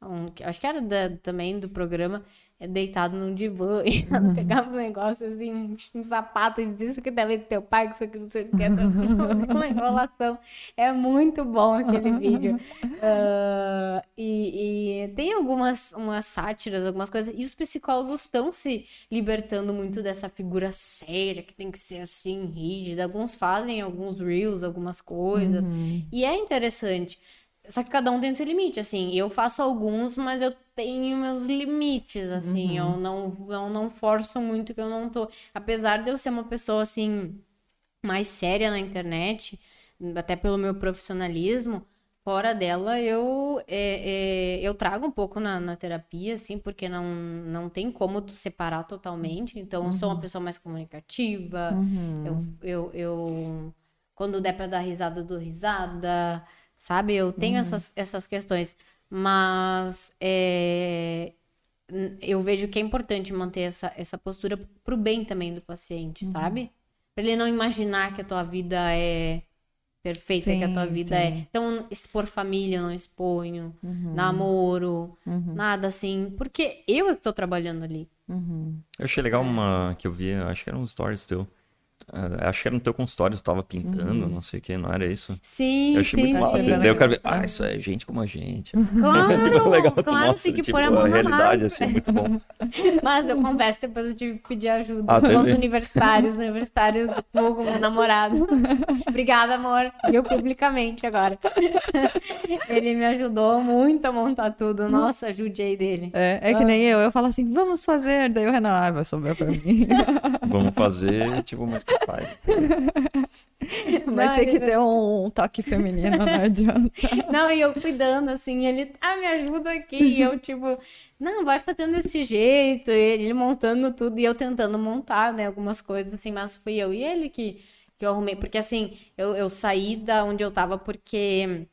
um- acho que era da- também do programa, é, deitado num divã. E ela pegava um negócio assim, um, um sapato e dizia isso que com teu pai, que isso aqui não sei o que. Uma enrolação. É muito bom aquele vídeo. Ah, e, e tem algumas umas sátiras, algumas coisas. E os psicólogos estão se libertando muito dessa figura séria, que tem que ser assim, rígida. Alguns fazem alguns reels, algumas coisas. E é interessante. Só que cada um tem seu limite, assim. Eu faço alguns, mas eu tenho meus limites, assim. Eu, não, eu não forço muito que eu não tô. Apesar de eu ser uma pessoa, assim, mais séria na internet, até pelo meu profissionalismo, fora dela eu é, é, eu trago um pouco na, na terapia, assim, porque não, não tem como tu separar totalmente. Então, eu sou uma pessoa mais comunicativa, eu, eu, eu quando der pra dar risada, eu dou risada, sabe? Eu tenho essas, essas questões, mas é, eu vejo que é importante manter essa, essa postura pro bem também do paciente, sabe? Pra ele não imaginar que a tua vida é perfeita, que a tua Sim, vida sim. é. Então, expor família, eu não exponho, namoro, nada assim, porque eu é que tô trabalhando ali. Eu achei legal uma que eu vi, acho que era um stories teu. Ah, acho que era no teu consultório, tu tava pintando, não sei o que, não era isso? Sim, Eu achei sim, muito massa. sim. Daí eu quero ver, ah, isso é gente como a gente. Claro, tipo, legal, claro, mostra, tem que tipo, pôr a mão a realidade, massa. assim, muito bom. Mas eu confesso, depois eu tive que pedir ajuda Ah, com os universitários, universitários com o namorado. Obrigada, amor. E eu publicamente agora. Ele me ajudou muito a montar tudo. Nossa, ajudei dele. É, é que nem eu, eu falo assim, vamos fazer. Daí o Renan, ah, vai sobrar pra mim. Vamos fazer, tipo, mais Mas Não, tem que ele- ter um toque feminino, não adianta. Não, e eu cuidando, assim, ele, ah, me ajuda aqui. E eu, tipo, não, vai fazendo desse jeito. E ele montando tudo e eu tentando montar, né, algumas coisas, assim, mas fui eu e ele que, que eu arrumei. Porque, assim, eu, eu saí da onde eu tava porque.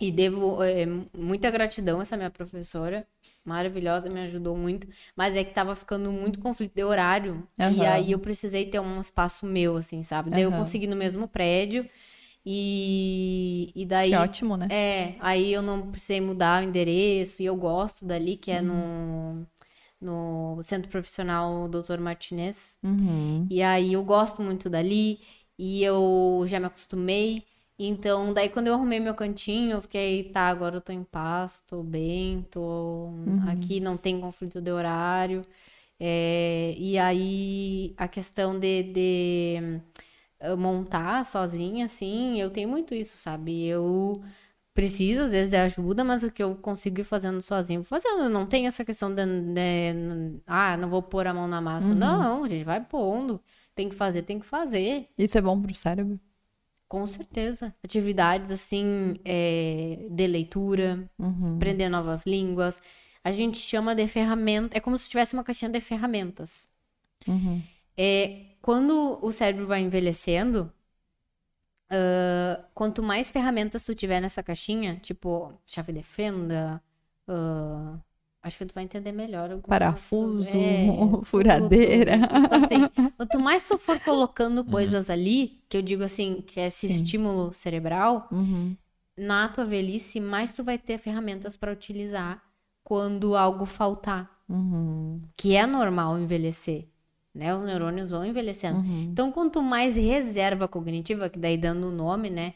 E devo é, muita gratidão a essa minha professora. Maravilhosa, me ajudou muito. Mas é que tava ficando muito conflito de horário. E Aham. aí eu precisei ter um espaço meu, assim, sabe? Daí eu Aham. consegui no mesmo prédio. E, e daí. Que ótimo, né? É, aí eu não precisei mudar o endereço e eu gosto dali, que é no, no Centro Profissional Dr. Martinez. Uhum. E aí eu gosto muito dali e eu já me acostumei. Então, daí quando eu arrumei meu cantinho, eu fiquei, tá, agora eu tô em paz, tô bem, tô aqui, não tem conflito de horário. É, e aí a questão de, de eh, montar sozinha, assim, eu tenho muito isso, sabe? Eu preciso, às vezes, de ajuda, mas o que eu consigo ir fazendo sozinho, vou fazendo. Não tem essa questão de, de- ah, não vou pôr a mão na massa. Não, a gente vai pondo. Tem que fazer, tem que fazer. Isso é bom pro cérebro? Com certeza. Atividades, assim, é, de leitura, aprender novas línguas. A gente chama de ferramenta. É como se tivesse uma caixinha de ferramentas. É, quando o cérebro vai envelhecendo, ah, quanto mais ferramentas tu tiver nessa caixinha, tipo chave de fenda, ah, acho que tu vai entender melhor. algumas- Parafuso, tudo, furadeira. tudo. Assim, quanto mais tu for colocando coisas ali, que eu digo assim, que é esse estímulo cerebral, Uhum. na tua velhice, mais tu vai ter ferramentas para utilizar quando algo faltar. Uhum. Que é normal envelhecer. Né? Os neurônios vão envelhecendo. Então, quanto mais reserva cognitiva, que daí dando o nome, né?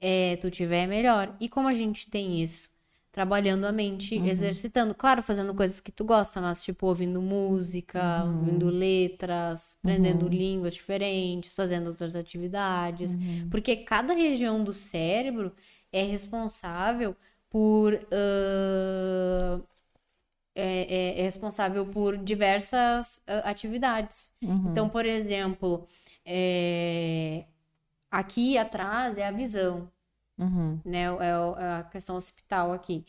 É, tu tiver, melhor. E como a gente tem isso? Trabalhando a mente, exercitando. Claro, fazendo coisas que tu gosta, mas tipo, ouvindo música, ouvindo letras, aprendendo línguas diferentes, fazendo outras atividades. Porque cada região do cérebro é responsável por. ãh, é, é- responsável por diversas ãh, atividades. Então, por exemplo, é, aqui atrás é a visão, Uhum. né? É, é a questão hospital aqui.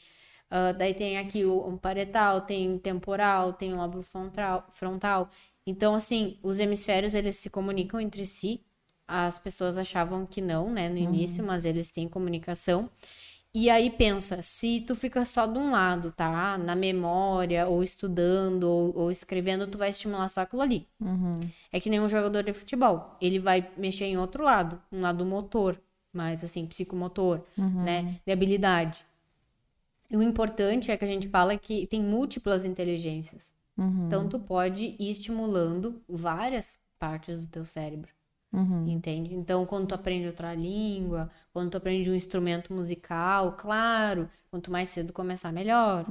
Ah, daí tem aqui o um parietal, tem temporal, tem o lobo frontal, frontal. Então, assim, os hemisférios, eles se comunicam entre si. As pessoas achavam que não, né, no início, mas eles têm comunicação. E aí pensa, se tu fica só de um lado, tá? Na memória, ou estudando, ou, ou escrevendo, tu vai estimular só aquilo ali. É que nem um jogador de futebol. Ele vai mexer em outro lado, um lado motor, mais assim, psicomotor, né? De habilidade. E o importante é que a gente fala que tem múltiplas inteligências. Então, tu pode ir estimulando várias partes do teu cérebro. Entende? Então, quando tu aprende outra língua, quando tu aprende um instrumento musical, claro, quanto mais cedo começar, melhor,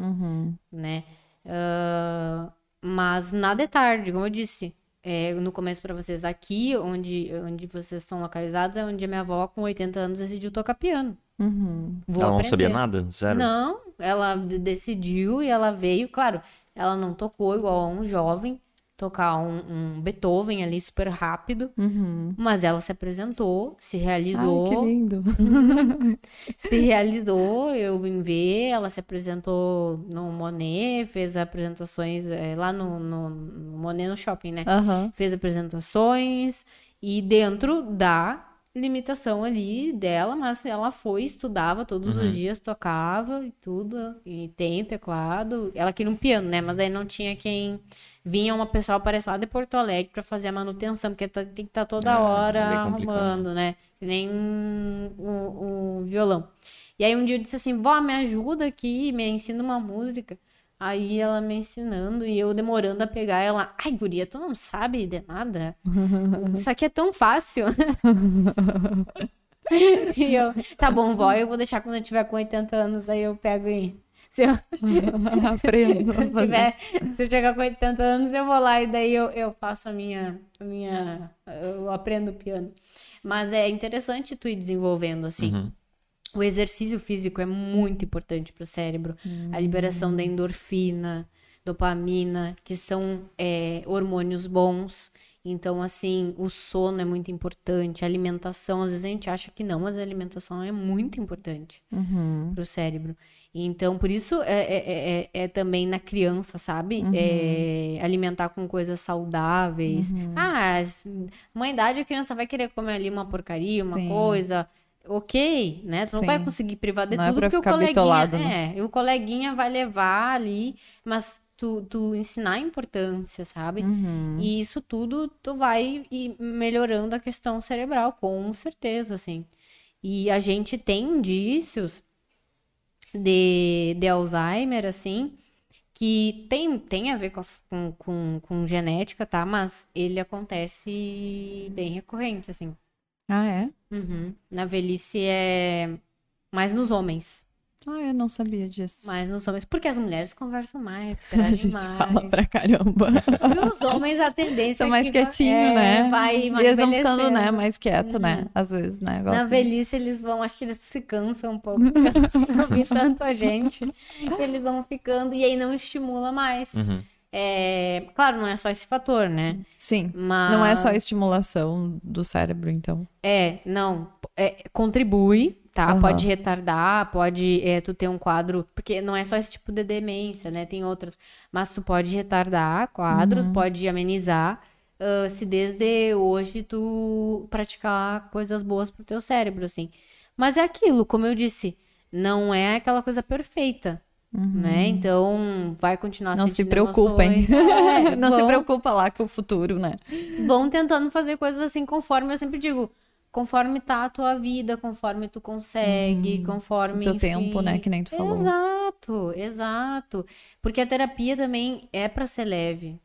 né? Ah, mas nada é tarde, como eu disse. É, no começo para vocês, aqui onde, onde vocês estão localizados, é onde a minha avó, com 80 anos, decidiu tocar piano. Uhum. Vou Ela não aprender. sabia nada? Zero? Não, ela decidiu e ela veio. Claro, ela não tocou igual a um jovem, tocar um, um Beethoven ali super rápido, Uhum. mas ela se apresentou, se Ai, que realizou, lindo. se realizou. Eu vim ver, ela se apresentou no Monet, fez apresentações eh, lá no, no, no Monet no shopping, né? Aham. Fez apresentações e dentro da limitação ali dela, mas ela foi, estudava todos Uhum. os dias, tocava e tudo, e tem teclado. Ela queria um piano, né? Mas aí não tinha quem. Vinha uma pessoa, aparece lá de Porto Alegre pra fazer a manutenção, porque tá- tem que estar toda É, hora é bem complicado. arrumando, né? Que nem um, um- um violão. E aí um dia eu disse assim, vó, me ajuda aqui, me ensina uma música. Aí ela me ensinando e eu demorando a pegar ela. Ai, guria, tu não sabe de nada? Isso aqui é tão fácil. e eu, tá bom, vó, eu vou deixar quando eu tiver com 80 anos, aí eu pego e. Se eu, Aprendo. se eu tiver, se eu chegar com 80 anos, eu vou lá e daí eu, eu faço a minha, a minha. Eu aprendo piano. Mas é interessante tu ir desenvolvendo assim. Uhum. O exercício físico é muito importante para o cérebro. A liberação da endorfina, dopamina, que são é, hormônios bons. Então, assim, o sono é muito importante, a alimentação, às vezes a gente acha que não, mas a alimentação é muito importante para o cérebro. Então, por isso é, é, é- é também na criança, sabe? É, alimentar com coisas saudáveis. Ah, s- uma idade a criança vai querer comer ali uma porcaria, uma Sim. coisa. Ok, né? Tu não Sim. vai conseguir privar de Não é tudo pra porque o coleguinha. bitolado, né? É, e o coleguinha vai levar ali, mas tu, tu ensinar a importância, sabe? Uhum. E isso tudo tu vai ir melhorando a questão cerebral, com certeza, assim. E a gente tem indícios de, de Alzheimer, assim, que tem, tem a ver com, a com, com, com genética, tá? Mas ele acontece bem recorrente, assim. Ah, é? Uhum. Na velhice é mais nos homens. Ah, eu não sabia disso. Mais nos homens. Porque as mulheres conversam mais, A gente mais. fala pra caramba. E os homens, a tendência São é mais que quietinho, é, né? Vai, e vai eles vão ficando, né, mais quieto, né? Às vezes, né? Na velhice eles vão, acho que eles se cansam um pouco, porque eles não tanto a gente. Eles vão ficando e aí não estimula mais. Uhum. É, claro, não é só esse fator, né? Sim. Mas Não é só estimulação do cérebro, então. É, não. é, contribui, tá? Aham. Pode retardar, pode é, tu ter um quadro. Porque não é só esse tipo de demência, né? Tem outras. Mas tu pode retardar quadros, Uhum. pode amenizar. ah, se desde hoje tu praticar coisas boas pro teu cérebro, assim. Mas é aquilo, como eu disse, não é aquela coisa perfeita. Né? Então, vai continuar Uhum. Não se preocupem. É, não se vão- preocupa lá com o futuro, né? vão tentando fazer coisas assim conforme eu sempre digo, conforme tá a tua vida, conforme tu consegue, conforme o teu enfim. tempo, né, que nem tu falou. Exato, exato. Porque a terapia também é pra ser leve.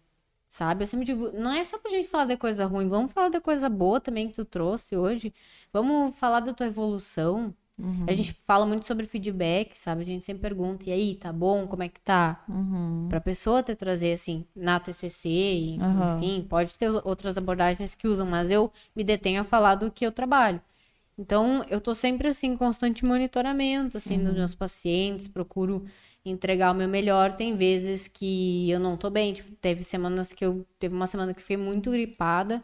Sabe? Eu sempre digo, não é só pra gente falar de coisa ruim, vamos falar da coisa boa também que tu trouxe hoje. Vamos falar da tua evolução. Uhum. A gente fala muito sobre feedback, sabe? A gente sempre pergunta, e aí, tá bom? Como é que tá? Uhum. Pra pessoa te trazer, assim, na TCC, e, Aham. enfim, pode ter outras abordagens que usam, mas eu me detenho a falar do que eu trabalho. Então, eu tô sempre, assim, em constante monitoramento, assim, Uhum. dos meus pacientes, procuro entregar o meu melhor. Tem vezes que eu não tô bem, tipo, teve semanas que eu... Teve uma semana que eu fiquei muito gripada,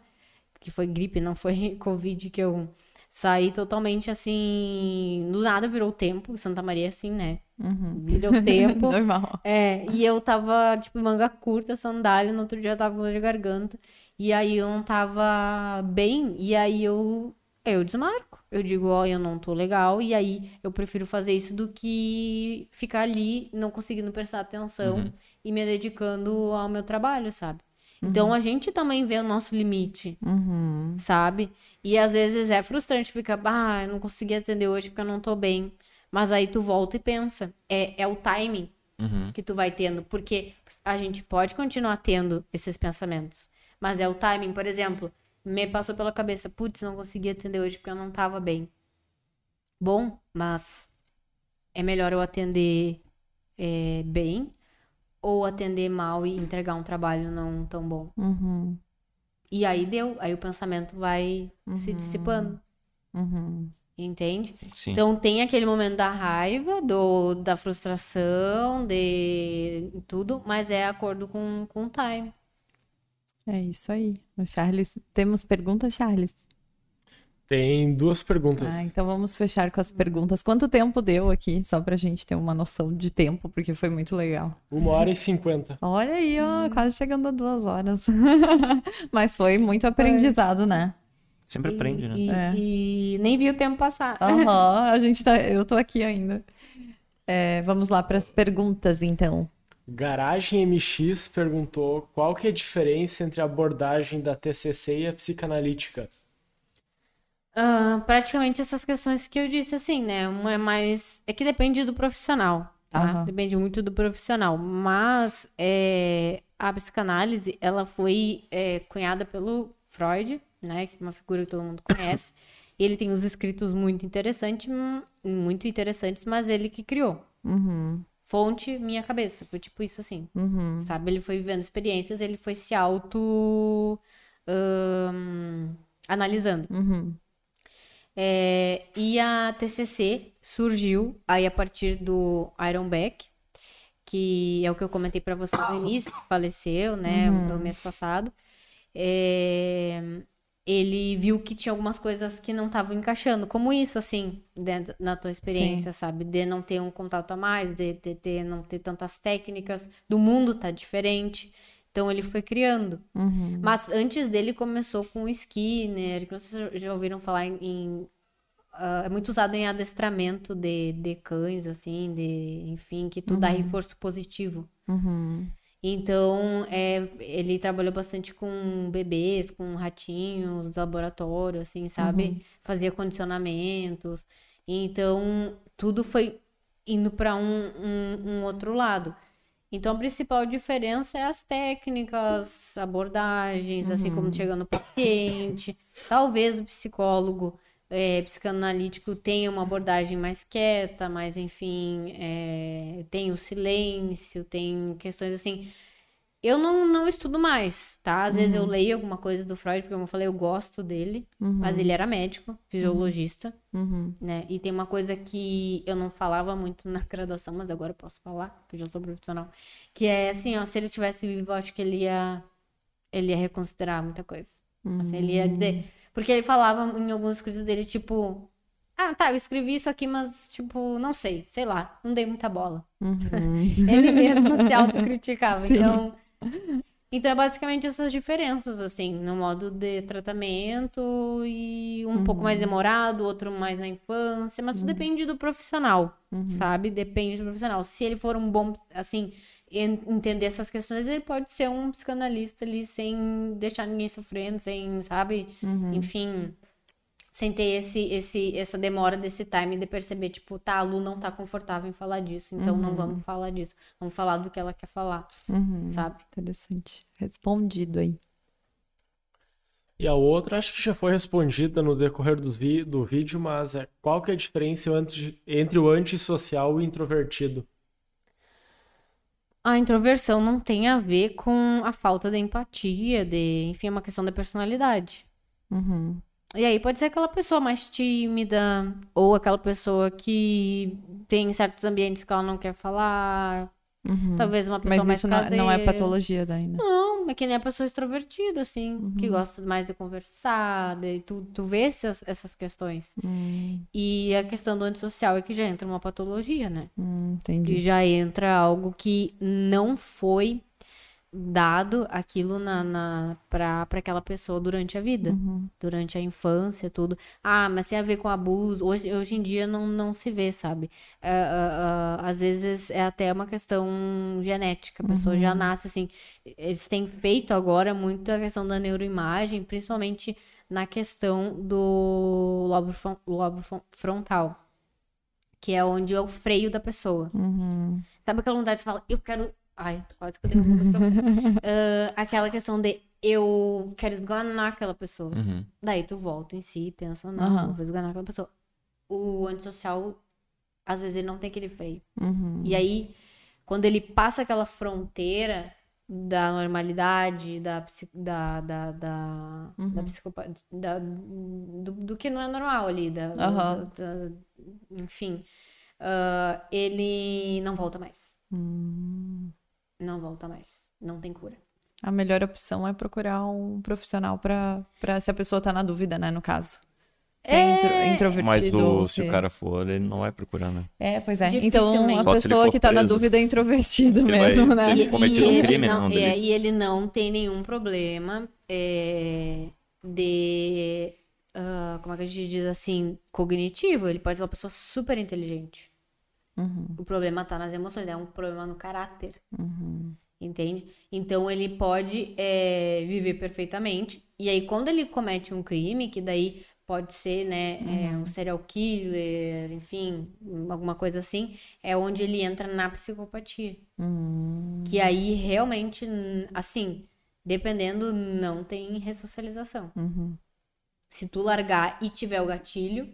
que foi gripe, não foi Covid, que eu saí totalmente, assim... Do nada virou tempo, Santa Maria é assim, né? Virou tempo. Normal. É, e eu tava, tipo, manga curta, sandália, no outro dia eu tava com dor de garganta. E aí eu não tava bem, e aí eu, eu desmarco. Eu digo, ó, eu não tô legal, e aí eu prefiro fazer isso do que ficar ali, não conseguindo prestar atenção e me dedicando ao meu trabalho, sabe? Então a gente também vê o nosso limite, Uhum. sabe? E às vezes é frustrante ficar, ah, eu não consegui atender hoje porque eu não tô bem. Mas aí tu volta e pensa, é, é o timing Uhum. que tu vai tendo, porque a gente pode continuar tendo esses pensamentos, mas é o timing, por exemplo, me passou pela cabeça, putz, não consegui atender hoje porque eu não tava bem. Bom, mas é melhor eu atender é, bem ou atender mal e entregar um trabalho não tão bom. Uhum. E aí deu, aí o pensamento vai se dissipando, Uhum. entende? Sim. Então tem aquele momento da raiva, do, da frustração, de tudo, mas é acordo com, com o time. É isso aí. O Charles. Temos perguntas, Charles? Tem duas perguntas. Ah, então vamos fechar com as perguntas. Quanto tempo deu aqui? Só pra gente ter uma noção de tempo, porque foi muito legal. Uma hora e cinquenta. Olha aí, ó, quase chegando a duas horas. Mas foi muito aprendizado, né? Sempre aprende, né? E, É. e nem vi o tempo passar. Aham, a gente tá. Eu tô aqui ainda. É, vamos lá para as perguntas, então. Garagem MX perguntou qual que é a diferença entre a abordagem da TCC e a psicanalítica. Ah, praticamente essas questões que eu disse, assim, né? Uma é mais. É que depende do profissional, tá? Aham. Depende muito do profissional. Mas é, a psicanálise, ela foi é, cunhada pelo Freud, né? Que é uma figura que todo mundo conhece. Ele tem os escritos muito interessantes, hum, muito interessantes, mas ele que criou. Uhum, Fonte, minha cabeça. Foi tipo isso, assim. uhum, Sabe? Ele foi vivendo experiências, ele foi se auto. ahn, analisando. uhum, É, e a TCC surgiu aí a partir do Iron Beck, que é o que eu comentei pra você no início, que faleceu, né, no mês passado. É, ele viu que tinha algumas coisas que não estavam encaixando, como isso, assim, dentro, na tua experiência, sabe? De não ter um contato a mais, de, de ter, não ter tantas técnicas, do mundo tá diferente. Então ele foi criando. uhum. Mas antes dele começou com o Skinner, que vocês já ouviram falar em. em, ah, é muito usado em adestramento de, de cães, assim, de, enfim, que tu dá reforço positivo. Uhum. Então, é, ele trabalhou bastante com bebês, com ratinhos, laboratório, assim, sabe? Fazia condicionamentos. Então, tudo foi indo para um, um, um outro lado. Então, a principal diferença é as técnicas, abordagens, assim como chega no paciente. Talvez o psicólogo é, psicanalítico tenha uma abordagem mais quieta, mas enfim, é, tem o silêncio, tem questões assim. Eu não, não estudo mais, tá? Às vezes eu leio alguma coisa do Freud, porque como eu falei, eu gosto dele, mas ele era médico, fisiologista, Uhum. né? E tem uma coisa que eu não falava muito na graduação, mas agora eu posso falar, que eu já sou profissional, que é assim, ó, se ele tivesse vivo, eu acho que ele ia ele ia reconsiderar muita coisa. Assim, ele ia dizer, porque ele falava em alguns escritos dele tipo, ah, tá, eu escrevi isso aqui, mas tipo, não sei, sei lá, não dei muita bola. ele mesmo se autocriticava. Então, então é basicamente essas diferenças, assim, no modo de tratamento e um pouco mais demorado, outro mais na infância, mas tudo depende do profissional, sabe? Depende do profissional. Se ele for um bom, assim, en- entender essas questões, ele pode ser um psicanalista ali sem deixar ninguém sofrendo, sem, sabe? Enfim, sem ter esse, esse, essa demora desse time de perceber, tipo, tá, a Lu não tá confortável em falar disso, então não vamos falar disso. Vamos falar do que ela quer falar, sabe? Interessante. Respondido aí. E a outra, acho que já foi respondida no decorrer dos vi- do vídeo, mas é qual que é a diferença entre, entre o antissocial e o introvertido? A introversão não tem a ver com a falta de empatia, de, enfim, é uma questão da personalidade. Uhum. E aí pode ser aquela pessoa mais tímida, ou aquela pessoa que tem certos ambientes que ela não quer falar. Talvez uma pessoa Mas mais isso não, não é caseira. patologia daí, né? Não, é que nem a pessoa extrovertida, assim, que gosta mais de conversar, de, tu, tu vê essas, essas questões. E a questão do antissocial é que já entra uma patologia, né? Hum, Que entendi. já entra algo que não foi dado aquilo na, na, pra, pra aquela pessoa durante a vida, durante a infância, tudo. Ah, mas tem a ver com abuso. Hoje, hoje em dia não, não se vê, sabe? É, ah, ah, às vezes é até uma questão genética, a pessoa já nasce assim. Eles têm feito agora muito a questão da neuroimagem, principalmente na questão do lobo, lobo fron- frontal, que é onde é o freio da pessoa. Uhum. Sabe aquela vontade de falar, eu quero. Ai, quase que eu microfone. Ah, aquela questão de eu quero esganar aquela pessoa. Uhum. Daí tu volta em si e pensa, não, Aham. eu vou esganar aquela pessoa. O antissocial, às vezes, ele não tem aquele freio. Uhum. E aí, quando ele passa aquela fronteira da normalidade, da, da, da, da, Uhum. da psicopa- da- do, do que não é normal ali, da, da- Aham. da- enfim, ah, ele não volta mais. Hum. Não volta mais. Não tem cura. A melhor opção é procurar um profissional pra, pra se a pessoa tá na dúvida, né, no caso. Se é, intro- introvertido Mas o, ou se o cara for, ele não vai procurar, né? É, pois é. Então, a Só se pessoa que tá na dúvida é vai mesmo, né? Ele cometeu um ele crime, não, um é, e ele não tem nenhum problema é, de ah, como é que a gente diz assim, cognitivo, ele pode ser uma pessoa super inteligente. O problema tá nas emoções, é um problema no caráter. Entende? Então ele pode é, viver perfeitamente. E aí, quando ele comete um crime, que daí pode ser, né, é, um serial killer, enfim, alguma coisa assim, é onde ele entra na psicopatia. Que aí realmente, assim, dependendo, não tem ressocialização. Se tu largar e tiver o gatilho,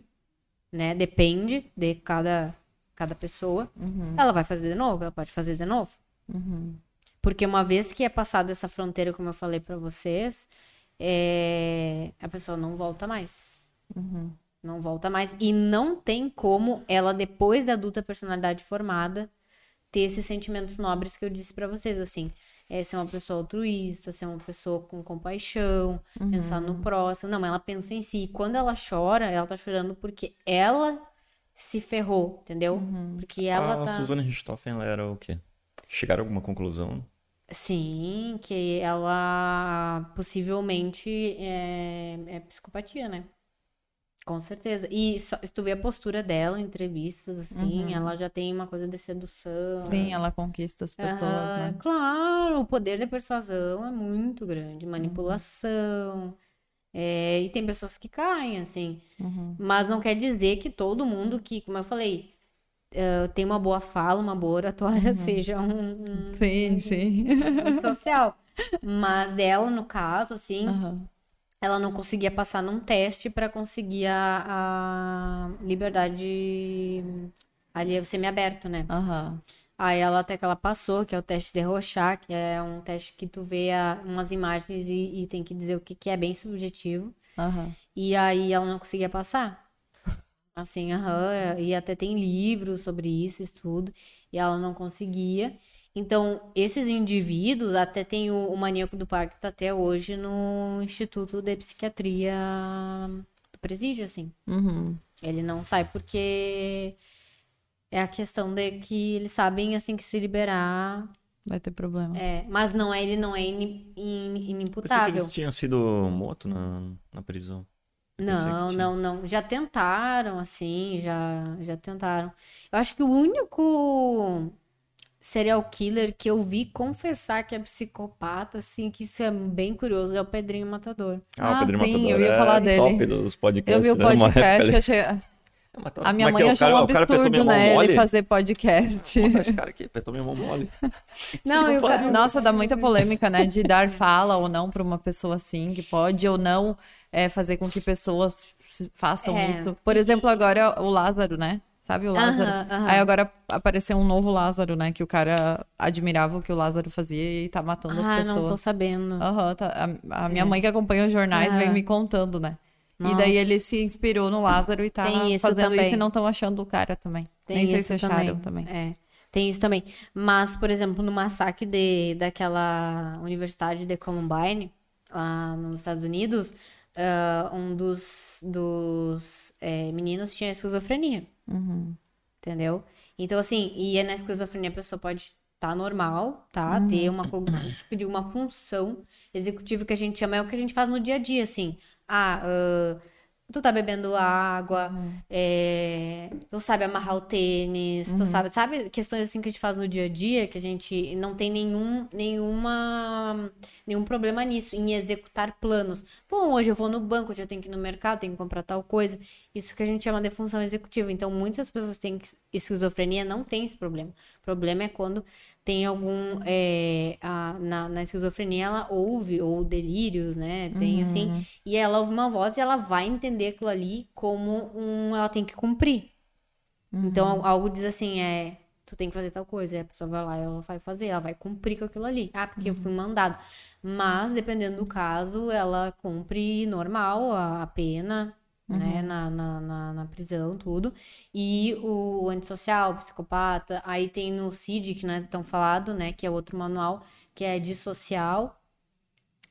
né, depende de cada, cada pessoa, ela vai fazer de novo, ela pode fazer de novo. Porque uma vez que é passada essa fronteira, como eu falei pra vocês, é, a pessoa não volta mais. Não volta mais. E não tem como ela, depois da adulta personalidade formada, ter esses sentimentos nobres que eu disse pra vocês, assim. É ser uma pessoa altruísta, ser uma pessoa com compaixão, pensar no próximo. Não, ela pensa em si. E quando ela chora, ela tá chorando porque ela se ferrou, entendeu? Porque ela a tá. Suzana Richthofen, ela era o quê? Chegaram a alguma conclusão? Sim, que ela possivelmente é, é psicopatia, né? Com certeza. E só- se tu vê a postura dela em entrevistas, assim, ela já tem uma coisa de sedução. Sim, ela conquista as pessoas, Aham, né? Claro, o poder de persuasão é muito grande, manipulação. É, e tem pessoas que caem, assim. Mas não quer dizer que todo mundo que, como eu falei, eh, tem uma boa fala, uma boa oratória, seja um, um Sim, sim. social. Mas ela, no caso, assim, Aham. ela não conseguia passar num teste para conseguir a, a liberdade ali, o semiaberto, né? Aham. Aí ela até que ela passou, que é o teste de Rorschach, que é um teste que tu vê a- umas imagens e, e tem que dizer o que, que é bem subjetivo. Aham. E aí ela não conseguia passar. Assim, aham. E até tem livros sobre isso, estudo. E ela não conseguia. Então, esses indivíduos, até tem o, o maníaco do parque, tá até hoje no Instituto de Psiquiatria do Presídio, assim. Uhum. Ele não sai porque é a questão de que eles sabem, assim, que se liberar. Vai ter problema. É, mas não é, ele não é ini- in- Pensei que inimputável. eles tinham sido morto na, na prisão. Não, não, não. Já tentaram, assim, já, já tentaram. Eu acho que o único serial killer que eu vi confessar que é psicopata, assim, que isso é bem curioso, é o Pedrinho Matador. Ah, o Ah, Pedro sim, Matador eu ia é falar dele. top dos Eu podcasts. vi o né? Podcast, ali. eu achei... Ah, mas tá- A minha é mãe é? O achou cara- um o cara apertou minha absurdo, né? Ele fazer podcast. Esse cara aqui, apertou minha mão mole. Não, eu, Nossa, dá muita polêmica, né? De dar fala ou não pra uma pessoa assim, que pode ou não é, fazer com que pessoas façam É. isso. Por exemplo, agora o Lázaro, né? Sabe o Lázaro? Aham, aham. Aí agora apareceu um novo Lázaro, né? Que o cara admirava o que o Lázaro fazia e tá matando as ah, pessoas. não tô sabendo. Aham, tá. A, a minha mãe que acompanha os jornais vem me contando, né? E Nossa. daí ele se inspirou no Lázaro e tá isso fazendo também. isso e não estão achando o cara também. Tem Nem sei se acharam também. É, tem isso também. Mas, por exemplo, no massacre de, daquela universidade de Columbine, lá nos Estados Unidos, ah, um dos, dos é, meninos tinha esquizofrenia. Entendeu? Então, assim, e na esquizofrenia a pessoa pode estar normal, tá? Ter uma, de uma função executiva que a gente chama, é o que a gente faz no dia a dia, assim. Ah, ah, tu tá bebendo água, é, tu sabe amarrar o tênis, tu sabe, sabe questões assim que a gente faz no dia a dia, que a gente não tem nenhum, nenhuma, nenhum problema nisso, em executar planos. Pô, hoje eu vou no banco, hoje eu tenho que ir no mercado, tenho que comprar tal coisa. Isso que a gente chama de função executiva. Então, muitas pessoas têm esquizofrenia, não tem esse problema. O problema é quando tem algum. é, a- na, na esquizofrenia, ela ouve, ou delírios, né? Tem assim. E ela ouve uma voz e ela vai entender aquilo ali como um. Ela tem que cumprir. Então, algo diz assim, é. Tu tem que fazer tal coisa. E a pessoa vai lá e ela vai fazer, ela vai cumprir com aquilo ali. Ah, porque eu fui mandado. Mas, dependendo do caso, ela cumpre normal a, a pena, né? Na, na, na, na prisão, tudo. E o antissocial, o psicopata. Aí tem no CID, que não é tão falado, né? Que é outro manual, que é dissocial.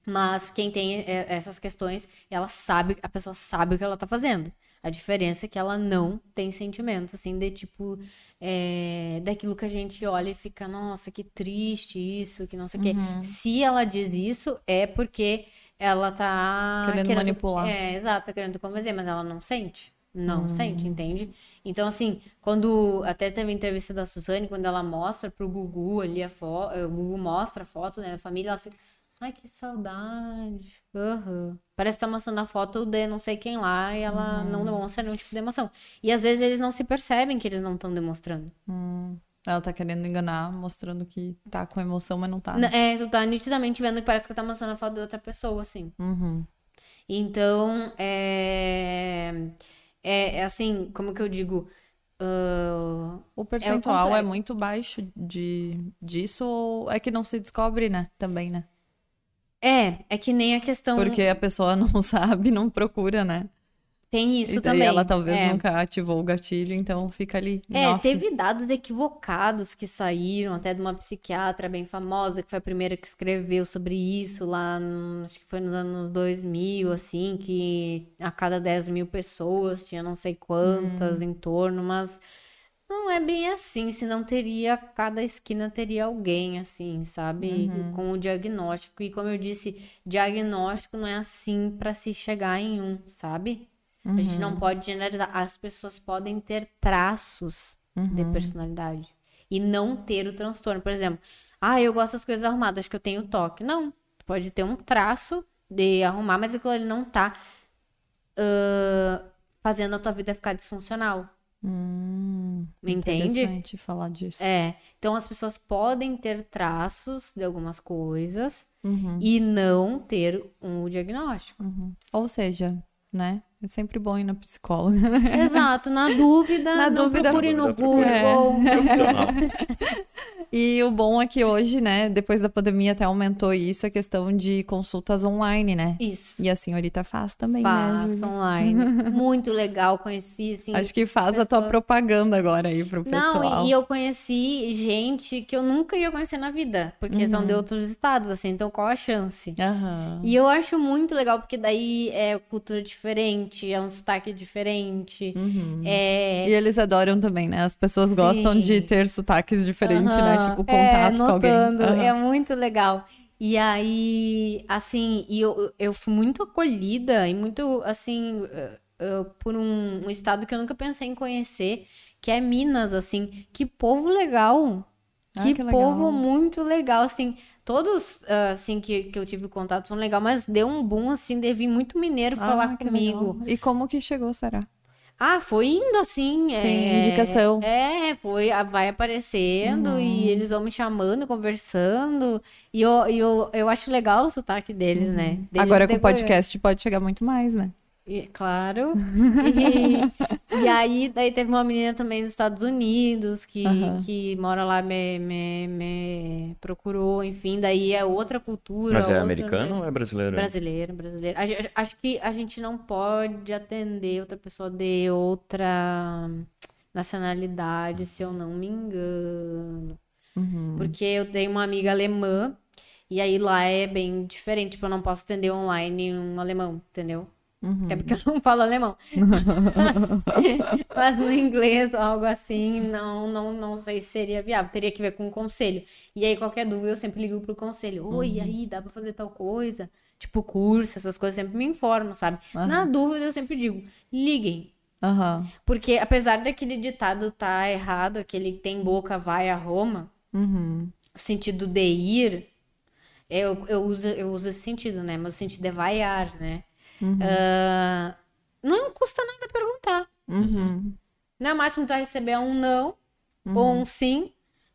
Mas quem tem é, essas questões, ela sabe, a pessoa sabe o que ela tá fazendo. A diferença é que ela não tem sentimento, assim, de tipo, é, daquilo que a gente olha e fica, nossa, que triste isso, que não sei o quê. Se ela diz isso, é porque ela tá Querendo manipular. É, exato, tá querendo convencer, mas ela não sente. Não Hum. sente, entende? Então, assim, quando. Até teve a entrevista da Suzane, quando ela mostra pro Gugu ali a foto. O Gugu mostra a foto, né, da família, ela fica. Ai, que saudade. Aham. Parece que tá mostrando a foto de não sei quem lá e ela Uhum. não demonstra nenhum tipo de emoção. E às vezes eles não se percebem que eles não estão demonstrando. Ela tá querendo enganar, mostrando que tá com emoção, mas não tá. É, tu tá nitidamente vendo que parece que tá mostrando a foto de outra pessoa, assim. Uhum. Então, é, é, é assim, como que eu digo? Ah, O percentual é, complexo. muito baixo de, disso, ou é que não se descobre, né? Também, né? é, é que nem a questão. Porque a pessoa não sabe, não procura, né? Tem isso e daí também. ela talvez é. nunca ativou o gatilho, então fica ali. É, off. teve dados equivocados que saíram até de uma psiquiatra bem famosa, que foi a primeira que escreveu sobre isso lá, no- acho que foi nos anos 2000, assim, que a cada 10 mil pessoas tinha não sei quantas em torno, mas não é bem assim, senão teria, cada esquina teria alguém, assim, sabe, com o diagnóstico. E como eu disse, diagnóstico não é assim pra se chegar em um, sabe? A gente não pode generalizar. As pessoas podem ter traços de personalidade e não ter o transtorno. Por exemplo, ah, eu gosto das coisas arrumadas, acho que eu tenho toque. Não, tu pode ter um traço de arrumar, mas aquilo ali não tá ah, fazendo a tua vida ficar disfuncional. Hum, Entende? Interessante falar disso. É. Então as pessoas podem ter traços de algumas coisas Uhum. e não ter um diagnóstico. Ou seja, né? É sempre bom ir na psicóloga. né? Exato. Na dúvida, Na não dúvida- procure no. Google. Profissional. E o bom é que hoje, né, depois da pandemia até aumentou isso, a questão de consultas online, né? Isso. E a senhorita faz também, né? Faça Júlia? online. Muito legal, conheci, assim. Acho que faz a tua pessoas- propaganda agora aí pro pessoal. Não, e eu conheci gente que eu nunca ia conhecer na vida, porque são de Uhum. outros estados, assim, então qual a chance? Aham. E eu acho muito legal, porque daí é cultura diferente, é um sotaque diferente. Uhum. É. E eles adoram também, né? As pessoas gostam Sim. de ter sotaques diferentes, né? Aham, Tipo, é, contato com alguém. notando, Aham. É muito legal. E aí, assim, e eu, eu fui muito acolhida e muito, assim, eh, eh, por um, um estado que eu nunca pensei em conhecer, que é Minas, assim. Que povo legal! Ah, Que, que legal. povo muito legal, assim. Todos, ah, assim, que, que eu tive contato foram legal, mas deu um boom, assim, de vir muito mineiro falar Ah, que comigo. legal. E como que chegou, será? Ah, foi indo assim. Sim, é, indicação. É, foi, vai aparecendo Uhum. e eles vão me chamando, conversando. E eu, eu, eu acho legal o sotaque deles, né? Deles Uhum. Agora de com o podcast pode chegar muito mais, né? E- claro. E, e aí, daí teve uma menina também dos Estados Unidos que, que mora lá, me, me, me procurou, enfim, daí é outra cultura. Mas é outro- americano ou é brasileiro? Brasileiro, brasileiro. A gente- Acho que a gente não pode atender outra pessoa de outra nacionalidade, se eu não me engano. Uhum. Porque eu tenho uma amiga alemã e aí lá é bem diferente. Tipo, eu não posso atender online um alemão, entendeu? Uhum. Até porque eu não falo alemão. Mas no inglês ou algo assim, não, não, não sei se seria viável. Teria que ver com o conselho. E aí, qualquer dúvida, eu sempre ligo pro conselho. Oi, e aí, dá pra fazer tal coisa? Tipo, curso, essas coisas, sempre me informam, sabe? Na dúvida, eu sempre digo, liguem. Aham. Porque apesar daquele ditado tá errado, aquele tem boca, vai a Roma, Uhum. o sentido de ir, eu, eu, uso, eu uso esse sentido, né? Mas o sentido é vaiar, né? Ah, não custa nada perguntar. Uhum. Não é o máximo que tu vai receber um não ou um sim,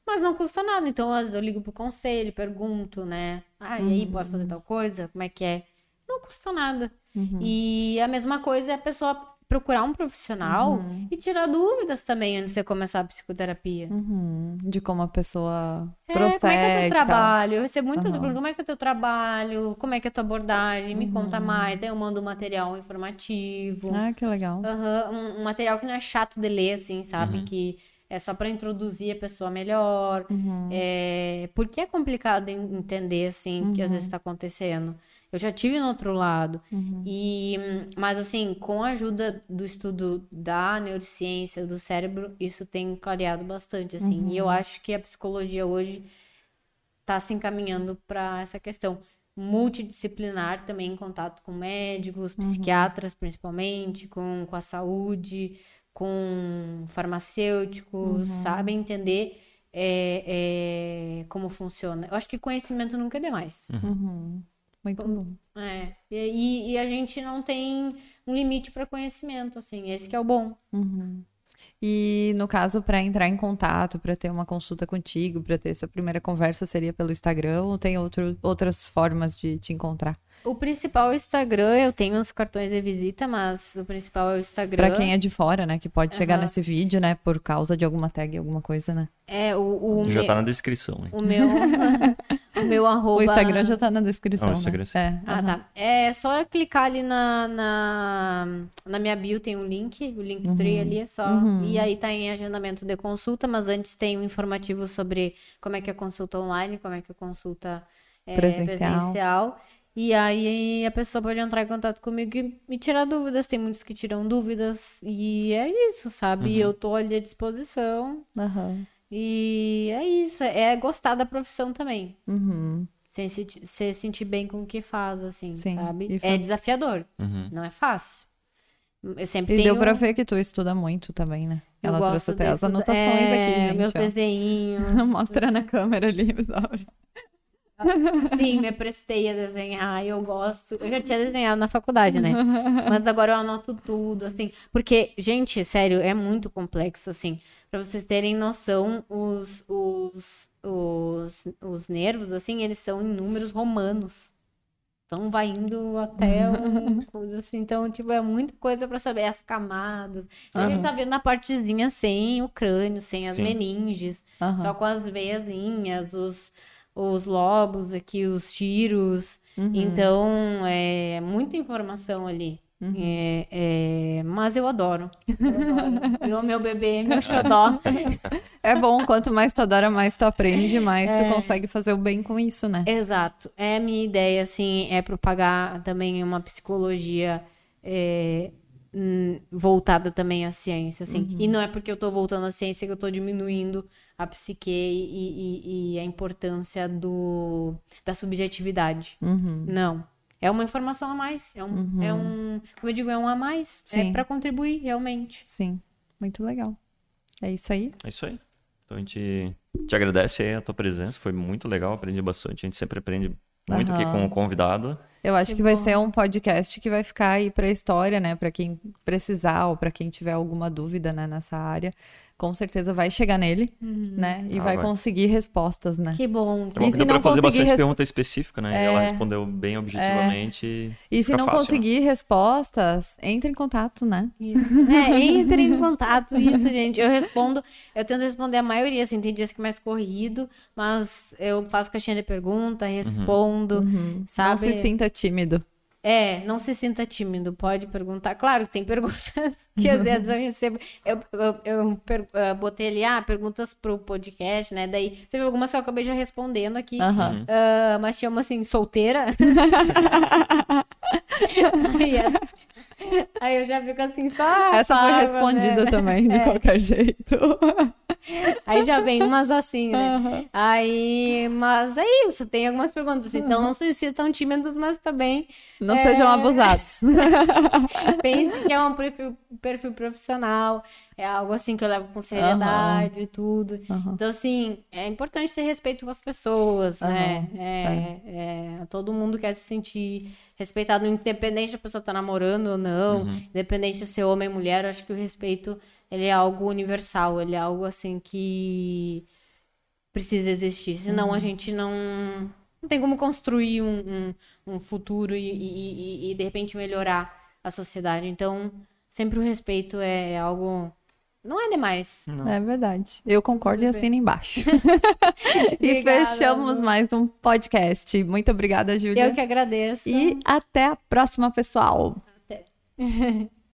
mas não custa nada. Então, às vezes eu ligo pro conselho, pergunto, né? Ah, e aí, pode fazer tal coisa? Como é que é? Não custa nada. E a mesma coisa é a pessoa procurar um profissional e tirar dúvidas também antes de você começar a psicoterapia. Uhum. De como a pessoa É, procede. como é que é teu e tal. trabalho? Eu recebo muitas perguntas, como é que é teu trabalho? Como é que é a tua abordagem? Me conta mais. Daí eu mando um material informativo. Ah, que legal. Um, um material que não é chato de ler, assim, sabe? Que é só pra introduzir a pessoa melhor. É, porque é complicado en- entender, assim, o que às vezes tá acontecendo. Eu já tive no outro lado. E, hum, mas, assim, com a ajuda do estudo da neurociência, do cérebro, isso tem clareado bastante, assim. E eu acho que a psicologia hoje tá se encaminhando para essa questão. multidisciplinar também em contato com médicos, psiquiatras principalmente, com, com a saúde, com farmacêuticos, sabe? Entender é, é, como funciona. Eu acho que conhecimento nunca é demais. Muito bom. É, e, e a gente não tem um limite para conhecimento, assim, esse que é o bom. E no caso, para entrar em contato, para ter uma consulta contigo, para ter essa primeira conversa, seria pelo Instagram ou tem outro, outras formas de te encontrar? O principal é o Instagram, eu tenho os cartões de visita, mas o principal é o Instagram. Para quem é de fora, né, que pode chegar Aham. nesse vídeo, né, por causa de alguma tag, alguma coisa, né? É, o, o, Já me- tá na descrição, hein? o meu, o meu arroba... O Instagram já tá na descrição, Ah, o né? Instagram sim. É, Ah, tá. É só clicar ali na, na, na minha bio, tem um link, o Linktree Uhum. ali é só. E aí tá em agendamento de consulta, mas antes tem um informativo sobre como é que é a consulta online, como é que é a consulta é, Presencial. presencial. E aí a pessoa pode entrar em contato comigo e me tirar dúvidas. Tem muitos que tiram dúvidas. E é isso, sabe? E eu tô ali à disposição. Aham. E é isso. É gostar da profissão também. Uhum. Sem se, se sentir bem com o que faz, assim, Sim, sabe? É fa- desafiador, Uhum. não é fácil. Eu sempre E tenho... deu pra ver que tu estuda muito também, né? eu Ela gosto trouxe até as anotações é, aqui, gente. Meus ó. desenhos. Mostra na câmera ali, pessoal. Sim, me prestei a desenhar, eu gosto. Eu já tinha desenhado na faculdade, né? Mas agora eu anoto tudo, assim. Porque, gente, sério, é muito complexo, assim. Pra vocês terem noção, os, os, os, os nervos, assim, eles são em números romanos. Então vai indo até um coisa assim. Então, tipo, é muita coisa pra saber as camadas. A gente tá vendo a partezinha sem o crânio, sem as Sim. meninges, Aham. só com as veiazinhas, os, os lobos aqui, os tiros. Uhum. Então, é muita informação ali. Uhum. É, é, mas eu adoro. Eu adoro. Meu bebê, meu xodó. É bom, quanto mais tu adora, mais tu aprende, mais É. tu consegue fazer o bem com isso, né? Exato. É a minha ideia, assim, é propagar também uma psicologia é, hum, voltada também à ciência, assim. E não é porque eu tô voltando à ciência que eu tô diminuindo a psique e, e- e a importância do, da subjetividade. Uhum. Não. É uma informação a mais. É um, é um como eu digo, é um a mais. Sim. É para contribuir, realmente. Sim, muito legal. É isso aí. É isso aí. Então a gente te agradece aí a tua presença, foi muito legal, aprendi bastante. A gente sempre aprende muito aqui Aham. com o convidado. Eu acho que, vai ser um podcast que vai ficar aí pra história, né? Pra quem precisar ou pra quem tiver alguma dúvida, né, nessa área, com certeza vai chegar nele, né? E Ah, vai, vai. conseguir respostas, né? Que bom. Bom E que se deu pra não fazer conseguir bastante res- pergunta específica, né? E ela É. respondeu bem objetivamente. E se não fácil, né? conseguir respostas, entre em contato, né? Isso. É, entre em contato, isso, gente. Eu respondo, eu tento responder a maioria, assim, tem dias que é mais corrido, mas eu faço caixinha de pergunta, respondo, sabe? Não se sinta tímido. É, não se sinta tímido, pode perguntar. Claro que tem perguntas que às vezes eu recebo. Eu, eu, eu per- eh, botei ali, ah, perguntas pro podcast, né? Daí teve algumas que eu acabei já respondendo aqui. Ah, mas chama assim, solteira. é- aí eu já fico assim, só. Essa foi respondida né? também, de qualquer jeito. Aí já vem umas assim, né? Aí, mas é isso, tem algumas perguntas. Então não se sintam tímidos, mas também Não sejam abusados. pense que é um perfil, perfil profissional, é algo assim que eu levo com seriedade e tudo. Então, assim, é importante ter respeito com as pessoas, né? É, é, todo mundo quer se sentir respeitado, independente da pessoa estar namorando ou não, independente de ser homem ou mulher, eu acho que o respeito ele é algo universal, ele é algo assim que precisa existir, senão a gente não, não tem como construir um, um, um futuro e, e, e- e, de repente melhorar a sociedade. Então, sempre o respeito é algo. Não é demais. É verdade. Eu concordo e assino embaixixo. e Obrigada, fechamos Lu. mais um podcast. Muito obrigada, Júlia. Eu que agradeço. E até a próxima, pessoal. Até.